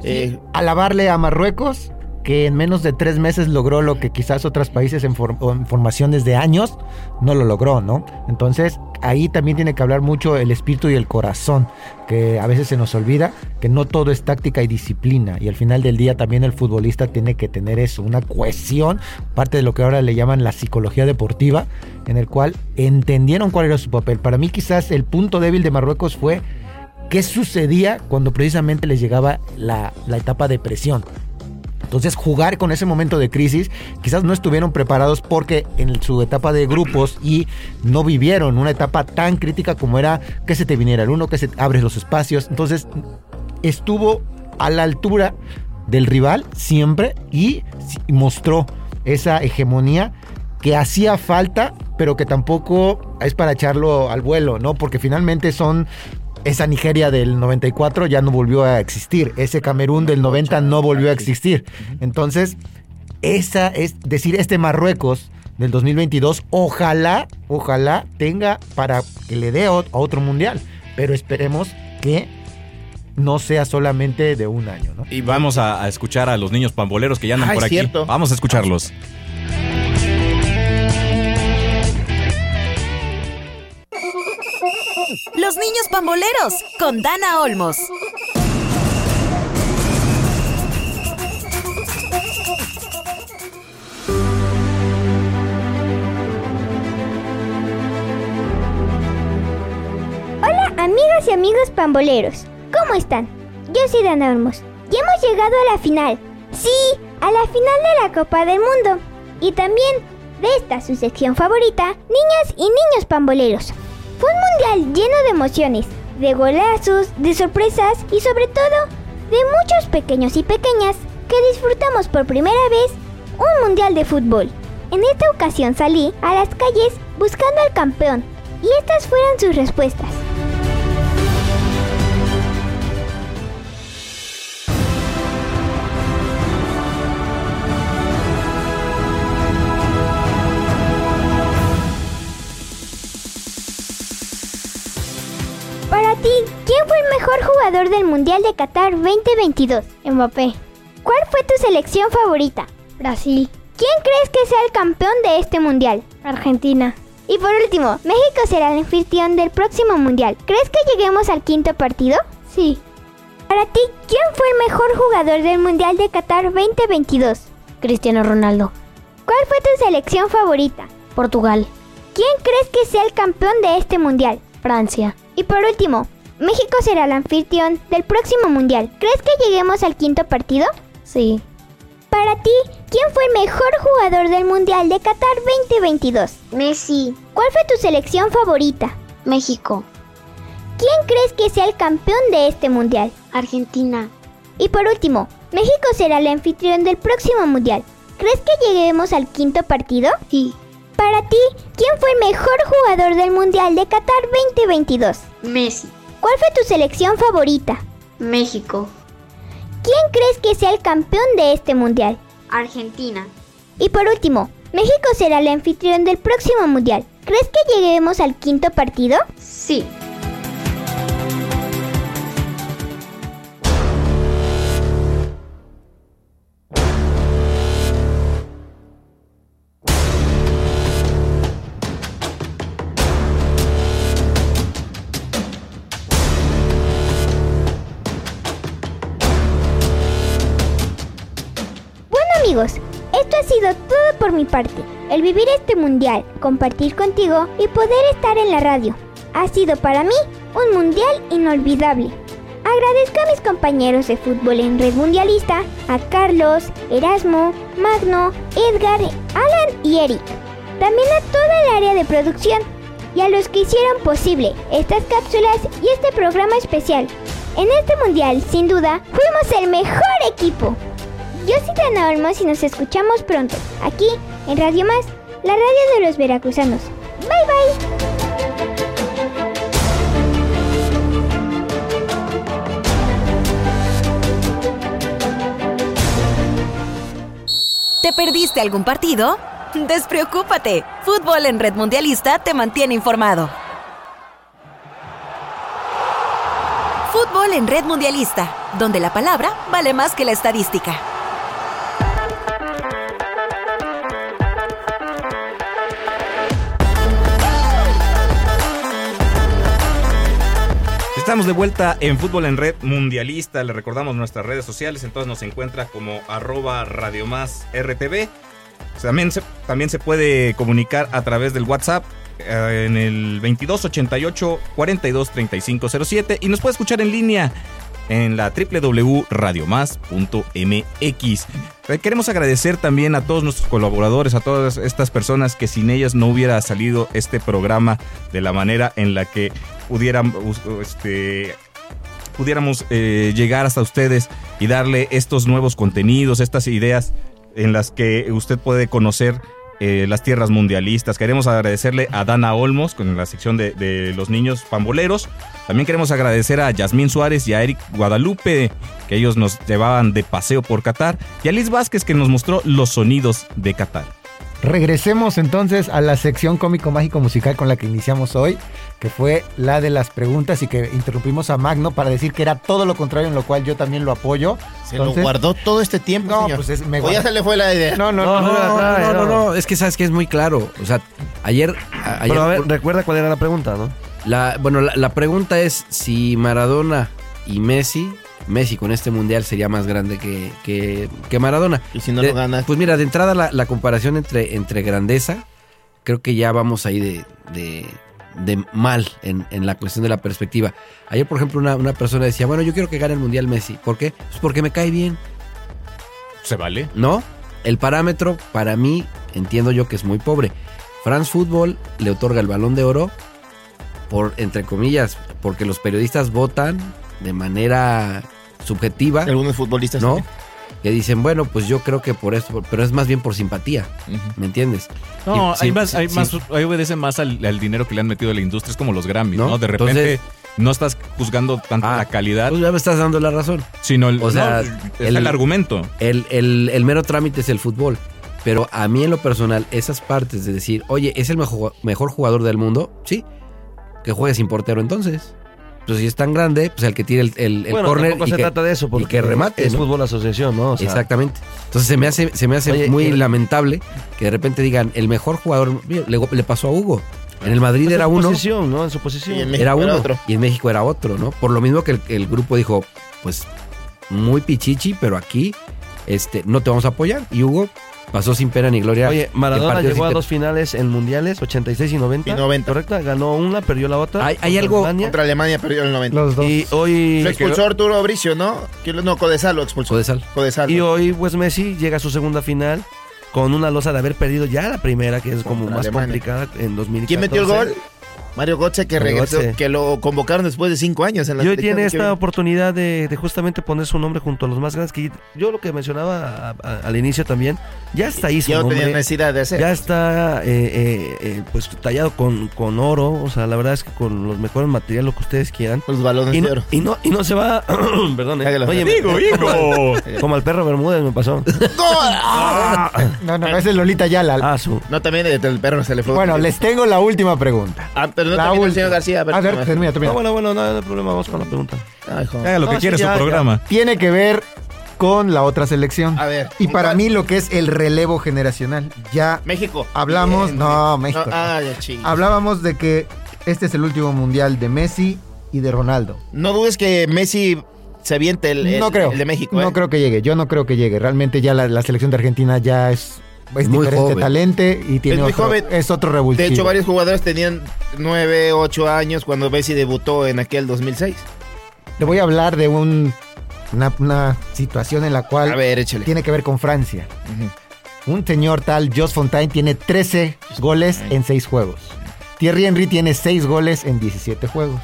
[SPEAKER 3] Eh,
[SPEAKER 4] alabarle a Marruecos que en menos de tres meses logró lo que quizás otros países en, form- o en formación desde años no lo logró, ¿no? Entonces ahí también tiene que hablar mucho el espíritu y el corazón, que a veces se nos olvida que no todo es táctica y disciplina y al final del día también el futbolista tiene que tener eso, una cohesión, parte de lo que ahora le llaman la psicología deportiva, en el cual entendieron cuál era su papel. Para mí quizás el punto débil de Marruecos fue qué sucedía cuando precisamente les llegaba la etapa de presión. Entonces jugar con ese momento de crisis, quizás no estuvieron preparados porque en su etapa de grupos y no vivieron una etapa tan crítica como era que se te viniera el uno, que se abres los espacios. Entonces estuvo a la altura del rival siempre y mostró esa hegemonía que hacía falta, pero que tampoco es para echarlo al vuelo, ¿no? Porque finalmente son esa Nigeria del 94 ya no volvió a existir, ese Camerún del 90 no volvió a existir. Entonces, esa es decir, este Marruecos del 2022, ojalá, ojalá tenga para que le dé a otro mundial, pero esperemos que no sea solamente de un año, ¿no?
[SPEAKER 2] Y vamos a, a escuchar a los niños pamboleros que ya andan
[SPEAKER 3] Ah,
[SPEAKER 2] por
[SPEAKER 3] es
[SPEAKER 2] aquí.
[SPEAKER 3] cierto.
[SPEAKER 2] Vamos a escucharlos.
[SPEAKER 1] Los niños pamboleros con Dana Olmos.
[SPEAKER 10] Hola amigas y amigos pamboleros, ¿cómo están? Yo soy Dana Olmos y hemos llegado a la final. Sí, a la final de la Copa del Mundo. Y también de esta su sección favorita, niñas y niños pamboleros. Fue un mundial lleno de emociones, de golazos, de sorpresas y sobre todo de muchos pequeños y pequeñas que disfrutamos por primera vez un mundial de fútbol. En esta ocasión salí a las calles buscando al campeón y estas fueron sus respuestas. ¿Quién fue el mejor jugador del Mundial de Qatar 2022? Mbappé. ¿Cuál fue tu selección favorita? Brasil. ¿Quién crees que sea el campeón de este Mundial? Argentina. Y por último, México será el anfitrión del próximo Mundial. ¿Crees que lleguemos al quinto partido? Sí. Para ti, ¿quién fue el mejor jugador del Mundial de Qatar 2022? Cristiano Ronaldo. ¿Cuál fue tu selección favorita? Portugal. ¿Quién crees que sea el campeón de este mundial? Francia. Y por último, México será el anfitrión del próximo mundial. ¿Crees que lleguemos al quinto partido? Sí. Para ti, ¿quién fue el mejor jugador del mundial de Qatar 2022? Messi. ¿Cuál fue tu selección favorita? México. ¿Quién crees que sea el campeón de este mundial? Argentina. Y por último, México será el anfitrión del próximo mundial. ¿Crees que lleguemos al quinto partido? Sí. Para ti, ¿quién fue el mejor jugador del mundial de Qatar 2022? Messi. ¿Cuál fue tu selección favorita? México. ¿Quién crees que sea el campeón de este mundial? Argentina. Y por último, México será el anfitrión del próximo mundial. ¿Crees que lleguemos al quinto partido? Sí. Esto ha sido todo por mi parte. El vivir este mundial, compartir contigo y poder estar en la radio. Ha sido para mí un mundial inolvidable. Agradezco a mis compañeros de fútbol en Red Mundialista, a Carlos, Erasmo, Magno, Edgar, Alan y Eric. También a toda el área de producción y a los que hicieron posible estas cápsulas y este programa especial. En este mundial, sin duda, fuimos el mejor equipo. Yo soy Dana Olmos y nos escuchamos pronto, aquí en Radio Más, la radio de los veracruzanos. Bye bye.
[SPEAKER 1] ¿Te perdiste algún partido? Despreocúpate. Fútbol en Red Mundialista te mantiene informado. Fútbol en Red Mundialista, donde la palabra vale más que la estadística.
[SPEAKER 2] Estamos de vuelta en Fútbol en Red Mundialista. Le recordamos nuestras redes sociales. Entonces nos encuentra como arroba Radio Más RTV. También se, también se puede comunicar a través del WhatsApp eh, en el 2288 423507 y nos puede escuchar en línea en la www.radiomás.mx. Eh, Queremos agradecer también a todos nuestros colaboradores, a todas estas personas que sin ellas no hubiera salido este programa de la manera en la que pudieran, este, pudiéramos eh, llegar hasta ustedes y darle estos nuevos contenidos, estas ideas en las que usted puede conocer eh, las tierras mundialistas. Queremos agradecerle a Dana Olmos con la sección de, de los niños pamboleros. También queremos agradecer a Yasmín Suárez y a Eric Guadalupe, que ellos nos llevaban de paseo por Qatar, y a Liz Vázquez, que nos mostró los sonidos de Qatar.
[SPEAKER 4] Regresemos entonces a la sección cómico mágico musical con la que iniciamos hoy, que fue la de las preguntas y que interrumpimos a Magno para decir que era todo lo contrario, en lo cual yo también lo apoyo.
[SPEAKER 3] Se lo guardó todo este tiempo,
[SPEAKER 4] No,
[SPEAKER 3] señor.
[SPEAKER 4] pues es, me
[SPEAKER 3] O ya se le fue la idea.
[SPEAKER 4] No, no,
[SPEAKER 8] No,
[SPEAKER 4] no,
[SPEAKER 8] no, no, no, no, es que sabes que es muy claro. O sea, ayer. a- ayer
[SPEAKER 7] Pero a ver, recuerda cuál era la pregunta, ¿no?
[SPEAKER 8] la, bueno, la, la pregunta es si Maradona y Messi, Messi con este mundial sería más grande que, que, que Maradona.
[SPEAKER 3] Y si no
[SPEAKER 8] De-
[SPEAKER 3] lo gana.
[SPEAKER 8] Pues mira, de entrada la, la comparación entre, entre grandeza, creo que ya vamos ahí de, de, de mal en, en la cuestión de la perspectiva. Ayer, por ejemplo, una, una persona decía, bueno, yo quiero que gane el mundial Messi. ¿Por qué? Pues porque me cae bien.
[SPEAKER 2] ¿Se vale?
[SPEAKER 8] ¿No? El parámetro, para mí, entiendo yo que es muy pobre. France Football le otorga el balón de oro por, entre comillas, porque los periodistas votan de manera subjetiva,
[SPEAKER 3] Algunos futbolistas.
[SPEAKER 8] ¿no? Que dicen, bueno, pues yo creo que por esto, pero es más bien por simpatía, ¿me entiendes?
[SPEAKER 2] No, hay más, hay
[SPEAKER 8] sí.
[SPEAKER 2] más, ahí obedece más al, al dinero que le han metido a la industria, es como los Grammys, ¿no?
[SPEAKER 8] ¿No?
[SPEAKER 2] De repente
[SPEAKER 8] Entonces-
[SPEAKER 2] no estás juzgando tanto
[SPEAKER 8] Ah,
[SPEAKER 2] la calidad,
[SPEAKER 8] Pues ya me estás dando la razón.
[SPEAKER 2] sino el,
[SPEAKER 8] o sea,
[SPEAKER 2] no,
[SPEAKER 8] el-
[SPEAKER 2] el argumento.
[SPEAKER 8] El, el- el mero trámite es el fútbol. Pero a mí en lo personal, esas partes de decir, oye, es el mejor, mejor jugador del mundo, sí, que juegue sin portero entonces. Pues si es tan grande, pues el que tire el, el, el
[SPEAKER 7] bueno,
[SPEAKER 8] y
[SPEAKER 7] se
[SPEAKER 8] que-
[SPEAKER 7] trata de eso,
[SPEAKER 8] y
[SPEAKER 7] porque
[SPEAKER 8] que remate.
[SPEAKER 7] es
[SPEAKER 8] ¿no?
[SPEAKER 7] fútbol asociación, ¿no? O sea,
[SPEAKER 8] Exactamente. Entonces se me hace, se me hace
[SPEAKER 7] Oye,
[SPEAKER 8] muy
[SPEAKER 7] y-
[SPEAKER 8] lamentable que de repente digan, el mejor jugador, le, le pasó a Hugo. En el Madrid
[SPEAKER 7] pues
[SPEAKER 8] era
[SPEAKER 7] en su
[SPEAKER 8] uno,
[SPEAKER 7] posición, ¿no? En su posición.
[SPEAKER 3] Y en México
[SPEAKER 8] era
[SPEAKER 3] era
[SPEAKER 8] uno,
[SPEAKER 3] otro.
[SPEAKER 8] y en México era otro, ¿no? Por lo mismo que el, el grupo dijo, pues muy pichichi, pero aquí este, no te vamos a apoyar. Y Hugo pasó sin pena ni gloria.
[SPEAKER 7] Oye, Maradona llegó a dos finales en mundiales, 86 y 90.
[SPEAKER 3] Y 90.
[SPEAKER 7] ¿Correcta? Ganó una, perdió la otra.
[SPEAKER 8] Hay- algo-
[SPEAKER 7] Alemania.
[SPEAKER 3] Contra Alemania perdió el 90.
[SPEAKER 4] Los dos.
[SPEAKER 7] Y hoy,
[SPEAKER 3] Lo expulsó Arturo Bricio, ¿no? No, Codesal lo expulsó.
[SPEAKER 8] Codesal.
[SPEAKER 3] Codesal.
[SPEAKER 7] y hoy, pues Messi llega a su segunda final con una losa de haber perdido ya la primera, que es como
[SPEAKER 3] Contra
[SPEAKER 7] más
[SPEAKER 3] Alemania.
[SPEAKER 7] complicada en 2014.
[SPEAKER 3] ¿Quién metió el gol? Mario Götze, que
[SPEAKER 7] Mario
[SPEAKER 3] regresó,
[SPEAKER 7] Götze.
[SPEAKER 3] que lo convocaron después de cinco años. En la
[SPEAKER 7] Y hoy tiene
[SPEAKER 3] que-
[SPEAKER 7] esta oportunidad de, de justamente poner su nombre junto a los más grandes. Que yo lo que mencionaba a- a- al inicio también, ya está ahí su
[SPEAKER 3] Ya no
[SPEAKER 7] nombre.
[SPEAKER 3] tenía necesidad de hacer.
[SPEAKER 7] Ya está eh, eh, eh, pues tallado con, con oro, o sea, la verdad es que con los mejores materiales, lo que ustedes quieran.
[SPEAKER 3] Los balones
[SPEAKER 7] Y
[SPEAKER 3] de
[SPEAKER 7] no,
[SPEAKER 3] oro.
[SPEAKER 7] y no, y no se va, perdón, eh. Oye, me-
[SPEAKER 2] Digo, hijo.
[SPEAKER 7] como al perro Bermúdez me pasó.
[SPEAKER 4] No, no, ese es Lolita Yala.
[SPEAKER 7] Ah, su.
[SPEAKER 3] No, también el, el perro se le fue.
[SPEAKER 4] bueno, les tengo la última pregunta.
[SPEAKER 3] Ah, pero no
[SPEAKER 4] La
[SPEAKER 3] también el señor García.
[SPEAKER 4] A ver, termina, termina.
[SPEAKER 7] No, bueno, bueno, no, no hay problema, vamos con la pregunta.
[SPEAKER 3] Ay, joder.
[SPEAKER 2] Haga lo que
[SPEAKER 7] No,
[SPEAKER 2] quiere
[SPEAKER 7] sí,
[SPEAKER 2] su
[SPEAKER 7] ya,
[SPEAKER 2] programa.
[SPEAKER 4] Tiene que ver con la otra selección.
[SPEAKER 3] A ver.
[SPEAKER 4] Y para
[SPEAKER 3] ¿cuál?
[SPEAKER 4] mí lo que es el relevo generacional. Ya
[SPEAKER 3] México.
[SPEAKER 4] Hablamos-
[SPEAKER 3] Bien,
[SPEAKER 4] no, México.
[SPEAKER 3] ah, ya
[SPEAKER 4] hablábamos de que este es el último mundial de Messi y de Ronaldo.
[SPEAKER 3] No dudes que Messi se aviente el, el-
[SPEAKER 4] no creo.
[SPEAKER 3] el de México.
[SPEAKER 4] No
[SPEAKER 3] ¿eh?
[SPEAKER 4] creo que llegue. Yo no creo que llegue. Realmente ya la, la selección de Argentina ya es, es
[SPEAKER 8] Muy
[SPEAKER 4] diferente
[SPEAKER 8] joven.
[SPEAKER 4] talente y tiene
[SPEAKER 3] muy
[SPEAKER 4] otro,
[SPEAKER 3] joven.
[SPEAKER 4] es otro
[SPEAKER 3] De
[SPEAKER 4] revulsivo.
[SPEAKER 3] hecho, varios jugadores tenían 9, 8 años cuando Messi debutó en aquel 2006.
[SPEAKER 4] Le voy a hablar de un, una, una situación en la cual
[SPEAKER 3] A ver, échale.
[SPEAKER 4] tiene que ver con Francia. Un señor tal, Jos Fontaine, tiene 13 goles en 6 juegos. Thierry Henry tiene 6 goles en 17 juegos.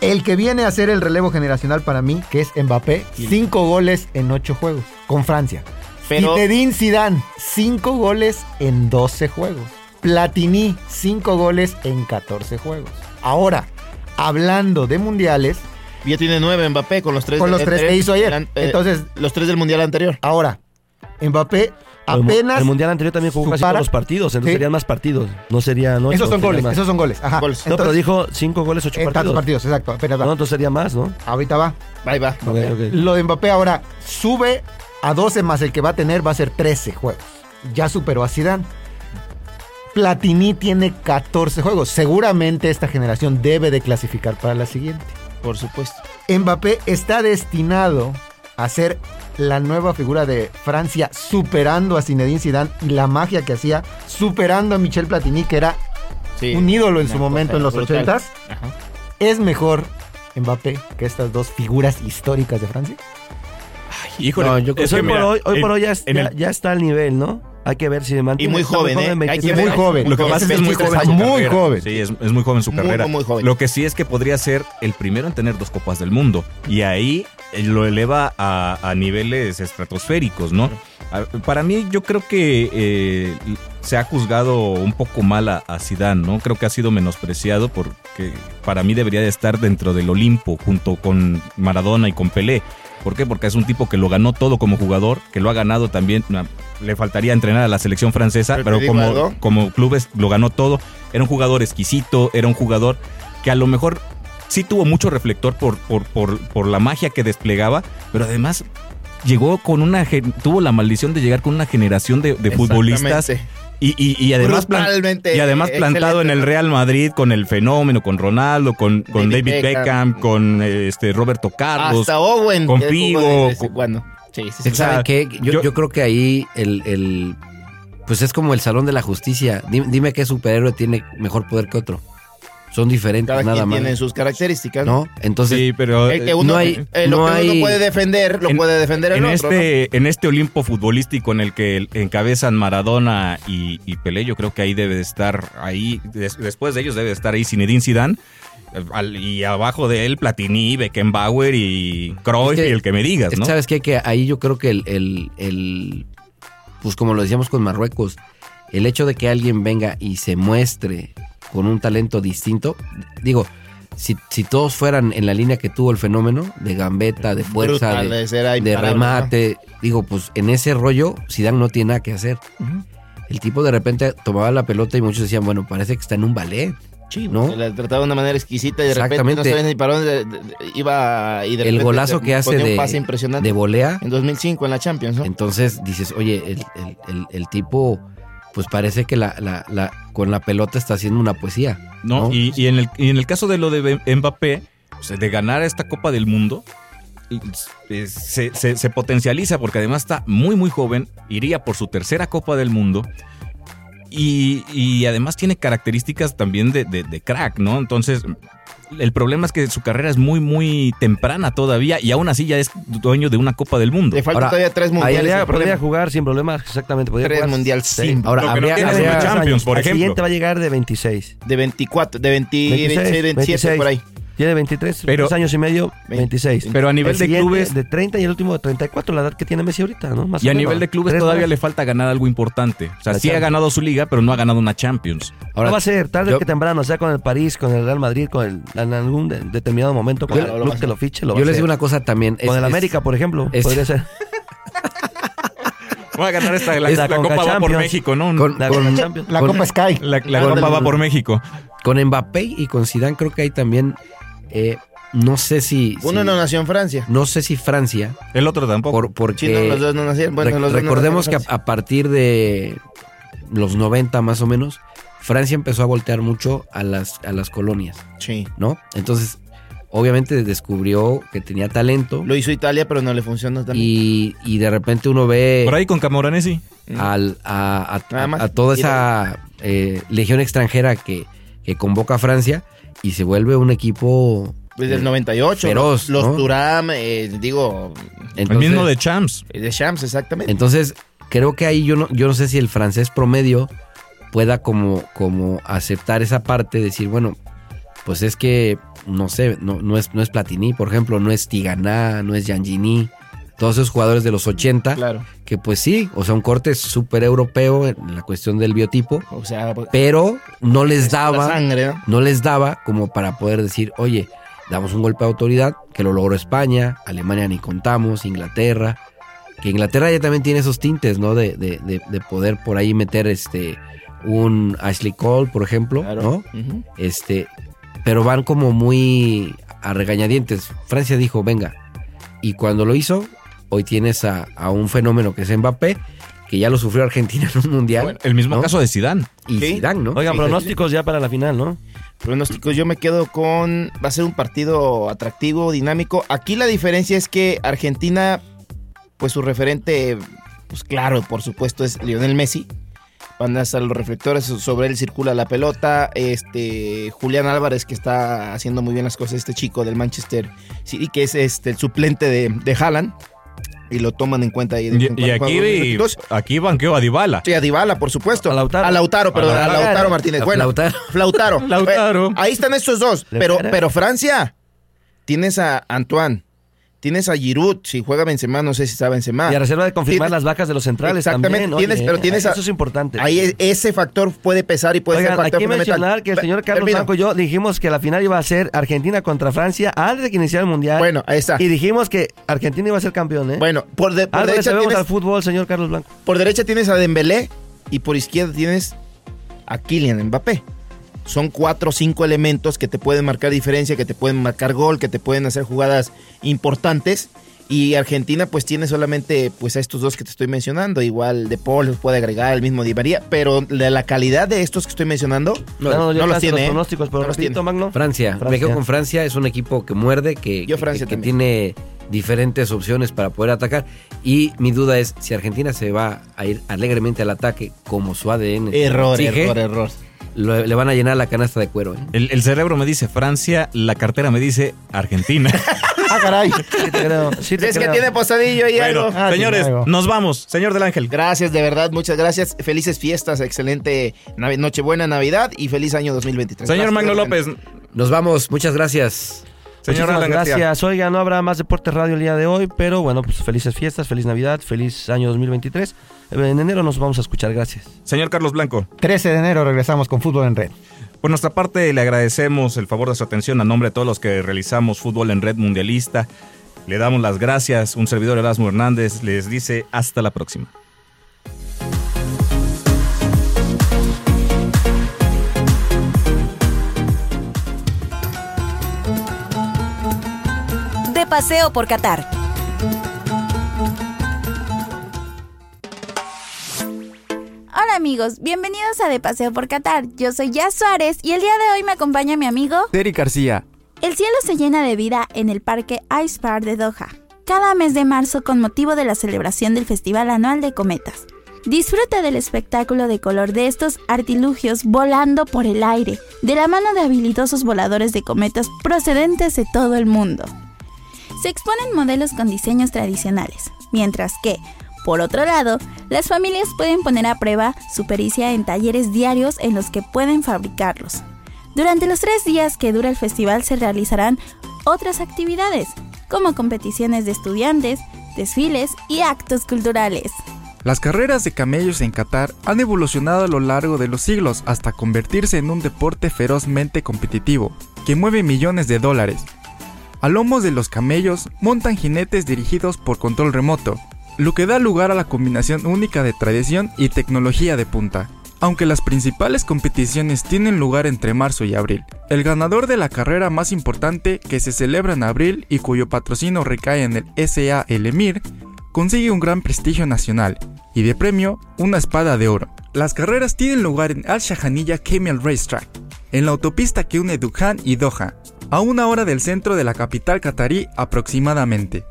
[SPEAKER 4] El que viene a ser el relevo generacional para mí, que es Mbappé, 5 goles en 8 juegos con Francia.
[SPEAKER 3] Pero-
[SPEAKER 4] Zinedine Zidane, 5 goles en 12 juegos. Platini, 5 goles en 14 juegos. Ahora, hablando de mundiales,
[SPEAKER 3] Ya tiene 9 Mbappé con los tres
[SPEAKER 4] Con los
[SPEAKER 3] del-
[SPEAKER 4] tres que
[SPEAKER 3] del-
[SPEAKER 4] hizo ayer.
[SPEAKER 3] del- eh,
[SPEAKER 4] Entonces-
[SPEAKER 3] los tres del mundial anterior.
[SPEAKER 4] ahora, Mbappé apenas...
[SPEAKER 7] El mundial anterior también jugó casi todos los partidos, entonces
[SPEAKER 4] Sí.
[SPEAKER 7] serían más partidos. No serían ocho,
[SPEAKER 4] esos son goles,
[SPEAKER 7] más.
[SPEAKER 4] esos son goles. Ajá.
[SPEAKER 3] Goles.
[SPEAKER 7] No, pero
[SPEAKER 4] Entonces,
[SPEAKER 7] dijo cinco goles, ocho
[SPEAKER 4] en
[SPEAKER 7] partidos.
[SPEAKER 4] tantos partidos, exacto. Apenas va.
[SPEAKER 7] No, entonces sería más, ¿no?
[SPEAKER 4] Ahorita va.
[SPEAKER 3] Ahí va.
[SPEAKER 7] Ok, ok.
[SPEAKER 4] Lo de Mbappé ahora sube a 12 más el que va a tener va a ser 13 juegos. Ya superó a Zidane. Platini tiene 14 juegos. Seguramente esta generación debe de clasificar para la siguiente.
[SPEAKER 3] Por supuesto.
[SPEAKER 4] Mbappé está destinado a ser la nueva figura de Francia, superando a Zinedine Zidane y la magia que hacía, superando a Michel Platini, que era
[SPEAKER 3] Sí.
[SPEAKER 4] un ídolo en su momento en los
[SPEAKER 3] brutal.
[SPEAKER 4] 80s.
[SPEAKER 3] Ajá.
[SPEAKER 4] ¿Es mejor Mbappé que estas dos figuras históricas de Francia?
[SPEAKER 2] Híjole,
[SPEAKER 8] No, yo creo
[SPEAKER 2] es
[SPEAKER 7] Hoy por hoy, hoy
[SPEAKER 2] en-
[SPEAKER 7] por hoy ya, ya,
[SPEAKER 2] el-
[SPEAKER 7] ya está al nivel, ¿no? Hay que ver si mantiene.
[SPEAKER 3] Y muy
[SPEAKER 7] está
[SPEAKER 3] joven, ¿eh? Hay
[SPEAKER 7] 26
[SPEAKER 3] que
[SPEAKER 4] Muy
[SPEAKER 3] ver-
[SPEAKER 4] joven.
[SPEAKER 2] Lo que pasa es que es muy
[SPEAKER 4] 23
[SPEAKER 2] joven.
[SPEAKER 4] Muy joven.
[SPEAKER 2] Sí, es, es muy joven su
[SPEAKER 3] Muy,
[SPEAKER 2] carrera.
[SPEAKER 3] muy, muy joven.
[SPEAKER 2] Lo que sí es que podría ser el primero en tener dos copas del mundo. Y ahí eh, lo eleva a, a niveles estratosféricos, ¿no? Para mí, yo creo que eh, se ha juzgado un poco mal a, a Zidane, ¿no? Creo que ha sido menospreciado porque para mí debería de estar dentro del Olimpo junto con Maradona y con Pelé. ¿Por qué? Porque es un tipo que lo ganó todo como jugador, que lo ha ganado también. Le faltaría entrenar a la selección francesa,
[SPEAKER 3] Pero
[SPEAKER 2] como, clubes lo ganó todo. Era un jugador exquisito, era un jugador que a lo mejor sí tuvo mucho reflector por, por, por, por la magia que desplegaba, pero además llegó con una tuvo la maldición de llegar con una generación de, de futbolistas. Y, y- y además y además plantado en el. Real Madrid con el fenómeno, con Ronaldo, con, con
[SPEAKER 3] David
[SPEAKER 2] David, Beckham,
[SPEAKER 3] Beckham,
[SPEAKER 2] con este Roberto Carlos.
[SPEAKER 3] Hasta Owen.
[SPEAKER 2] con Figo, con-
[SPEAKER 3] cuando. Sí, sí, sí.
[SPEAKER 2] O sea,
[SPEAKER 8] ¿Saben qué? Yo,
[SPEAKER 2] yo-
[SPEAKER 8] yo creo que ahí el, el- Pues es como el salón de la justicia. Dime, dime qué superhéroe tiene mejor poder que otro. Son diferentes,
[SPEAKER 3] Cada
[SPEAKER 8] nada
[SPEAKER 3] quien
[SPEAKER 8] más.
[SPEAKER 3] tiene sus características.
[SPEAKER 8] ¿No? Entonces,
[SPEAKER 2] sí, pero
[SPEAKER 3] El que
[SPEAKER 2] eh,
[SPEAKER 3] uno,
[SPEAKER 8] no hay-
[SPEAKER 3] eh, lo
[SPEAKER 8] no
[SPEAKER 3] que
[SPEAKER 8] hay-
[SPEAKER 3] uno puede defender, lo
[SPEAKER 2] en-
[SPEAKER 3] puede defender el
[SPEAKER 2] en
[SPEAKER 3] otro. ¿no?
[SPEAKER 2] este, en este Olimpo futbolístico en el que encabezan Maradona y, y Pelé, yo creo que ahí debe de estar, ahí, des- después de ellos debe de estar ahí Zinedine Zidane, eh, al- y abajo de él Platini, Beckenbauer y Cruyff
[SPEAKER 8] Es que-
[SPEAKER 2] y el que me digas, ¿no?
[SPEAKER 8] ¿sabes qué? Que ahí yo creo que el, el- el- Pues como lo decíamos con Marruecos, el hecho de que alguien venga y se muestre con un talento distinto, digo, si, si todos fueran en la línea que tuvo el fenómeno, de gambeta, de fuerza,
[SPEAKER 3] Brutal,
[SPEAKER 8] de, remate, digo, pues en ese rollo Zidane no tiene nada que hacer. El tipo de repente tomaba la pelota y muchos decían, bueno, parece que está en un ballet.
[SPEAKER 3] Sí,
[SPEAKER 8] ¿no?
[SPEAKER 3] Se la trataba de una manera exquisita y de repente no sabía ni para dónde de- de- de- iba y de
[SPEAKER 8] El golazo que hace
[SPEAKER 3] un
[SPEAKER 8] de,
[SPEAKER 3] pase impresionante
[SPEAKER 8] de volea.
[SPEAKER 3] en 2005 en la Champions, ¿no?
[SPEAKER 8] Entonces dices, oye, el, el- el- el tipo, pues parece que la, la- la- con la pelota está haciendo una poesía.
[SPEAKER 2] No, Y, y en el, y en el caso de lo de Mbappé, pues, de ganar esta Copa del Mundo, se, se- se potencializa porque además está muy, muy joven, iría por su tercera Copa del Mundo. Y, y además tiene características también de, de- de crack, ¿no? Entonces, el problema es que su carrera es muy, muy temprana todavía y aún así ya es dueño de una Copa del Mundo.
[SPEAKER 3] Le faltan todavía tres
[SPEAKER 8] ahí
[SPEAKER 3] mundiales.
[SPEAKER 7] Podría,
[SPEAKER 3] el
[SPEAKER 7] podría jugar sin problemas, exactamente. Podría
[SPEAKER 3] Tres mundiales
[SPEAKER 7] Sí.
[SPEAKER 3] sin-
[SPEAKER 8] Ahora,
[SPEAKER 2] que no
[SPEAKER 8] habría, habría-
[SPEAKER 2] Champions,
[SPEAKER 7] años.
[SPEAKER 2] por ejemplo.
[SPEAKER 7] siguiente va a llegar de 26.
[SPEAKER 3] De 24, de 20,
[SPEAKER 7] 26,
[SPEAKER 3] 26, 27
[SPEAKER 7] 26.
[SPEAKER 3] por ahí.
[SPEAKER 7] Tiene 23,
[SPEAKER 2] Pero-
[SPEAKER 7] años y medio, 26.
[SPEAKER 2] Pero a nivel
[SPEAKER 7] El
[SPEAKER 2] de clubes,
[SPEAKER 7] De 30 y el último de 34, la edad que tiene Messi ahorita, ¿no? Más
[SPEAKER 2] y
[SPEAKER 7] o
[SPEAKER 2] a nivel de clubes todavía
[SPEAKER 7] más.
[SPEAKER 2] le falta ganar algo importante. O sea,
[SPEAKER 7] La
[SPEAKER 2] sí ha
[SPEAKER 7] Champions.
[SPEAKER 2] ganado su liga, pero no ha ganado una Champions.
[SPEAKER 8] ahora,
[SPEAKER 7] no va a ser tarde
[SPEAKER 8] yo-
[SPEAKER 7] que temprano, sea con el París, con el Real Madrid, con el, en algún de- determinado momento, con el
[SPEAKER 3] lo va
[SPEAKER 7] club que lo fiche, lo va
[SPEAKER 8] yo
[SPEAKER 7] a
[SPEAKER 8] les
[SPEAKER 7] hacer.
[SPEAKER 8] digo una cosa también. es-
[SPEAKER 7] Con el
[SPEAKER 8] es-
[SPEAKER 7] América, por ejemplo,
[SPEAKER 8] es-
[SPEAKER 7] podría ser.
[SPEAKER 2] Va a ganar esta la,
[SPEAKER 7] Es
[SPEAKER 2] la
[SPEAKER 7] la
[SPEAKER 2] Copa va por. México, ¿no?
[SPEAKER 8] Con-
[SPEAKER 7] La,
[SPEAKER 8] con-
[SPEAKER 7] la Champions.
[SPEAKER 4] La
[SPEAKER 8] Con-
[SPEAKER 4] Copa Sky.
[SPEAKER 2] la Copa va por México.
[SPEAKER 8] Con Mbappé y con Zidane creo que hay también, eh, no sé si...
[SPEAKER 3] Uno
[SPEAKER 8] si-
[SPEAKER 3] no nació en Francia.
[SPEAKER 8] no sé si Francia,
[SPEAKER 2] El otro tampoco.
[SPEAKER 8] por, porque...
[SPEAKER 3] Sí, no, los dos no nacieron. Bueno,
[SPEAKER 8] Rec-
[SPEAKER 3] los dos no
[SPEAKER 8] recordemos que a, partir de los 90 más o menos, Francia empezó a voltear mucho a las, a las colonias.
[SPEAKER 3] Sí.
[SPEAKER 8] ¿no? Entonces, obviamente descubrió que tenía talento.
[SPEAKER 3] Lo hizo Italia, pero no le funcionó también.
[SPEAKER 8] Y, y de repente uno ve
[SPEAKER 2] Por ahí con Camoranesi.
[SPEAKER 8] al, a, a-
[SPEAKER 3] Nada más.
[SPEAKER 8] a toda esa eh, legión extranjera que, que convoca a Francia y se vuelve un equipo
[SPEAKER 3] Desde el
[SPEAKER 8] eh,
[SPEAKER 3] 98.
[SPEAKER 8] feroz,
[SPEAKER 3] los
[SPEAKER 8] ¿no?
[SPEAKER 3] Turam, eh, digo,
[SPEAKER 2] El
[SPEAKER 8] Entonces-
[SPEAKER 2] mismo de Champs.
[SPEAKER 3] de Shams, exactamente.
[SPEAKER 8] Entonces, creo que ahí yo no, yo no sé si el francés promedio pueda como, como aceptar esa parte, decir, bueno, pues es que, no sé, no, no, es, no es Platini, por ejemplo, no es Tigana, no es Giangini, todos esos jugadores de los 80,
[SPEAKER 3] claro.
[SPEAKER 8] que pues sí, o sea, un corte súper europeo en la cuestión del biotipo,
[SPEAKER 3] O sea, pues,
[SPEAKER 8] pero no les daba,
[SPEAKER 3] sangre, ¿no?
[SPEAKER 8] no les daba como para poder decir, oye, damos un golpe de autoridad, que lo logró España, Alemania ni contamos, Inglaterra, que Inglaterra ya también tiene esos tintes, ¿no? De, de, de, de poder por ahí meter este un Ashley Cole, por ejemplo,
[SPEAKER 3] Claro.
[SPEAKER 8] ¿no? Este, pero van como muy a regañadientes. Francia dijo, venga, y cuando lo hizo, hoy tienes a, a un fenómeno que es Mbappé, que ya lo sufrió Argentina en un mundial.
[SPEAKER 2] El mismo
[SPEAKER 8] ¿no?
[SPEAKER 2] caso de Zidane.
[SPEAKER 8] Y
[SPEAKER 3] Sí.
[SPEAKER 8] Zidane, ¿no?
[SPEAKER 7] Oigan,
[SPEAKER 3] Sí.
[SPEAKER 7] pronósticos ya para la final, ¿no?
[SPEAKER 3] Pronósticos, yo me quedo con. Va a ser un partido atractivo, dinámico. Aquí la diferencia es que Argentina, pues su referente, pues claro, por supuesto, es Lionel Messi. Van a estar los reflectores, sobre él circula la pelota. Este Julián Álvarez, que está haciendo muy bien las cosas, este chico del Manchester City, que es este, el suplente de, de Haaland. Y lo toman en cuenta ahí. de
[SPEAKER 2] Y, y aquí,
[SPEAKER 3] minutos.
[SPEAKER 2] aquí banqueó a Dybala.
[SPEAKER 3] Sí, a Dybala, por supuesto.
[SPEAKER 7] A Lautaro.
[SPEAKER 3] A Lautaro, perdón,
[SPEAKER 2] A
[SPEAKER 3] a
[SPEAKER 2] Lautaro.
[SPEAKER 3] Lautaro Martínez.
[SPEAKER 8] A
[SPEAKER 3] Bueno,
[SPEAKER 8] Lautaro.
[SPEAKER 3] Flautaro.
[SPEAKER 2] Lautaro.
[SPEAKER 3] Eh, Ahí están estos dos. Pero, pero Francia, tienes a Antoine, tienes a Giroud, si juega Benzema, no sé si está Benzema.
[SPEAKER 7] Y a reserva de confirmar
[SPEAKER 3] Tienes-
[SPEAKER 7] las vacas de los centrales
[SPEAKER 3] Exactamente,
[SPEAKER 7] también.
[SPEAKER 3] tienes-
[SPEAKER 7] oye,
[SPEAKER 3] pero tienes a-
[SPEAKER 7] Eso es importante.
[SPEAKER 3] Ahí ese factor puede pesar y puede
[SPEAKER 7] Oigan,
[SPEAKER 3] ser
[SPEAKER 7] hay
[SPEAKER 3] factor
[SPEAKER 7] que
[SPEAKER 3] fundamental.
[SPEAKER 7] mencionar que el señor Carlos
[SPEAKER 3] termino.
[SPEAKER 7] Blanco y yo dijimos que la final iba a ser Argentina contra Francia antes de que iniciara el Mundial.
[SPEAKER 3] Bueno, ahí está.
[SPEAKER 7] Y dijimos que Argentina iba a ser campeón, ¿eh?
[SPEAKER 3] Bueno, por, de- por
[SPEAKER 7] Algo le
[SPEAKER 3] derecha tienes,
[SPEAKER 7] al fútbol, señor Carlos Blanco.
[SPEAKER 3] por derecha tienes a Dembélé y por izquierda tienes a Kylian Mbappé. Son cuatro o cinco elementos que te pueden marcar diferencia, que te pueden marcar gol, que te pueden hacer jugadas importantes. Y Argentina pues tiene solamente pues a estos dos que te estoy mencionando. Igual De Paul los puede agregar, el mismo Di María. Pero de la calidad de estos que estoy mencionando, no,
[SPEAKER 7] Ya
[SPEAKER 3] los tiene. ¿eh?
[SPEAKER 7] pronósticos, pero
[SPEAKER 3] No los
[SPEAKER 7] rapidito,
[SPEAKER 3] tiene.
[SPEAKER 7] Magno.
[SPEAKER 8] Francia.
[SPEAKER 7] Francia.
[SPEAKER 8] Me quedo con Francia. Es un equipo que muerde, que,
[SPEAKER 3] Yo Francia
[SPEAKER 8] que tiene diferentes opciones para poder atacar. Y mi duda es si Argentina se va a ir alegremente al ataque como su ADN.
[SPEAKER 3] Error,
[SPEAKER 8] exige,
[SPEAKER 3] error, error.
[SPEAKER 8] Lo- le van a llenar la canasta de cuero. ¿eh?
[SPEAKER 2] El, el cerebro me dice Francia, la cartera me dice Argentina.
[SPEAKER 4] Ah, caray.
[SPEAKER 7] Sí te creo, sí te
[SPEAKER 3] Es que tiene posadillo y
[SPEAKER 2] bueno,
[SPEAKER 3] algo.
[SPEAKER 4] Ah,
[SPEAKER 2] señores,
[SPEAKER 4] algo.
[SPEAKER 2] nos vamos. Señor del Ángel.
[SPEAKER 3] Gracias, de verdad, muchas gracias. Felices fiestas, excelente Navi- Nochebuena, Navidad y feliz año 2023.
[SPEAKER 2] Señor
[SPEAKER 3] Gracias,
[SPEAKER 2] Magno. López.
[SPEAKER 8] Nos vamos. Muchas gracias.
[SPEAKER 2] Señor
[SPEAKER 7] Muchísimas
[SPEAKER 2] Alan García.
[SPEAKER 7] gracias. Oiga, no habrá más Deportes Radio el día de hoy, pero bueno, pues felices fiestas, feliz Navidad, feliz año 2023. En enero nos vamos a escuchar, gracias.
[SPEAKER 2] Señor Carlos Blanco.
[SPEAKER 4] 13 de enero regresamos con Fútbol en Red.
[SPEAKER 2] Por nuestra parte, le agradecemos el favor de su atención a nombre de todos los que realizamos fútbol en red mundialista. Le damos las gracias. Un servidor Erasmo Hernández les dice hasta la próxima.
[SPEAKER 1] De paseo por Qatar.
[SPEAKER 11] Hola amigos, bienvenidos a De Paseo por Qatar. Yo soy Jazz Suárez y el día de hoy me acompaña mi amigo.
[SPEAKER 12] Terry García.
[SPEAKER 11] El cielo se llena de vida en el parque Ice Park de Doha, cada mes de marzo con motivo de la celebración del Festival Anual de Cometas. Disfruta del espectáculo de color de estos artilugios volando por el aire, de la mano de habilidosos voladores de cometas procedentes de todo el mundo. Se exponen modelos con diseños tradicionales, mientras que, por otro lado, las familias pueden poner a prueba su pericia en talleres diarios en los que pueden fabricarlos. Durante los tres días que dura el festival se realizarán otras actividades, como competiciones de estudiantes, desfiles y actos culturales.
[SPEAKER 12] Las carreras de camellos en Qatar han evolucionado a lo largo de los siglos hasta convertirse en un deporte ferozmente competitivo, que mueve millones de dólares. A lomos de los camellos montan jinetes dirigidos por control remoto, lo que da lugar a la combinación única de tradición y tecnología de punta. Aunque las principales competiciones tienen lugar entre marzo y abril, el ganador de la carrera más importante que se celebra en abril y cuyo patrocinio recae en el SA El Emir, consigue un gran prestigio nacional y de premio una espada de oro. Las carreras tienen lugar en Al Shahaniyya Camel Racetrack, en la autopista que une Dukhan y Doha, a una hora del centro de la capital catarí aproximadamente.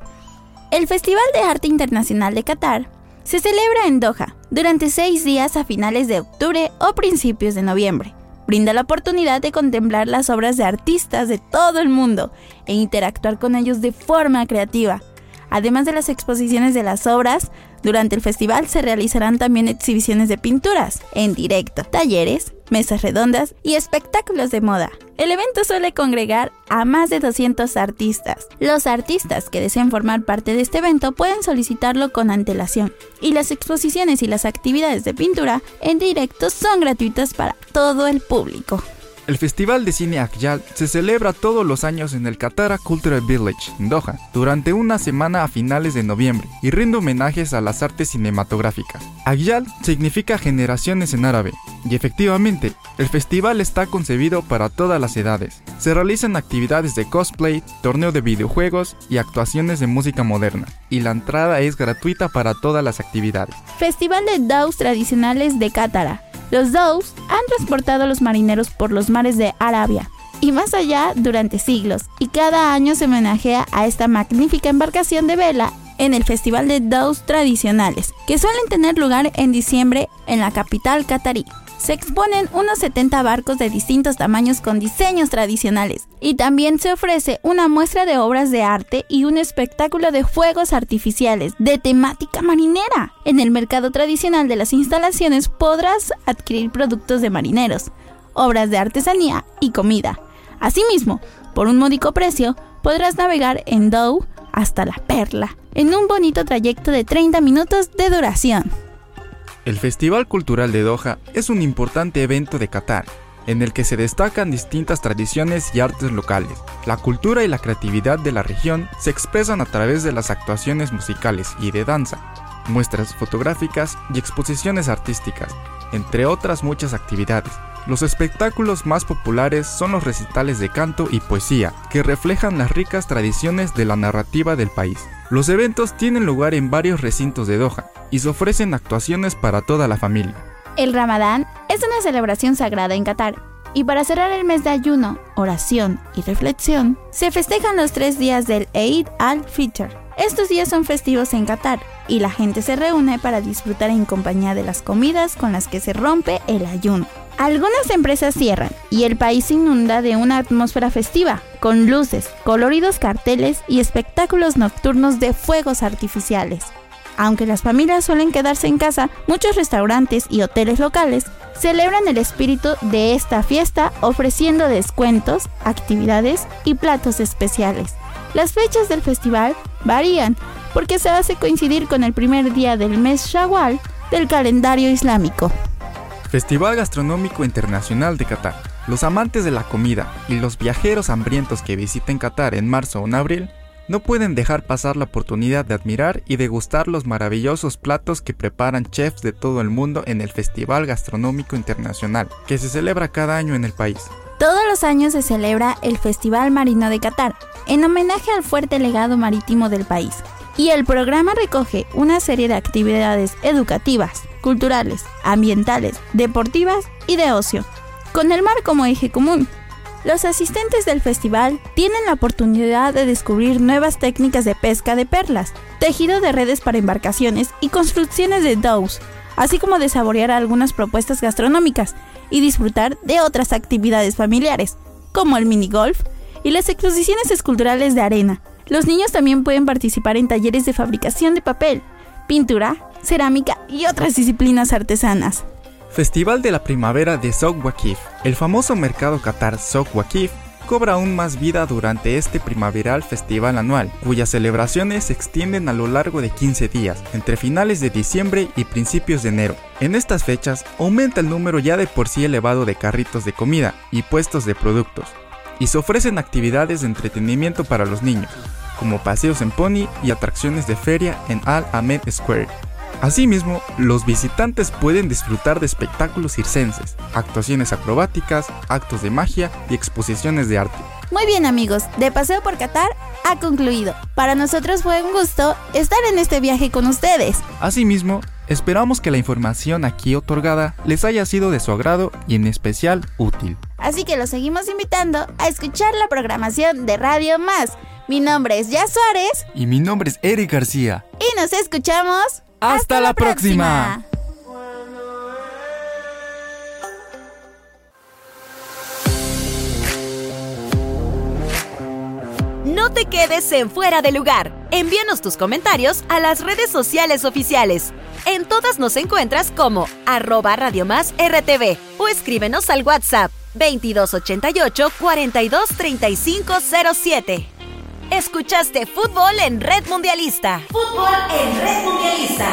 [SPEAKER 11] El Festival de Arte Internacional de Qatar se celebra en Doha durante seis días a finales de octubre o principios de noviembre. Brinda la oportunidad de contemplar las obras de artistas de todo el mundo e interactuar con ellos de forma creativa. Además de las exposiciones de las obras, durante el festival se realizarán también exhibiciones de pinturas en directo, talleres, mesas redondas y espectáculos de moda. El evento suele congregar a más de 200 artistas. Los artistas que deseen formar parte de este evento pueden solicitarlo con antelación y las exposiciones y las actividades de pintura en directo son gratuitas para todo el público.
[SPEAKER 12] El Festival de Cine Akyal se celebra todos los años en el Katara Cultural Village, en Doha, durante una semana a finales de noviembre y rinde homenajes a las artes cinematográficas. Akyal significa generaciones en árabe, y efectivamente, el festival está concebido para todas las edades. Se realizan actividades de cosplay, torneo de videojuegos y actuaciones de música moderna, y la entrada es gratuita para todas las actividades.
[SPEAKER 11] Festival de Daus Tradicionales de Cátara. Los Dows han transportado a los marineros por los mares de Arabia y más allá durante siglos, y cada año se homenajea a esta magnífica embarcación de vela en el Festival de Dows Tradicionales, que suelen tener lugar en diciembre en la capital catarí se exponen unos 70 barcos de distintos tamaños con diseños tradicionales y también se ofrece una muestra de obras de arte y un espectáculo de fuegos artificiales de temática marinera. En el mercado tradicional de las instalaciones podrás adquirir productos de marineros, obras de artesanía y comida. Asimismo, por un módico precio, podrás navegar en Dow hasta la Perla, en un bonito trayecto de 30 minutos de duración.
[SPEAKER 12] El Festival Cultural de Doha es un importante evento de Qatar, en el que se destacan distintas tradiciones y artes locales. La cultura y la creatividad de la región se expresan a través de las actuaciones musicales y de danza, muestras fotográficas y exposiciones artísticas, entre otras muchas actividades. Los espectáculos más populares son los recitales de canto y poesía, que reflejan las ricas tradiciones de la narrativa del país. Los eventos tienen lugar en varios recintos de Doha y se ofrecen actuaciones para toda la familia.
[SPEAKER 11] El Ramadán es una celebración sagrada en Qatar y para cerrar el mes de ayuno, oración y reflexión, se festejan los tres días del Eid al-Fitr. Estos días son festivos en Qatar y la gente se reúne para disfrutar en compañía de las comidas con las que se rompe el ayuno. Algunas empresas cierran y el país se inunda de una atmósfera festiva, con luces, coloridos carteles y espectáculos nocturnos de fuegos artificiales. Aunque las familias suelen quedarse en casa, muchos restaurantes y hoteles locales celebran el espíritu de esta fiesta ofreciendo descuentos, actividades y platos especiales. Las fechas del festival varían porque se hace coincidir con el primer día del mes Shawwal del calendario islámico.
[SPEAKER 12] Festival Gastronómico Internacional de Qatar. Los amantes de la comida y los viajeros hambrientos que visiten Qatar en marzo o en abril no pueden dejar pasar la oportunidad de admirar y degustar los maravillosos platos que preparan chefs de todo el mundo en el Festival Gastronómico Internacional, que se celebra cada año en el país.
[SPEAKER 11] Todos los años se celebra el Festival Marino de Qatar, en homenaje al fuerte legado marítimo del país. Y el programa recoge una serie de actividades educativas, culturales, ambientales, deportivas y de ocio, con el mar como eje común. Los asistentes del festival tienen la oportunidad de descubrir nuevas técnicas de pesca de perlas, tejido de redes para embarcaciones y construcciones de dows, así como de saborear algunas propuestas gastronómicas y disfrutar de otras actividades familiares, como el minigolf y las exposiciones esculturales de arena. Los niños también pueden participar en talleres de fabricación de papel, pintura, cerámica y otras disciplinas artesanas.
[SPEAKER 12] Festival de la Primavera de Souk Wakif. El famoso mercado Qatar Souk Wakif cobra aún más vida durante este primaveral festival anual, cuyas celebraciones se extienden a lo largo de 15 días, entre finales de diciembre y principios de enero. En estas fechas aumenta el número ya de por sí elevado de carritos de comida y puestos de productos, y se ofrecen actividades de entretenimiento para los niños, como paseos en pony y atracciones de feria en Al Ahmed Square. Asimismo, los visitantes pueden disfrutar de espectáculos circenses, actuaciones acrobáticas, actos de magia y exposiciones de arte.
[SPEAKER 11] Muy bien amigos, de Paseo por Qatar ha concluido. Para nosotros fue un gusto estar en este viaje con ustedes.
[SPEAKER 12] Asimismo, Esperamos que la información aquí otorgada les haya sido de su agrado y en especial útil.
[SPEAKER 11] Así que los seguimos invitando a escuchar la programación de Radio Más. Mi nombre es Ya Suárez.
[SPEAKER 12] Y mi nombre es Eric García.
[SPEAKER 11] Y nos escuchamos.
[SPEAKER 12] ¡Hasta, la próxima!
[SPEAKER 1] No te quedes en fuera de lugar. Envíanos tus comentarios a las redes sociales oficiales. En todas nos encuentras como arroba Radio Más RTV o escríbenos al WhatsApp 2288 423507. Escuchaste Fútbol en Red Mundialista. Fútbol en Red Mundialista.